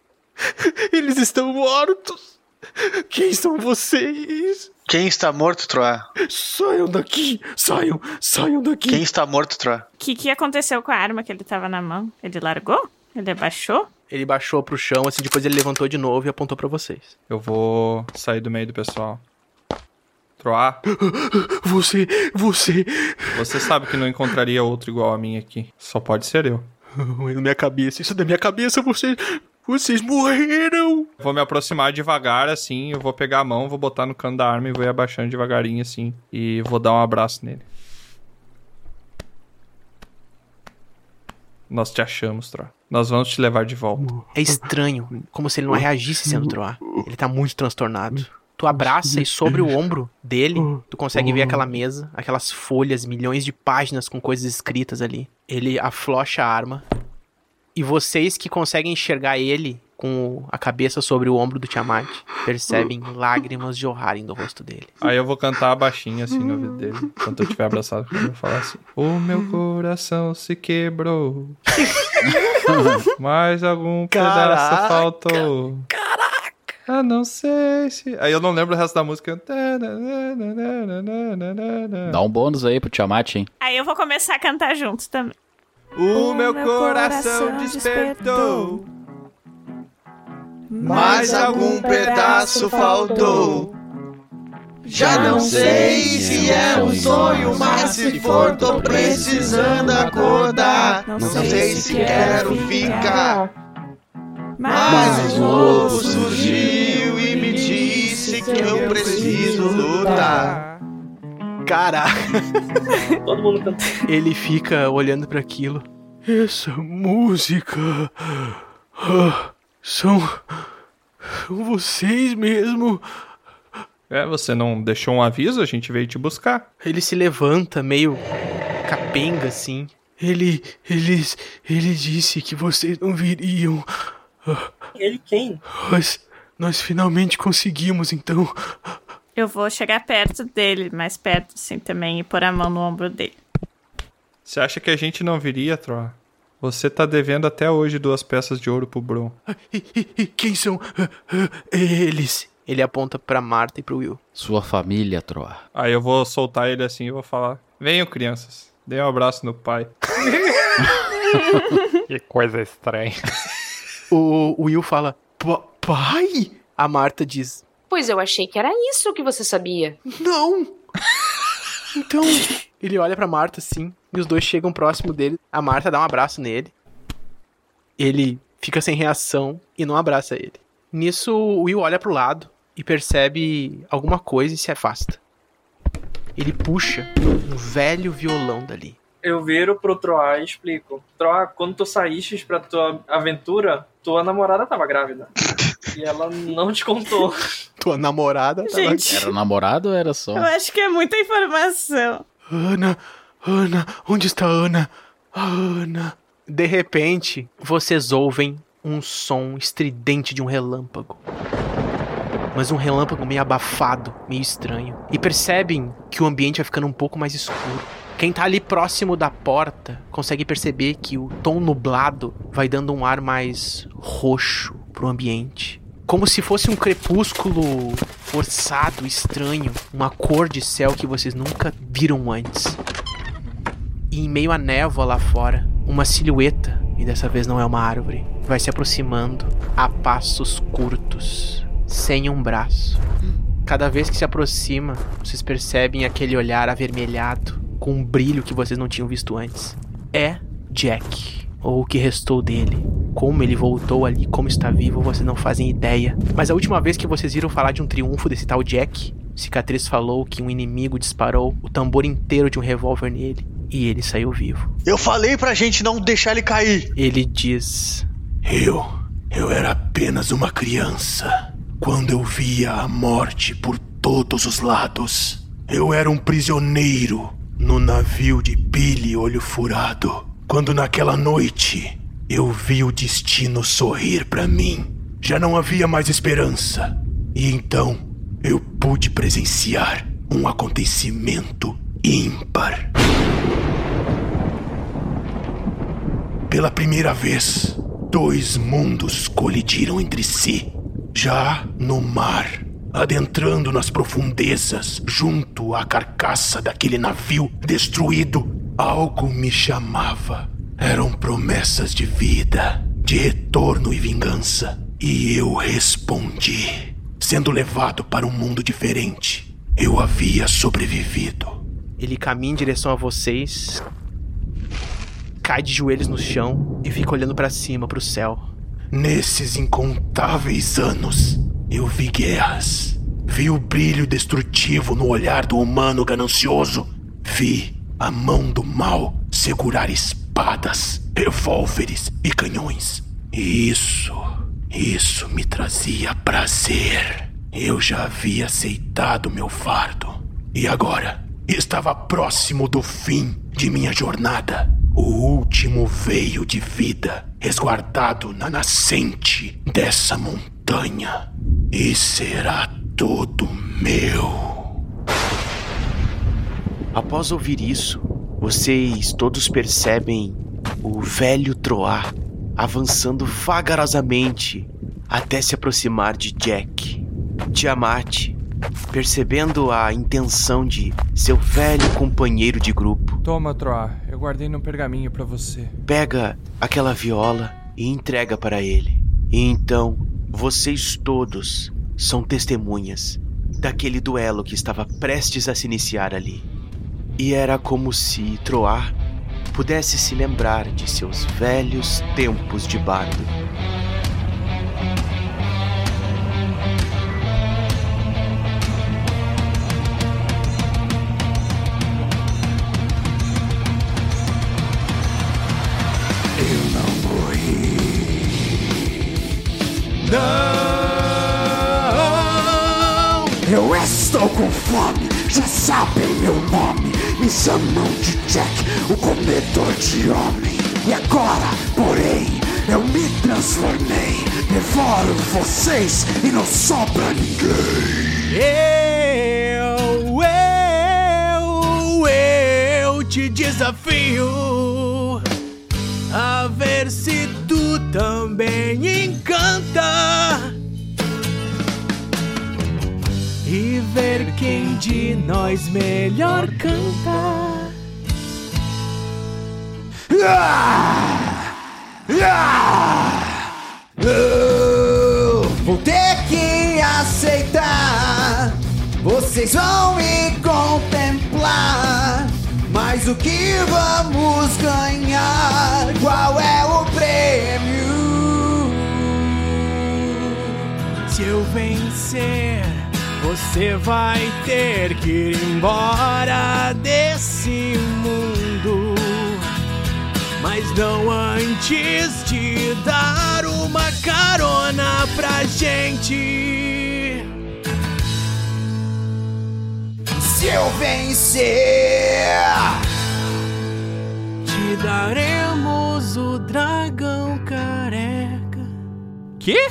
Eles estão mortos. Quem são vocês? Quem está morto, Troa? Saiam daqui! Saiam! Saiam daqui! Quem está morto, Troa? O que, que aconteceu com a arma que ele tava na mão? Ele largou? Ele abaixou? Ele baixou pro chão, assim, depois ele levantou de novo e apontou pra vocês. Eu vou sair do meio do pessoal. Troar, Você, você. você sabe que não encontraria outro igual a mim aqui. Só pode ser eu. É na minha cabeça, isso é da minha cabeça, vocês. Vocês morreram! Vou me aproximar devagar, assim, eu vou pegar a mão, vou botar no cano da arma e vou ir abaixando devagarinho, assim, e vou dar um abraço nele. Nós te achamos, Tro. Nós vamos te levar de volta. É estranho, como se ele não reagisse sendo Troar. Ele tá muito transtornado. Tu abraça e sobre o ombro dele, tu consegue ver aquela mesa, aquelas folhas, milhões de páginas com coisas escritas ali. Ele aflocha a arma. E vocês que conseguem enxergar ele com a cabeça sobre o ombro do Tiamat, percebem lágrimas jorrarem do rosto dele. Aí eu vou cantar baixinho, assim, no ouvido dele. Enquanto eu estiver abraçado, eu vou falar assim: O meu coração se quebrou. Mais algum pedaço Caraca, faltou. Caraca! Ah, não sei se. Aí eu não lembro o resto da música. Dá um bônus aí pro Tiamat, hein? Aí eu vou começar a cantar junto também. O meu coração despertou. Mais algum pedaço faltou. Já não sei se é um sonho, mas se for, tô precisando acordar. Não sei se quero ficar. Mas um lobo surgiu e me disse que eu preciso lutar. Caraca! Todo mundo canta. Ele fica olhando para aquilo. Essa música. ah, são. São vocês mesmo. É, você não deixou um aviso? A gente veio te buscar. Ele se levanta, meio capenga assim. Ele. Eles. Ele disse que vocês não viriam. Ele quem? Nós. Nós finalmente conseguimos, então. Eu vou chegar perto dele, mais perto assim também, e pôr a mão no ombro dele. Você acha que a gente não viria, Troa? Você tá devendo até hoje duas peças de ouro pro Bron. E quem são ah, ah, eles? Ele aponta pra Marta e pro Will. Sua família, Troar. Aí eu vou soltar ele assim e vou falar: Venham, crianças. Dê um abraço no pai. Que coisa estranha. O Will fala: "Pa- Pai? A Marta diz: Pois eu achei que era isso que você sabia. Não! Então. Ele olha pra Marta assim, e os dois chegam próximo dele. A Marta dá um abraço nele. Ele fica sem reação e não abraça ele. Nisso, o Will olha pro lado e percebe alguma coisa e se afasta. Ele puxa um velho violão dali. Eu viro pro Troá e explico. Troá, quando tu saíste pra tua aventura, tua namorada tava grávida. E ela não te contou. Tua namorada tava... Gente. Era namorado ou era só? Eu acho que é muita informação. Ana, Ana, onde está Ana? Ana. De repente, vocês ouvem um som estridente de um relâmpago. Mas um relâmpago meio abafado, meio estranho. E percebem que o ambiente vai ficando um pouco mais escuro. Quem tá ali próximo da porta consegue perceber que o tom nublado vai dando um ar mais roxo pro ambiente. Como se fosse um crepúsculo forçado, estranho. Uma cor de céu que vocês nunca viram antes. E em meio à névoa lá fora, uma silhueta, e dessa vez não é uma árvore, vai se aproximando a passos curtos, sem um braço. Cada vez que se aproxima, vocês percebem aquele olhar avermelhado, com um brilho que vocês não tinham visto antes. É Jack, ou o que restou dele. Como ele voltou ali, como está vivo, vocês não fazem ideia. Mas a última vez que vocês viram falar de um triunfo desse tal Jack, Cicatriz falou que um inimigo disparou o tambor inteiro de um revólver nele e ele saiu vivo. Eu falei pra gente não deixar ele cair. Ele diz: Eu. Eu era apenas uma criança. Quando eu via a morte por todos os lados. Eu era um prisioneiro no navio de Billy Olho Furado. Quando naquela noite eu vi o destino sorrir pra mim. Já não havia mais esperança. E então eu pude presenciar um acontecimento ímpar. Pela primeira vez, dois mundos colidiram entre si. Já no mar, adentrando nas profundezas, junto à carcaça daquele navio destruído, algo me chamava. Eram promessas de vida, de retorno e vingança. E eu respondi, sendo levado para um mundo diferente. Eu havia sobrevivido. Ele caminha em direção a vocês, cai de joelhos no chão e fica olhando pra cima, pro céu. Nesses incontáveis anos, eu vi guerras. Vi o brilho destrutivo no olhar do humano ganancioso. Vi a mão do mal segurar espadas, revólveres e canhões. E isso, isso me trazia prazer. Eu já havia aceitado meu fardo. E agora, estava próximo do fim de minha jornada. O último veio de vida, resguardado na nascente dessa montanha. E será todo meu. Após ouvir isso, vocês todos percebem o velho Troar avançando vagarosamente até se aproximar de Jack. Tiamat, percebendo a intenção de seu velho companheiro de grupo, Toma, Troá. Eu guardei num pergaminho pra você. pega aquela viola e entrega para ele. E então, vocês todos são testemunhas daquele duelo que estava prestes a se iniciar ali. E era como se Troar pudesse se lembrar de seus velhos tempos de bardo. Com fome, já sabem meu nome. Me chamam de Jack, o comedor de homem. E agora, porém, eu me transformei. Devoro vocês e não sobra ninguém. Eu, eu, eu te desafio a ver se tu também encanta. Quem de nós melhor canta. Eu vou ter que aceitar. Vocês vão me contemplar. Mas o que vamos ganhar? Qual é o prêmio? Se eu vencer, você vai ter que ir embora desse mundo. Mas não antes de dar uma carona pra gente. Se eu vencer, Te daremos o dragão careca. Quê?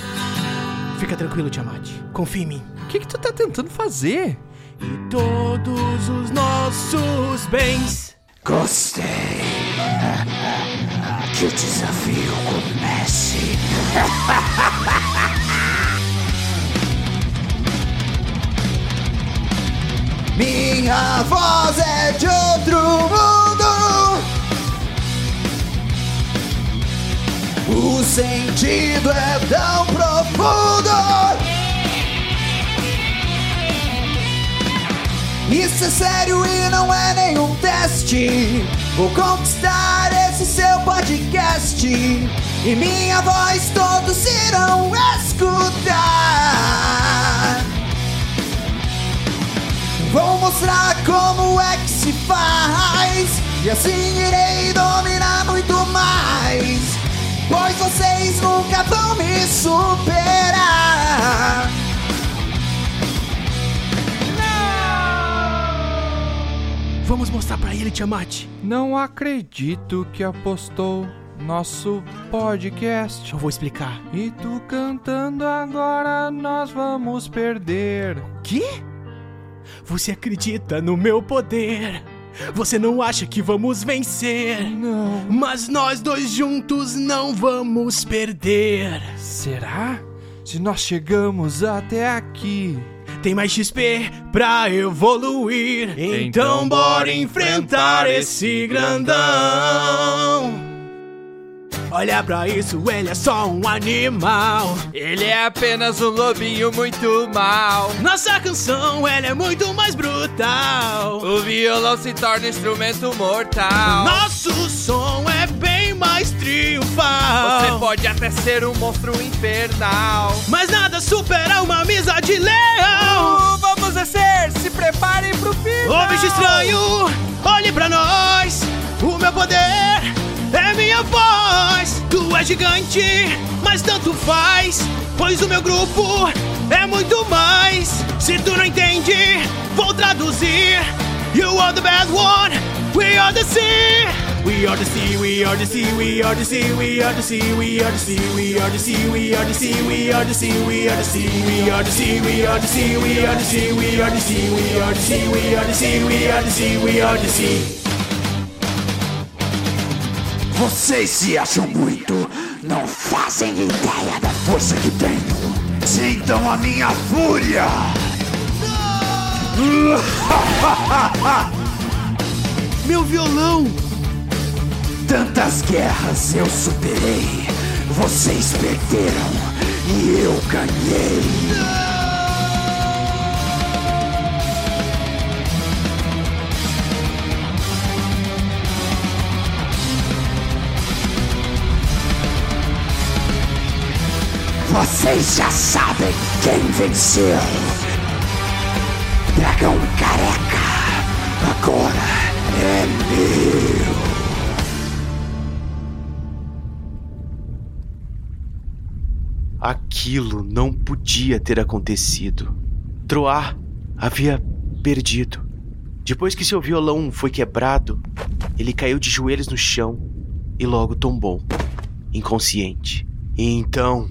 Fica tranquilo, Tiamat. Confia em mim. O que, que tu tá tentando fazer? E todos os nossos bens. gostei. Que o desafio comece. Minha voz é de outro mundo. O sentido é tão profundo. Isso é sério e não é nenhum teste. Vou conquistar esse seu podcast. E minha voz todos irão escutar. Vou mostrar como é que se faz. E assim irei dominar muito mais. Pois vocês nunca vão me superar. Vamos mostrar pra ele, Tiamat. Não acredito que apostou nosso podcast. Eu vou explicar. E tu cantando agora nós vamos perder. Quê? Você acredita no meu poder? Você não acha que vamos vencer? Não. Mas nós dois juntos não vamos perder. Será? Se nós chegamos até aqui. Tem mais XP pra evoluir. Então, Então bora enfrentar esse grandão. Olha pra isso, ele é só um animal. Ele é apenas um lobinho muito mal. Nossa canção, ela é muito mais brutal. O violão se torna instrumento mortal. Nosso som é bem mais triunfal. Você pode até ser um monstro infernal. Mas nada supera uma amizade leal. Uh, vamos descer, se preparem pro final. Ô bicho estranho, olhe pra nós. O meu poder é minha voz. Tu é gigante, mas tanto faz. Pois o meu grupo é muito mais. Se tu não entende, vou traduzir. You are the bad one, we are the sea. We are the sea, we are the sea, we are the sea, we are the sea, we are the sea, we are the sea, we are the sea, we are the sea, we are the sea, we are the sea, we are the sea, we are the sea, we are the sea, we are the sea, we are the sea, we are the sea, we are the sea. Vocês se acham muito, não fazem ideia da força que tenho. Sintam a minha fúria! Meu violão! Tantas guerras eu superei, vocês perderam e eu ganhei. Vocês já sabem quem venceu. Dragão careca, agora é meu. Aquilo não podia ter acontecido. Troar havia perdido. Depois que seu violão foi quebrado, ele caiu de joelhos no chão e logo tombou, inconsciente. E então.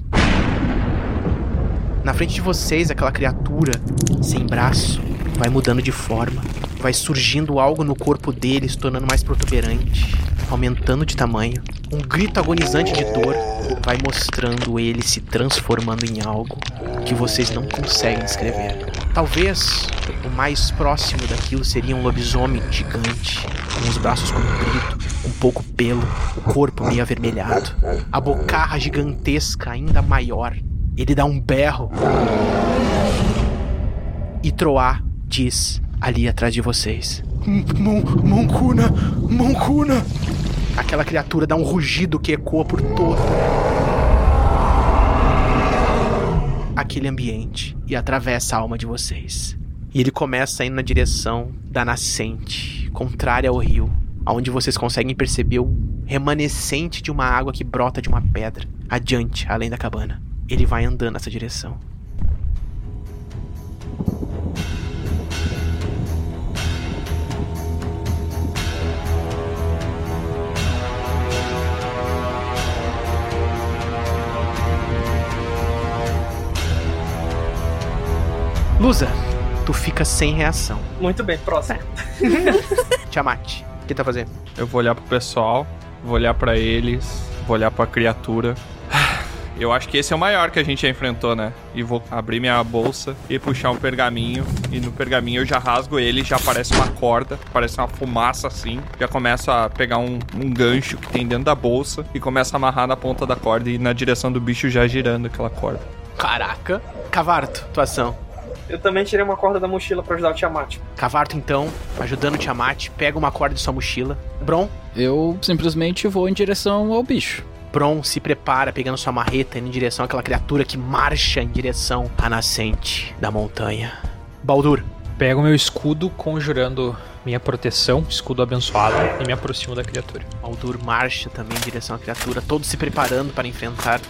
Na frente de vocês, aquela criatura sem braço vai mudando de forma. Vai surgindo algo no corpo dele, se tornando mais protuberante, aumentando de tamanho. Um grito agonizante de dor vai mostrando ele se transformando em algo que vocês não conseguem descrever. Talvez o mais próximo daquilo seria um lobisomem gigante, com os braços compridos, um pouco pelo, o corpo meio avermelhado, a bocarra gigantesca ainda maior. Ele dá um berro. E Troá diz ali atrás de vocês: Mon Moncuna, Moncuna. Aquela criatura dá um rugido que ecoa por todo aquele ambiente e atravessa a alma de vocês. E ele começa a ir na direção da nascente, contrária ao rio, aonde vocês conseguem perceber o remanescente de uma água que brota de uma pedra, adiante, além da cabana. Ele vai andando nessa direção. Lusa, tu fica sem reação. Muito bem, próximo. Tiamat, o que tá fazendo? Eu vou olhar pro pessoal, vou olhar pra eles, vou olhar pra criatura. Eu acho que esse é o maior que a gente já enfrentou, né? E vou abrir minha bolsa e puxar um pergaminho. E no pergaminho eu já rasgo ele, já aparece uma corda, parece uma fumaça assim. Já começo a pegar um, um gancho que tem dentro da bolsa e começo a amarrar na ponta da corda e ir na direção do bicho já girando aquela corda. Caraca. Cavarto, tua ação. Eu também tirei uma corda da mochila pra ajudar o Tiamat. Cavarto, então, ajudando o Tiamat, pega uma corda de sua mochila. Bron? Eu simplesmente vou em direção ao bicho. Bron se prepara, pegando sua marreta, indo em direção àquela criatura que marcha em direção à nascente da montanha. Baldur. Pego meu escudo, conjurando minha proteção, escudo abençoado, e me aproximo da criatura. Baldur marcha também em direção à criatura, todos se preparando para enfrentar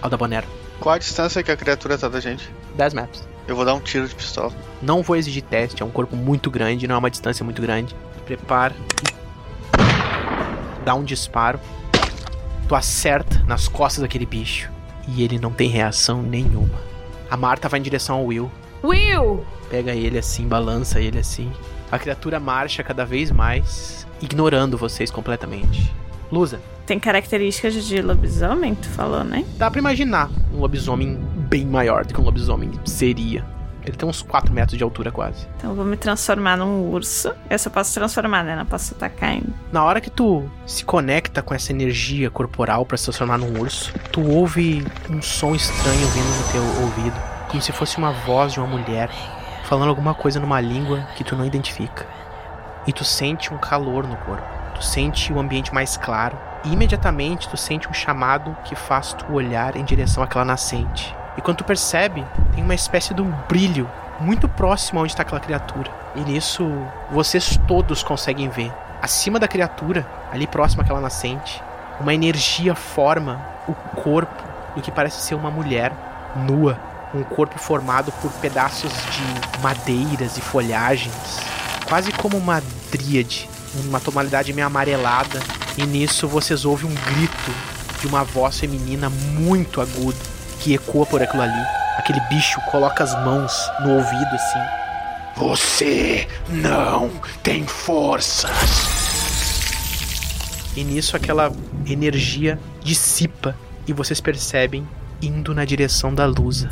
Aldabonero. Qual a distância que a criatura tá da gente? 10 metros. Eu vou dar um tiro de pistola. Não vou exigir teste, é um corpo muito grande, não é uma distância muito grande. Prepara. Dá um disparo. Tu acerta nas costas daquele bicho. E ele não tem reação nenhuma. A Marta vai em direção ao Will. Will! Pega ele assim, balança ele assim. A criatura marcha cada vez mais, ignorando vocês completamente. Lusa. Tem características de lobisomem, tu falou, né? Dá pra imaginar um lobisomem bem maior do que um lobisomem seria. Ele tem uns 4 metros de altura quase. Então eu vou me transformar num urso. Eu só posso transformar, né? Não posso atacar ainda. Na hora que tu se conecta com essa energia corporal para se transformar num urso, tu ouve um som estranho vindo no teu ouvido, como se fosse uma voz de uma mulher falando alguma coisa numa língua que tu não identifica. E tu sente um calor no corpo. Tu sente o ambiente mais claro. E imediatamente tu sente um chamado que faz tu olhar em direção àquela nascente. E quando tu percebe, tem uma espécie de um brilho muito próximo onde está aquela criatura. E nisso vocês todos conseguem ver. Acima da criatura, ali próximo àquela nascente, uma energia forma o corpo do que parece ser uma mulher nua. Um corpo formado por pedaços de madeiras e folhagens. Quase como uma dríade. Uma tonalidade meio amarelada. E nisso vocês ouvem um grito de uma voz feminina muito aguda que ecoa por aquilo ali. Aquele bicho coloca as mãos no ouvido assim. Você não tem forças. E nisso aquela energia dissipa e vocês percebem indo na direção da Lusa.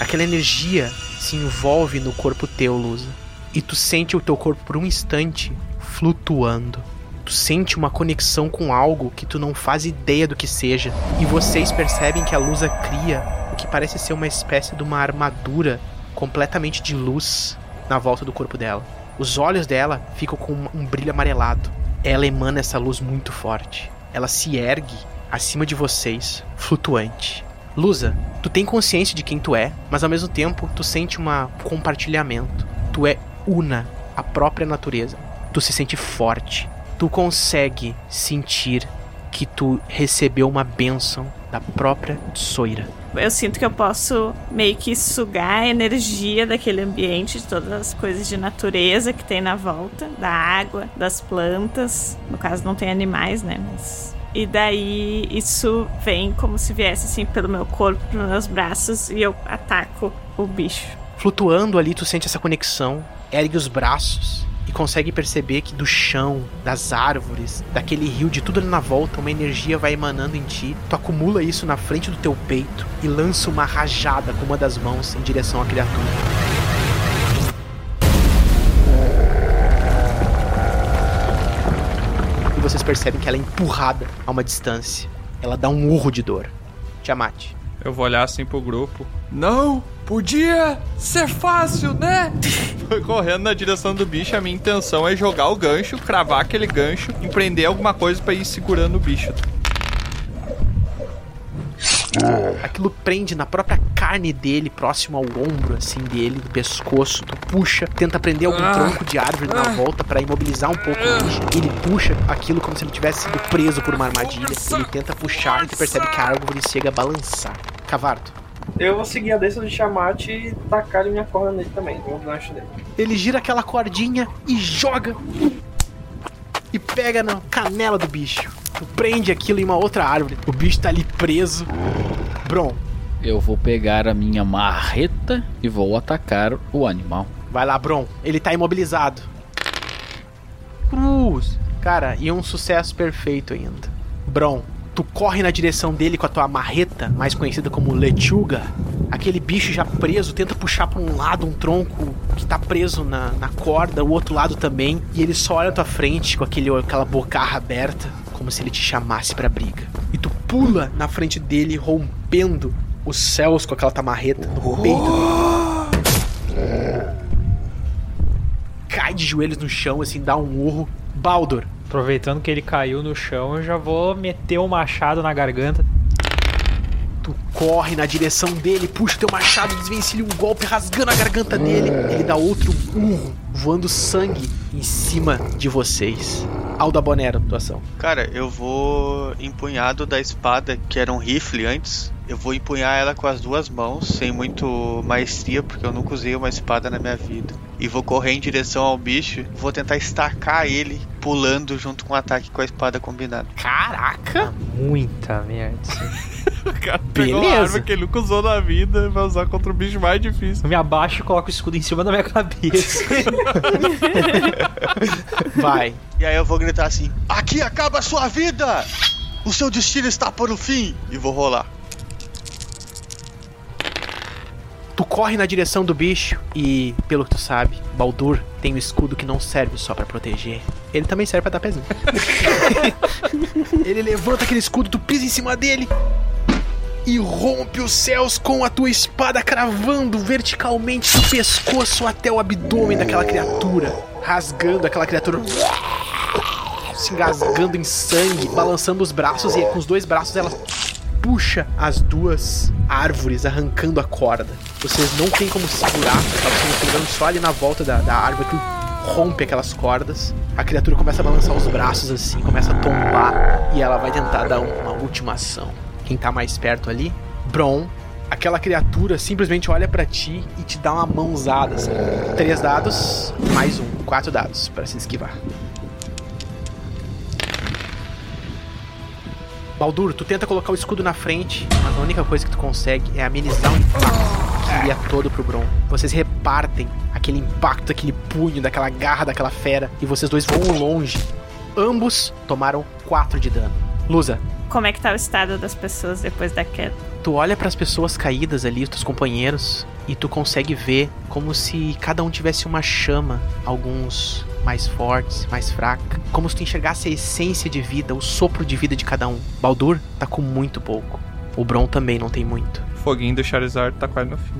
Aquela energia se envolve no corpo teu, Lusa. E tu sente o teu corpo por um instante flutuando. Tu sente uma conexão com algo que tu não faz ideia do que seja. E vocês percebem que a Lusa cria o que parece ser uma espécie de uma armadura completamente de luz na volta do corpo dela. Os olhos dela ficam com um brilho amarelado. Ela emana essa luz muito forte. Ela se ergue acima de vocês, flutuante. Lusa, tu tem consciência de quem tu é, mas ao mesmo tempo tu sente um compartilhamento. Tu é una, a própria natureza. Tu se sente forte. Tu consegue sentir que tu recebeu uma bênção da própria Soira. Eu sinto que eu posso meio que sugar a energia daquele ambiente, de todas as coisas de natureza que tem na volta, da água, das plantas. No caso, não tem animais, né? Mas e daí isso vem como se viesse assim pelo meu corpo, pelos meus braços e eu ataco o bicho. Flutuando ali, tu sente essa conexão, ergue os braços e consegue perceber que do chão, das árvores, daquele rio, de tudo ali na volta, uma energia vai emanando em ti. Tu acumula isso na frente do teu peito e lança uma rajada com uma das mãos em direção à criatura. E vocês percebem que ela é empurrada a uma distância. Ela dá um urro de dor. Tiamat. Eu vou olhar assim pro grupo. Não podia ser fácil, né? Foi correndo na direção do bicho. A minha intenção é jogar o gancho, cravar aquele gancho, empreender alguma coisa pra ir segurando o bicho. Aquilo prende na própria carne dele, próximo ao ombro, assim, dele, do pescoço. Tu puxa, tenta prender algum Ah. tronco de árvore na Ah. volta pra imobilizar um pouco o bicho. Ele puxa aquilo como se ele tivesse sido preso por uma armadilha. Ele tenta puxar e tu percebe que a árvore chega a balançar. Cavarto. Eu vou seguir a desça do Tiamat e tacar minha corda nele também, no gancho dele. Ele gira aquela cordinha e joga. E pega na canela do bicho. Tu prende aquilo em uma outra árvore. O bicho tá ali preso. Bron, Eu vou pegar a minha marreta e vou atacar o animal. vai lá, Bron. Ele tá imobilizado. Cruz. Cara, e um sucesso perfeito ainda. Bron, tu corre na direção dele com a tua marreta, mais conhecida como lechuga. Aquele bicho já preso tenta puxar pra um lado um tronco que tá preso na, na corda, o outro lado também. E ele só olha à tua frente com aquele, aquela bocarra aberta, como se ele te chamasse pra briga. E tu pula na frente dele, rompendo os céus com aquela tua marreta no peito cai de joelhos no chão, assim, dá um urro. Baldur, Aproveitando que ele caiu no chão, eu já vou meter o machado na garganta. Tu corre na direção dele, puxa teu machado, desvencilha um golpe, rasgando a garganta dele. Ele dá outro urro, voando sangue em cima de vocês. Alda Bonero, tua ação. Cara, eu vou empunhado da espada, que era um rifle antes. Eu vou empunhar ela com as duas mãos, sem muito maestria, porque eu nunca usei uma espada na minha vida. E vou correr em direção ao bicho, vou tentar estacar ele, pulando junto com o ataque com a espada combinado. Caraca! Muita merda. O cara pegou uma arma que ele nunca usou na vida e vai usar contra o bicho mais difícil. Eu me abaixo e coloco o escudo em cima da minha cabeça. Vai. E aí eu vou gritar assim: Aqui acaba a sua vida! O seu destino está por o fim! E vou rolar. Tu corre na direção do bicho e, pelo que tu sabe, Baldur tem um escudo que não serve só pra proteger. Ele também serve pra dar pezinho. Ele levanta aquele escudo, tu pisa em cima dele e rompe os céus com a tua espada cravando verticalmente do pescoço até o abdômen daquela criatura, rasgando aquela criatura se engasgando em sangue, balançando os braços e com os dois braços ela puxa as duas árvores, arrancando a corda. Vocês não tem como segurar, tá vocês pegando só ali na volta da, da árvore que rompe aquelas cordas. A criatura começa a balançar os braços assim, começa a tombar e ela vai tentar dar um- uma última ação. Quem tá mais perto ali? Bron. Aquela criatura simplesmente olha pra ti e te dá uma mãozada. Assim. Três dados, mais um. Quatro dados pra se esquivar. Baldur, tu tenta colocar o escudo na frente, mas a única coisa que tu consegue é amenizar o impacto que iria todo pro Bron. Vocês repartem aquele impacto, daquele punho, daquela garra daquela fera, e vocês dois voam longe. Ambos tomaram 4 de dano. Lusa, Como é que tá o estado das pessoas depois da queda? tu olha pras pessoas caídas ali, os teus companheiros, e tu consegue ver como se cada um tivesse uma chama, alguns mais fortes, mais fraca, como se tu enxergasse a essência de vida, o sopro de vida de cada um. Baldur tá com muito pouco. O Bron também não tem muito. Foguinho do Charizard tá quase no fim.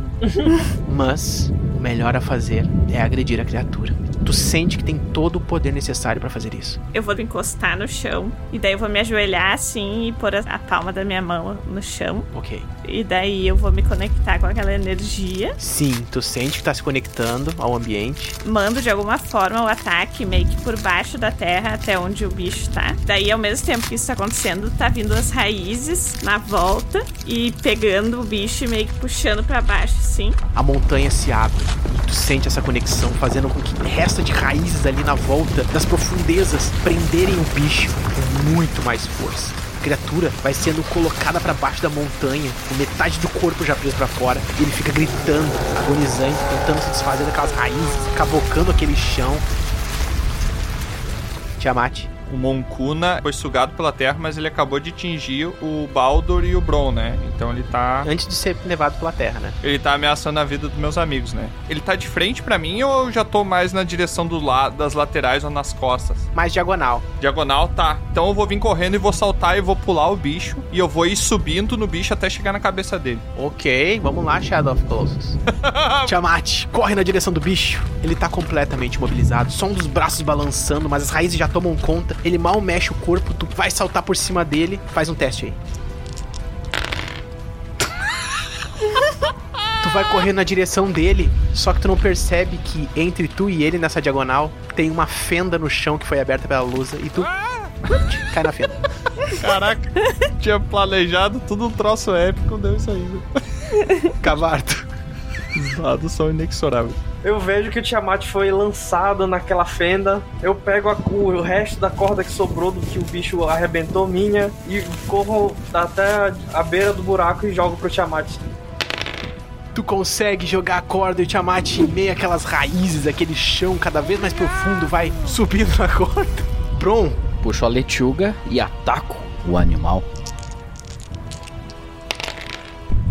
Mas o melhor a fazer é agredir a criatura. Tu sente que tem todo o poder necessário pra fazer isso. Eu vou me encostar no chão. E daí eu vou me ajoelhar assim e pôr a, a palma da minha mão no chão. Ok. E daí eu vou me conectar com aquela energia. Sim, tu sente que tá se conectando ao ambiente. Mando de alguma forma o ataque meio que por baixo da terra até onde o bicho tá. Daí, ao mesmo tempo que isso tá acontecendo, tá vindo as raízes na volta e pegando o bicho e meio que puxando pra baixo, assim. a montanha se abre e tu sente essa conexão fazendo com que o resto de raízes ali na volta das profundezas prenderem o bicho com muito mais força. A criatura vai sendo colocada pra baixo da montanha, com metade do corpo já preso pra fora, e ele fica gritando, agonizante, tentando se desfazer daquelas raízes, cavocando aquele chão. Tiamat. O Moncuna foi sugado pela terra, mas ele acabou de atingir o Baldur e o Bron, né? Então ele tá. Antes de ser levado pela terra, né? Ele tá ameaçando a vida dos meus amigos, né? Ele tá de frente pra mim ou eu já tô mais na direção do lado, das laterais ou nas costas? Mais diagonal. Diagonal, tá. Então eu vou vir correndo e vou saltar e vou pular o bicho. E eu vou ir subindo no bicho até chegar na cabeça dele. Ok, vamos lá, Shadow of Colossus. Tiamat, corre na direção do bicho. Ele tá completamente imobilizado, só um dos braços balançando, mas as raízes já tomam conta. Ele mal mexe o corpo, tu vai saltar por cima dele. Faz um teste aí. tu vai correr na direção dele, só que tu não percebe que entre tu e ele nessa diagonal tem uma fenda no chão que foi aberta pela luz e tu cai na fenda. Caraca, tinha planejado tudo um troço épico, deu isso aí. Cavarto. Os dados são inexoráveis. Eu vejo que o Tiamat foi lançado naquela fenda. Eu pego a- o resto da corda que sobrou do que o bicho arrebentou minha e corro até a beira do buraco e jogo pro Tiamat. Tu consegue jogar a corda e o Tiamat em meio àquelas raízes, aquele chão cada vez mais profundo, vai subindo na corda. Bron, Puxo a lechuga e ataco o animal.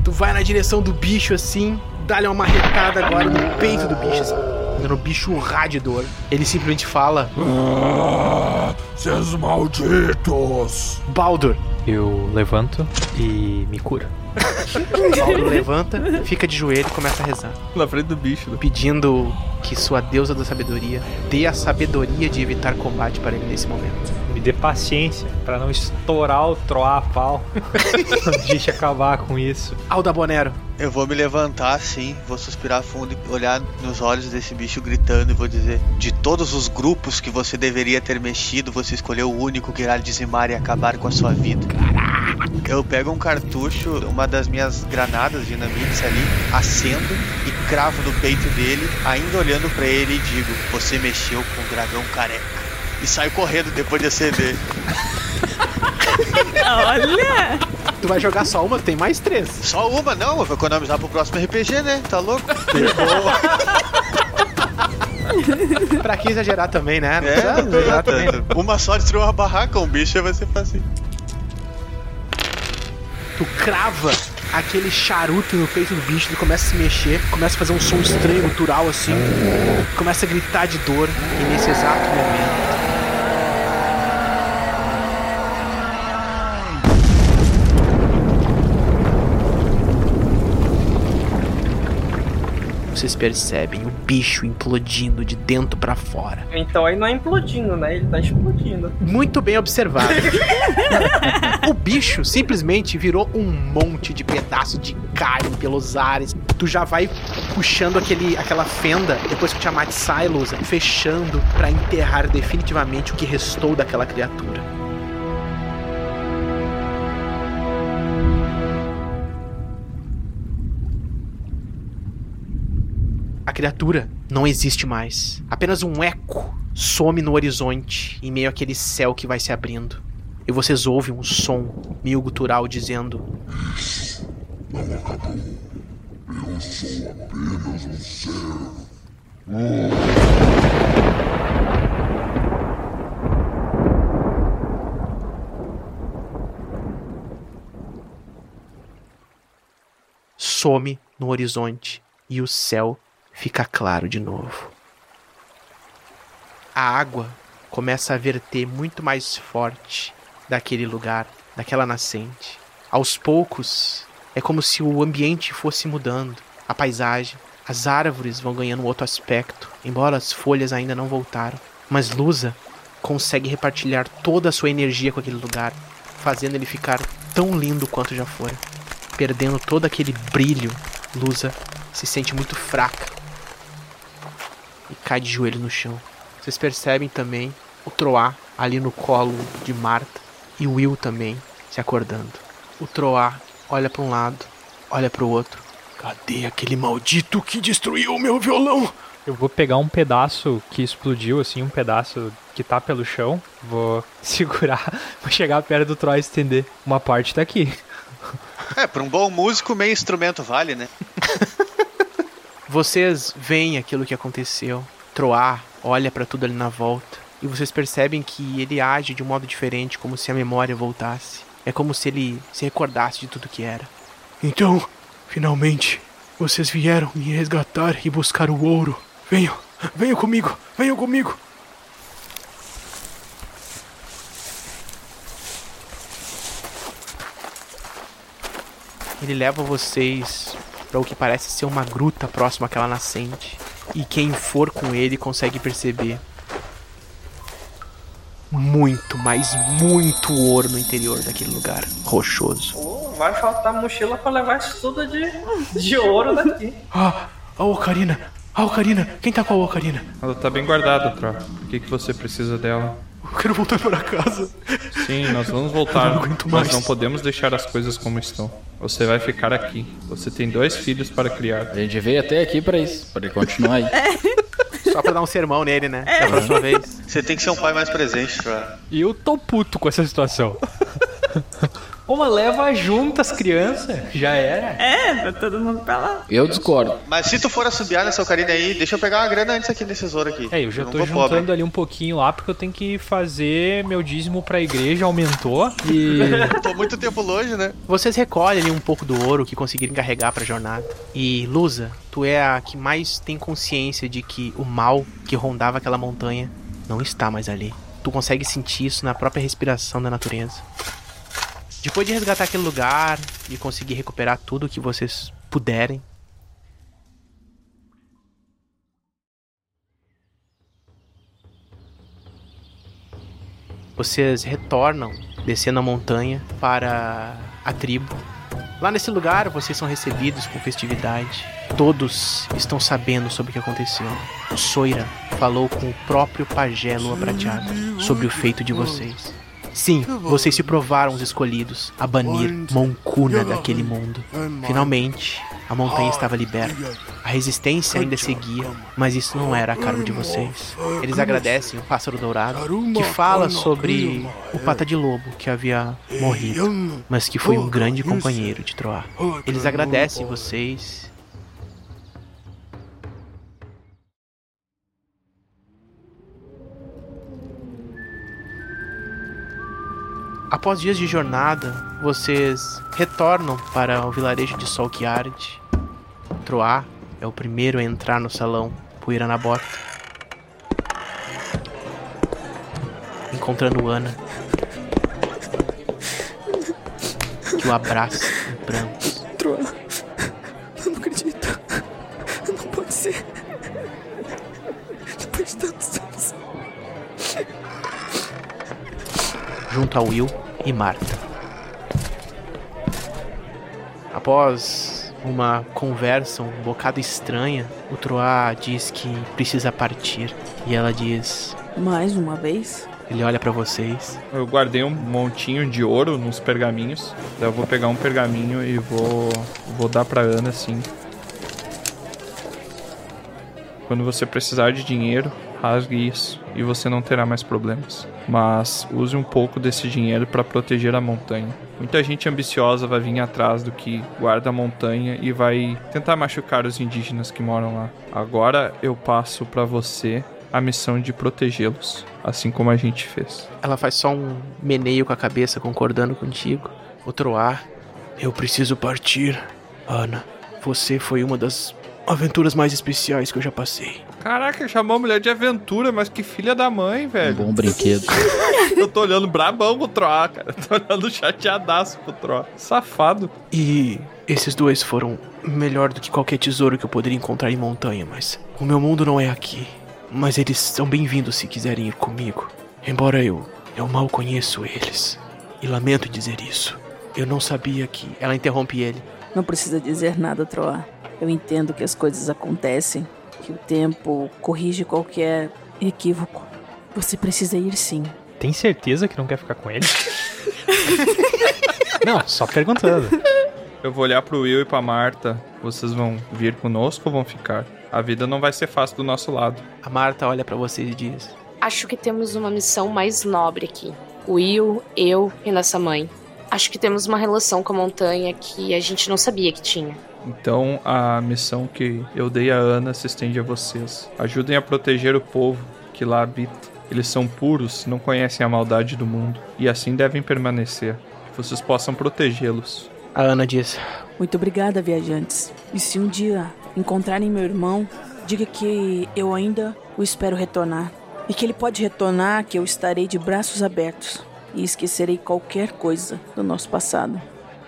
tu vai na direção do bicho assim, dá-lhe uma marretada agora no peito do bicho, assim, dando o bicho dor. Ele simplesmente fala: Ah, seus malditos! Baldur. Eu levanto e me curo. Baldur levanta, fica de joelho e começa a rezar. Na frente do bicho. né? Pedindo que sua deusa da sabedoria dê a sabedoria de evitar combate para ele nesse momento. Me dê paciência pra não estourar o troar a pau. Deixa acabar com isso. Alda Bonero. Eu vou me levantar assim, vou suspirar fundo e olhar nos olhos desse bicho gritando e vou dizer: De todos os grupos que você deveria ter mexido, você escolheu o único que irá dizimar e acabar com a sua vida. Eu pego um cartucho, uma das minhas granadas dinamites ali, acendo e cravo no peito dele, ainda olhando pra ele e digo: Você mexeu com o dragão careca. E saio correndo depois de acender. Olha! Tu vai jogar só uma, tem mais três. Só uma, não, eu vou economizar pro próximo RPG, né? Tá louco? pra que exagerar também, né? Não É, exagerar também. Uma só destruiu uma barraca, um bicho vai ser fácil. Tu crava aquele charuto no peito do bicho, ele começa a se mexer, começa a fazer um som estranho, gutural assim, começa a gritar de dor, e nesse exato momento. Vocês percebem o bicho implodindo de dentro pra fora. Então aí não é implodindo, né? Ele tá explodindo. Muito bem observado. o bicho simplesmente virou um monte de pedaço de carne pelos ares. Tu já vai puxando aquele, aquela fenda depois que o Tiamat sai, Lusa, fechando pra enterrar definitivamente o que restou daquela criatura. Criatura não existe mais. Apenas um eco some no horizonte, em meio àquele céu que vai se abrindo. E vocês ouvem um som meio gutural dizendo: Não acabou. Eu sou apenas um servo. some no horizonte e o céu fica claro de novo. A água começa a verter muito mais forte daquele lugar, daquela nascente. Aos poucos, é como se o ambiente fosse mudando, a paisagem, as árvores vão ganhando outro aspecto, embora as folhas ainda não voltaram. Mas Lusa consegue repartilhar toda a sua energia com aquele lugar, fazendo ele ficar tão lindo quanto já fora. Perdendo todo aquele brilho, Lusa se sente muito fraca e cai de joelho no chão. Vocês percebem também o Troá ali no colo de Marta e o Will também se acordando. O Troá olha para um lado, olha para o outro. Cadê aquele maldito que destruiu o meu violão? Eu vou pegar um pedaço que explodiu, assim, um pedaço que tá pelo chão. Vou segurar, vou chegar perto do Troy e estender. Uma parte tá aqui. É, pra um bom músico, meio instrumento vale, né? Vocês veem aquilo que aconteceu. Troá olha para tudo ali na volta e vocês percebem que ele age de um modo diferente, como se a memória voltasse. É como se ele se recordasse de tudo que era. Então, finalmente, vocês vieram me resgatar e buscar o ouro. Venham, venham comigo, venham comigo. Ele leva vocês para o que parece ser uma gruta próxima àquela nascente. E quem for com ele consegue perceber muito, mas muito ouro no interior daquele lugar rochoso. Pô, vai faltar mochila pra levar isso tudo de, de ouro daqui. Ah, a ocarina, a ocarina. Quem tá com a ocarina? Ela tá bem guardada, Tro. Por que, que você precisa dela? Eu quero voltar para casa. Sim, nós vamos voltar. Eu não aguento Nós não podemos deixar as coisas como estão. Você vai ficar aqui. Você tem dois filhos para criar. A gente veio até aqui pra isso, pra ele continuar aí. Só pra dar um sermão nele, né? Da próxima vez. Você tem que ser um pai mais presente, Tro. E eu tô puto com essa situação. Uma leva junto as crianças, já era. É, vai todo mundo pra lá. Eu discordo. Mas se tu for assobiar nessa ocarina aí, deixa eu pegar uma grana antes aqui nesse tesouro aqui. É, eu já não tô juntando pobre. ali um pouquinho lá, porque eu tenho que fazer meu dízimo pra igreja, aumentou. E. Tô muito tempo longe, né? Vocês recolhem ali um pouco do ouro que conseguirem carregar pra jornada. E Lusa, tu é a que mais tem consciência de que o mal que rondava aquela montanha não está mais ali. Tu consegue sentir isso na própria respiração da natureza. Depois de resgatar aquele lugar e conseguir recuperar tudo que vocês puderem, vocês retornam descendo a montanha para a tribo. Lá nesse lugar vocês são recebidos com festividade. Todos estão sabendo sobre o que aconteceu. O Soira falou com o próprio pajé Lua Prateada sobre o feito de vocês. Sim, vocês se provaram os escolhidos a banir Moncuna daquele mundo. Finalmente, a montanha estava liberta. A resistência ainda seguia, mas isso não era a cargo de vocês. Eles agradecem o pássaro dourado, que fala sobre o pata de lobo que havia morrido, mas que foi um grande companheiro de Troar. Eles agradecem vocês. Após dias de jornada, vocês retornam para o vilarejo de Sol que Arde. Troar é o primeiro a entrar no salão Poeira na Bota. Encontrando Ana. Que o abraça em prantos. Troa, junto a Will e Marta. Após uma conversa um bocado estranha, o Troá diz que precisa partir e ela diz: Mais uma vez? Ele olha pra vocês. Eu guardei um montinho de ouro nos pergaminhos. Daí eu vou pegar um pergaminho e vou, vou dar pra Ana assim. Quando você precisar de dinheiro, rasgue isso e você não terá mais problemas. Mas use um pouco desse dinheiro para proteger a montanha. Muita gente ambiciosa vai vir atrás do que guarda a montanha e vai tentar machucar os indígenas que moram lá. Agora eu passo para você a missão de protegê-los, assim como a gente fez. Ela faz só um meneio com a cabeça, concordando contigo. O Troá, eu preciso partir. Ana, você foi uma das aventuras mais especiais que eu já passei. Caraca, chamou a mulher de aventura, mas que filha da mãe, velho. Bom brinquedo. Eu tô olhando brabão pro Troá, cara. Tô olhando chateadaço pro Troá. Safado. E esses dois foram melhor do que qualquer tesouro que eu poderia encontrar em montanha, mas o meu mundo não é aqui. Mas eles são bem-vindos se quiserem ir comigo. Embora eu eu mal conheço eles. E lamento dizer isso. Eu não sabia que. Ela interrompe ele. Não precisa dizer nada, Troa. Eu entendo que as coisas acontecem, que o tempo corrige qualquer equívoco. Você precisa ir sim. Tem certeza que não quer ficar com ele? não, só perguntando. Eu vou olhar pro Will e pra Marta. Vocês vão vir conosco ou vão ficar? A vida não vai ser fácil do nosso lado. A Marta olha pra vocês e diz: Acho que temos uma missão mais nobre aqui. Will, eu e nossa mãe. Acho que temos uma relação com a montanha que a gente não sabia que tinha. Então a missão que eu dei a Ana se estende a vocês. Ajudem a proteger o povo que lá habita. Eles são puros, não conhecem a maldade do mundo e assim devem permanecer. Que vocês possam protegê-los. A Ana diz: Muito obrigada, viajantes. E se um dia encontrarem meu irmão, diga que eu ainda o espero retornar. E que ele pode retornar, que eu estarei de braços abertos e esquecerei qualquer coisa do nosso passado.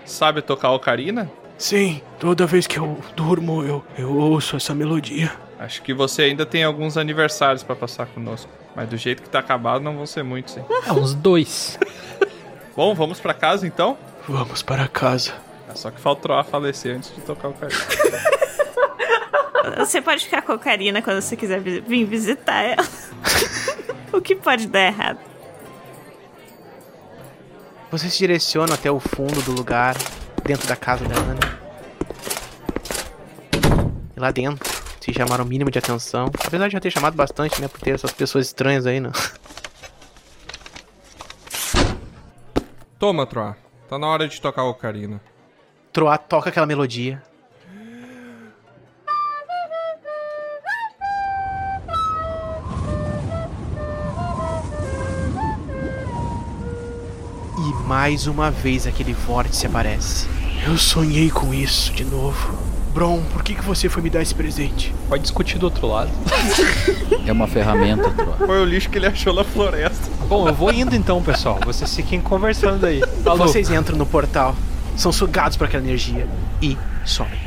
Sabe tocar ocarina? Sim, toda vez que eu durmo, eu, eu ouço essa melodia. Acho que você ainda tem alguns aniversários pra passar conosco. Mas do jeito que tá acabado, não vão ser muitos, hein? É, uns dois. Bom, vamos pra casa então? Vamos para casa. É só que faltou a falecer antes de tocar o ocarina. Você pode ficar com a Karina quando você quiser vi- vir visitar ela. o que pode dar errado? Vocês se direcionam até o fundo do lugar, dentro da casa da Ana. E lá dentro, se chamaram o mínimo de atenção. Apesar de já ter chamado bastante, né? Por ter essas pessoas estranhas aí, né? Toma, Troa. Tá na hora de tocar o ocarina. Troá toca aquela melodia. Mais uma vez aquele vórtice aparece. Eu sonhei com isso de novo. Bron, por que, que você foi me dar esse presente? Pode discutir do outro lado. É uma ferramenta, Troa. Foi o lixo que ele achou na floresta. Bom, eu vou indo então, pessoal. Vocês fiquem conversando aí. Falou. Vocês entram no portal, são sugados por aquela energia e somem.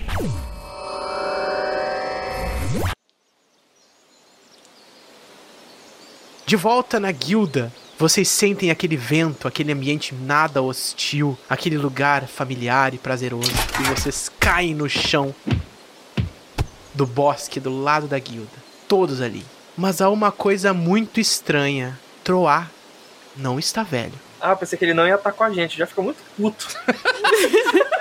De volta na guilda, vocês sentem aquele vento, aquele ambiente nada hostil, aquele lugar familiar e prazeroso, e vocês caem no chão do bosque do lado da guilda, todos ali. Mas há uma coisa muito estranha: Troá não está velho. Ah, pensei que ele não ia estar com a gente, já ficou muito puto.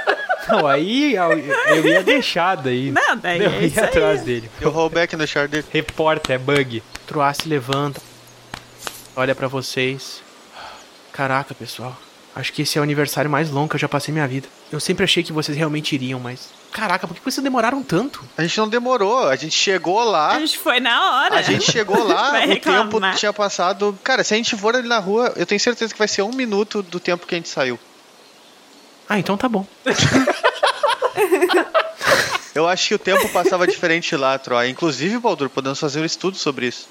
Não, aí eu, ia deixar daí. Não, daí Eu é isso ia aí. atrás dele. Eu rollback no char dele. Reporta, é bug. Troá se levanta, olha pra vocês. Caraca, pessoal. Acho que esse é o aniversário mais longo que eu já passei na minha vida. Eu sempre achei que vocês realmente iriam, mas. Caraca, por que vocês demoraram tanto? A gente não demorou, a gente chegou lá. A gente foi na hora. A gente chegou lá, o tempo tinha passado. Cara, se a gente for ali na rua, eu tenho certeza que vai ser um minuto do tempo que a gente saiu. Ah, então tá bom. Eu acho que o tempo passava diferente lá, Troy. Inclusive, Baldur, podemos fazer um estudo sobre isso.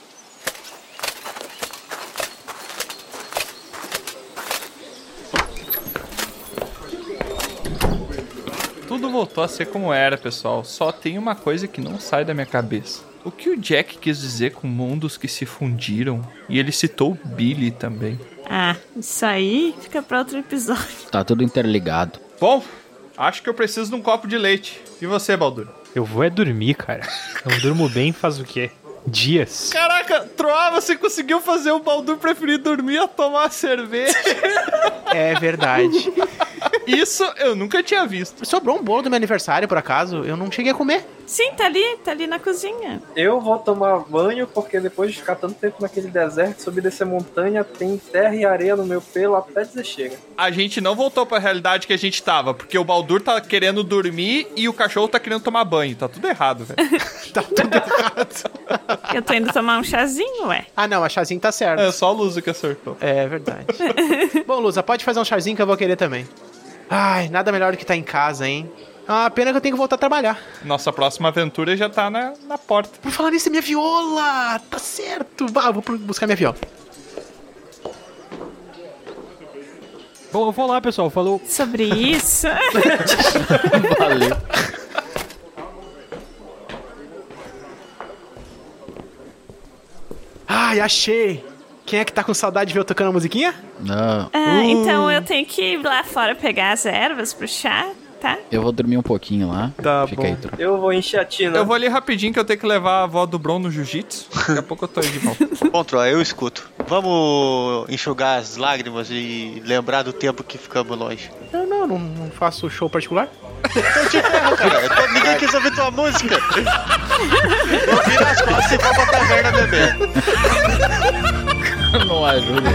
Tudo voltou a ser como era, pessoal. Só tem uma coisa que não sai da minha cabeça. O que o Jack quis dizer com mundos que se fundiram? E ele citou o Billy também. Ah, isso aí fica pra outro episódio. Tá tudo interligado. Bom, acho que eu preciso de um copo de leite. E você, Baldur? Eu vou é dormir, cara. Não durmo bem faz o quê? Dias. Caraca, Troá, você conseguiu fazer o Baldur preferir dormir a tomar cerveja. É verdade. Isso eu nunca tinha visto. Sobrou um bolo do meu aniversário, por acaso. Eu não cheguei a comer. Sim, tá ali, tá ali na cozinha. Eu vou tomar banho porque depois de ficar tanto tempo naquele deserto, subir dessa montanha, tem terra e areia no meu pelo até dizer chega. A gente não voltou pra realidade que a gente tava, porque o Baldur tá querendo dormir e o cachorro tá querendo tomar banho. Tá tudo errado, velho. Eu tô indo tomar um chazinho, ué. Ah, não, a chazinho tá certo. É só a Lusa que acertou. É verdade. Bom, Lusa, pode fazer um chazinho que eu vou querer também. Ai, nada melhor do que estar em casa, hein? Ah, pena que eu tenho que voltar a trabalhar. Nossa próxima aventura já tá na, na porta. Por falar nisso, é minha viola! Tá certo! Vá, vou pro- buscar minha viola. Bom, eu vou lá, pessoal. Falou. Sobre isso. Valeu. Ai, achei! Quem é que tá com saudade de ver eu tocando a musiquinha? Não. Ah, então eu tenho que ir lá fora pegar as ervas pro chá, tá? Eu vou dormir um pouquinho lá. Tá Fica bom. aí. Eu vou encher a tina. Eu vou ali rapidinho que eu tenho que levar a avó do Bron no jiu-jitsu. Daqui a pouco eu tô aí de volta. Bom, eu escuto. Vamos enxugar as lágrimas e lembrar do tempo que ficamos longe. Eu não, não, não faço show particular. Então te ferro, cara. Eu tô- ninguém quis ouvir tua música. Eu viro as costas e vou pra taverna beber. não ajuda.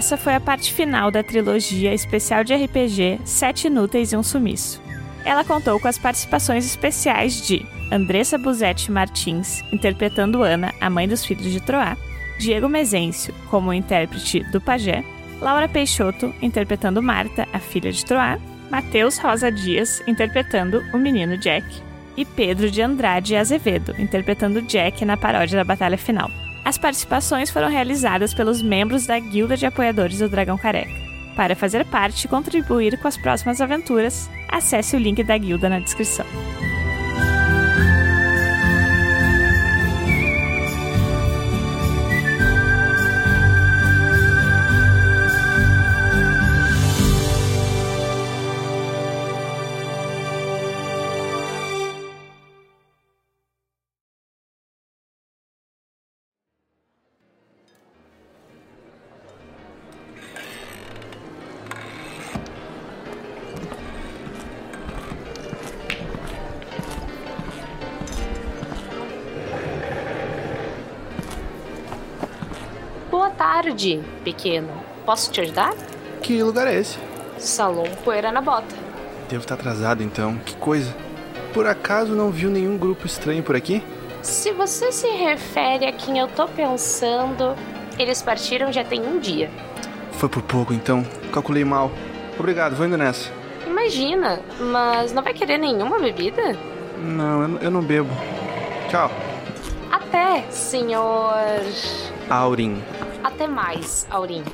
Essa foi a parte final da trilogia especial de RPG Sete Inúteis e um Sumiço. Ela contou com as participações especiais de Andressa Buzetti Martins, interpretando Ana, a mãe dos filhos de Troá, Diego Mezencio, como intérprete do pajé, Laura Peixoto, interpretando Marta, a filha de Troá, Matheus Rosa Dias, interpretando o menino Jack, e Pedro de Andrade Azevedo, interpretando Jack na paródia da batalha final. As participações foram realizadas pelos membros da Guilda de Apoiadores do Dragão Careca. Para fazer parte e contribuir com as próximas aventuras, acesse o link da guilda na descrição. Pequeno. Posso te ajudar? Que lugar é esse? Salão Poeira na Bota. Devo estar atrasado então. Que coisa. Por acaso não viu nenhum grupo estranho por aqui? Se você se refere a quem eu tô pensando, eles partiram já tem um dia. Foi por pouco então. Calculei mal. Obrigado, vou indo nessa. Imagina, mas não vai querer nenhuma bebida? Não, eu, não bebo. Tchau. Até, senhor. Aurim. Até mais, Aurim.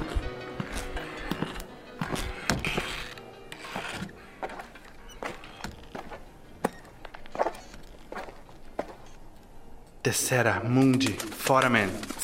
Tessera Mundi Foraman.